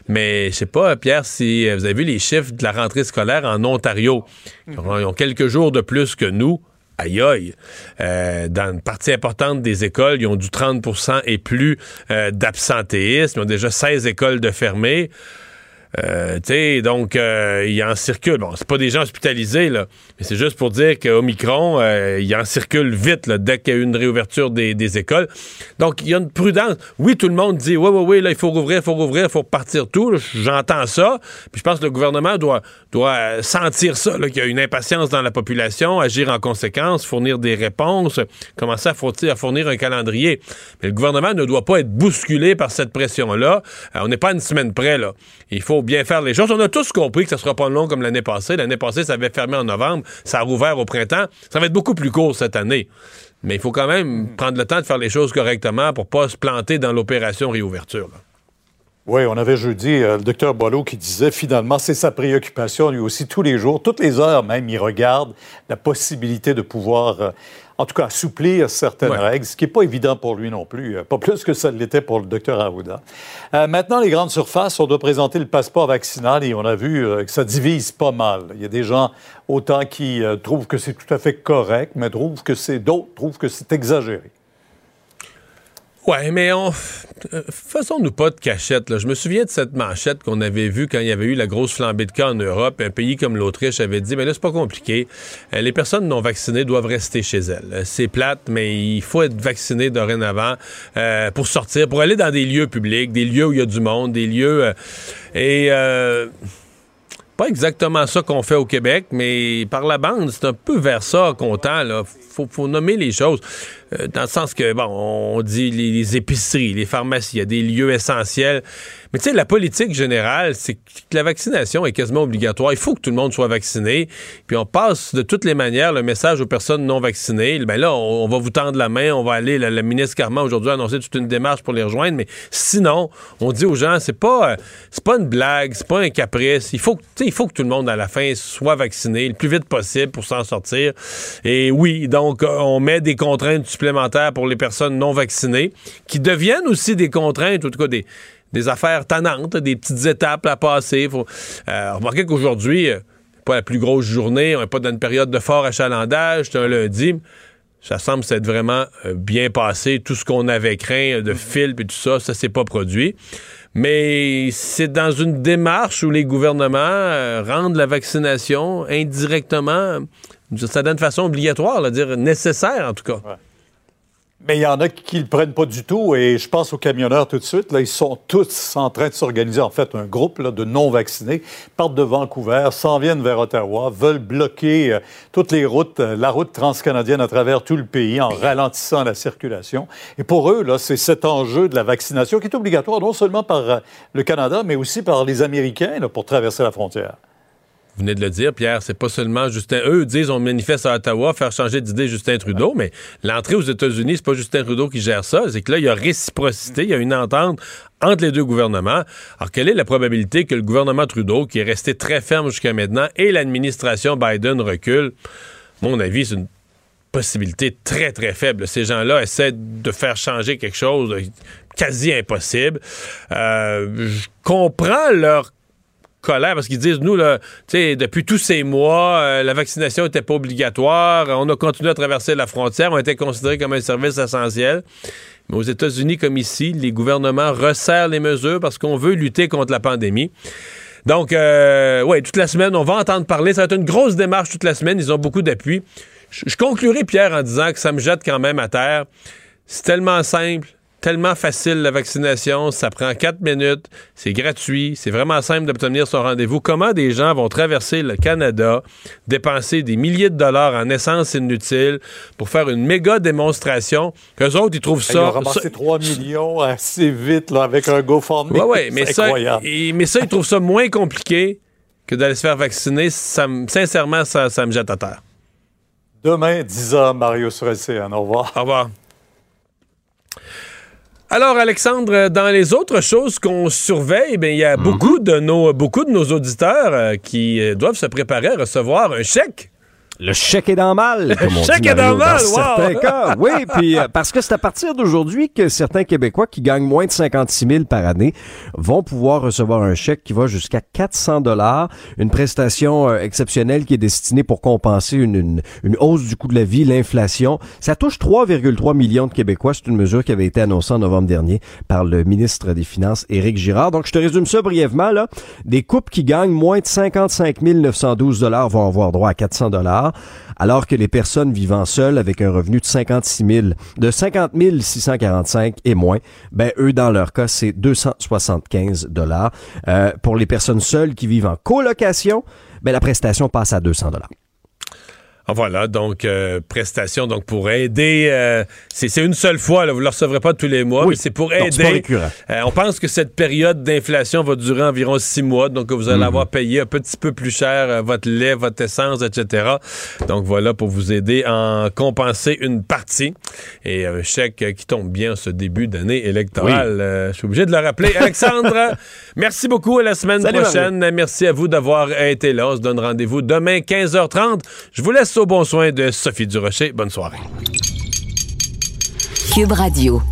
mais je sais pas, Pierre, si vous avez vu les chiffres de la rentrée scolaire en Ontario, ils ont quelques jours de plus que nous. Aïe aïe. Euh, dans une partie importante des écoles, ils ont du 30% et plus euh, d'absentéisme. Ils ont déjà 16 écoles de fermées. Euh, tu sais, donc, euh, il en circule. Bon, c'est pas des gens hospitalisés, là, mais c'est juste pour dire qu'Omicron, euh, il en circule vite, là, dès qu'il y a une réouverture des, écoles. Donc, il y a une prudence. Oui, tout le monde dit, oui, oui, oui, là, il faut rouvrir, il faut rouvrir, il faut partir tout. J'entends ça. Puis je pense que le gouvernement doit, doit sentir ça, qu'il y a une impatience dans la population, agir en conséquence, fournir des réponses, commencer à fournir, à fournir un calendrier. Mais le gouvernement ne doit pas être bousculé par cette pression-là. on n'est pas une semaine près, là. Il faut bien faire les choses. On a tous compris que ça sera pas long comme l'année passée. L'année passée, ça avait fermé en novembre, ça a rouvert au printemps. Ça va être beaucoup plus court cette année. Mais il faut quand même prendre le temps de faire les choses correctement pour pas se planter dans l'opération réouverture. Oui, on avait jeudi euh, le docteur Boileau qui disait finalement, c'est sa préoccupation lui aussi tous les jours, toutes les heures même, il regarde la possibilité de pouvoir euh, en tout cas, assouplir certaines règles, ce qui n'est pas évident pour lui non plus, euh, pas plus que ça l'était pour le docteur Arruda. Euh, maintenant, les grandes surfaces, on doit présenter le passeport vaccinal et on a vu euh, que ça divise pas mal. Il y a des gens autant qui trouvent que c'est tout à fait correct, mais trouvent que c'est d'autres trouvent que c'est exagéré. Ouais, mais euh, faisons-nous pas de cachette. Là. Je me souviens de cette manchette qu'on avait vue quand il y avait eu la grosse flambée de cas en Europe. Un pays comme l'Autriche avait dit, mais là c'est pas compliqué. Euh, les personnes non vaccinées doivent rester chez elles. Euh, c'est plate, mais il faut être vacciné dorénavant pour sortir, pour aller dans des lieux publics, des lieux où il y a du monde, des lieux et pas exactement ça qu'on fait au Québec, mais par la bande, c'est un peu vers ça qu'on tend. Là. Faut nommer les choses. Euh, dans le sens que, bon, on dit les, épiceries, les pharmacies, il y a des lieux essentiels. Mais tu sais, la politique générale, c'est que la vaccination est quasiment obligatoire. Il faut que tout le monde soit vacciné. Puis on passe de toutes les manières le message aux personnes non vaccinées. Ben là, on, va vous tendre la main, on va aller. Le, ministre Carman aujourd'hui a annoncé toute une démarche pour les rejoindre. Mais sinon, on dit aux gens, c'est pas, euh, c'est pas une blague, c'est pas un caprice. Il faut, il faut que tout le monde à la fin soit vacciné le plus vite possible pour s'en sortir. Et oui, donc on met des contraintes pour les personnes non vaccinées, qui deviennent aussi des contraintes, en tout cas des, affaires tannantes, des petites étapes à passer. Faut, euh, remarquez qu'aujourd'hui, euh, pas la plus grosse journée, on n'est pas dans une période de fort achalandage, c'est un lundi. Ça semble s'être vraiment euh, bien passé. Tout ce qu'on avait craint de fil et tout ça, ça s'est pas produit. Mais c'est dans une démarche où les gouvernements rendent la vaccination indirectement, d'une certaine façon obligatoire, dire nécessaire en tout cas. Mais il y en a qui ne le prennent pas du tout, et je pense aux camionneurs tout de suite. Là, ils sont tous en train de s'organiser. En fait, un groupe de non-vaccinés partent de Vancouver, s'en viennent vers Ottawa, veulent bloquer euh, toutes les routes, euh, la route transcanadienne à travers tout le pays en ralentissant la circulation. Et pour eux, là, c'est cet enjeu de la vaccination qui est obligatoire non seulement par euh, le Canada, mais aussi par les Américains pour traverser la frontière. Vous venez de le dire, Pierre, c'est pas seulement Justin. Eux disent on manifeste à Ottawa, faire changer d'idée Justin Trudeau, mais l'entrée aux États-Unis, c'est pas Justin Trudeau qui gère ça. C'est que là, il y a réciprocité, il y a une entente entre les deux gouvernements. Alors, quelle est la probabilité que le gouvernement Trudeau, qui est resté très ferme jusqu'à maintenant, et l'administration Biden recule? Mon avis, c'est une possibilité très, très faible. Ces gens-là essaient de faire changer quelque chose de quasi impossible. Euh, je comprends leur colère parce qu'ils disent nous là, depuis tous ces mois, euh, la vaccination n'était pas obligatoire, on a continué à traverser la frontière, on était considéré comme un service essentiel. Mais aux États-Unis comme ici, les gouvernements resserrent les mesures parce qu'on veut lutter contre la pandémie. Donc, euh, oui, toute la semaine, on va entendre parler. Ça va être une grosse démarche toute la semaine. Ils ont beaucoup d'appui. je, conclurai, Pierre, en disant que ça me jette quand même à terre. C'est tellement simple, tellement facile la vaccination, ça prend quatre minutes, c'est gratuit, c'est vraiment simple d'obtenir son rendez-vous. Comment des gens vont traverser le Canada, dépenser des milliers de dollars en essence inutile pour faire une méga démonstration, qu'eux autres, ils trouvent Ils ont ça... ramassé ça- 3 millions assez vite là, avec un GoFundMe. Ouais, ouais, mais ça, incroyable. et- mais ça, ils trouvent ça moins compliqué que d'aller se faire vacciner. Ça, me- sincèrement, ça, ça me jette à terre. Demain, 10h, Mario sur LCN. Au revoir. Au revoir. Alors, Alexandre, dans les autres choses qu'on surveille, ben, il y a Mhm. beaucoup, de nos, beaucoup de nos auditeurs euh, qui euh, doivent se préparer à recevoir un chèque. Le chèque est dans le mal, comme on chèque dit, est dans Mario, le mal, wow! certains cas. Oui, puis euh, parce que c'est à partir d'aujourd'hui que certains Québécois qui gagnent moins de 56 000 par année vont pouvoir recevoir un chèque qui va jusqu'à 400 dollars, une prestation euh, exceptionnelle qui est destinée pour compenser une, une, une hausse du coût de la vie, l'inflation. Ça touche 3,3 millions de Québécois. C'est une mesure qui avait été annoncée en novembre dernier par le ministre des Finances, Éric Girard. Donc, je te résume ça brièvement. Là. Des couples qui gagnent moins de 55 912 dollars vont avoir droit à 400 dollars, alors que les personnes vivant seules avec un revenu de 56 000, de 50 645 et moins, ben eux dans leur cas c'est 275 dollars. Euh, pour les personnes seules qui vivent en colocation, ben la prestation passe à 200 dollars. Ah, Voilà, donc euh, prestation donc pour aider. euh, c'est une seule fois, là, vous ne le recevrez pas tous les mois, Oui. mais c'est pour pas aider. Euh, on pense que cette période d'inflation va durer environ six mois, donc vous allez Mhm. avoir payé un petit peu plus cher votre lait, votre essence, etc. Donc voilà pour vous aider à en compenser une partie. Et un chèque qui tombe bien en ce début d'année électorale. Je suis obligé de le rappeler. Alexandre, merci beaucoup. À la semaine Salut, prochaine. Merci à vous d'avoir été là. On se donne rendez-vous demain 15h30. Je vous laisse au bon soin de Sophie Durocher. Bonne soirée. Cube Radio.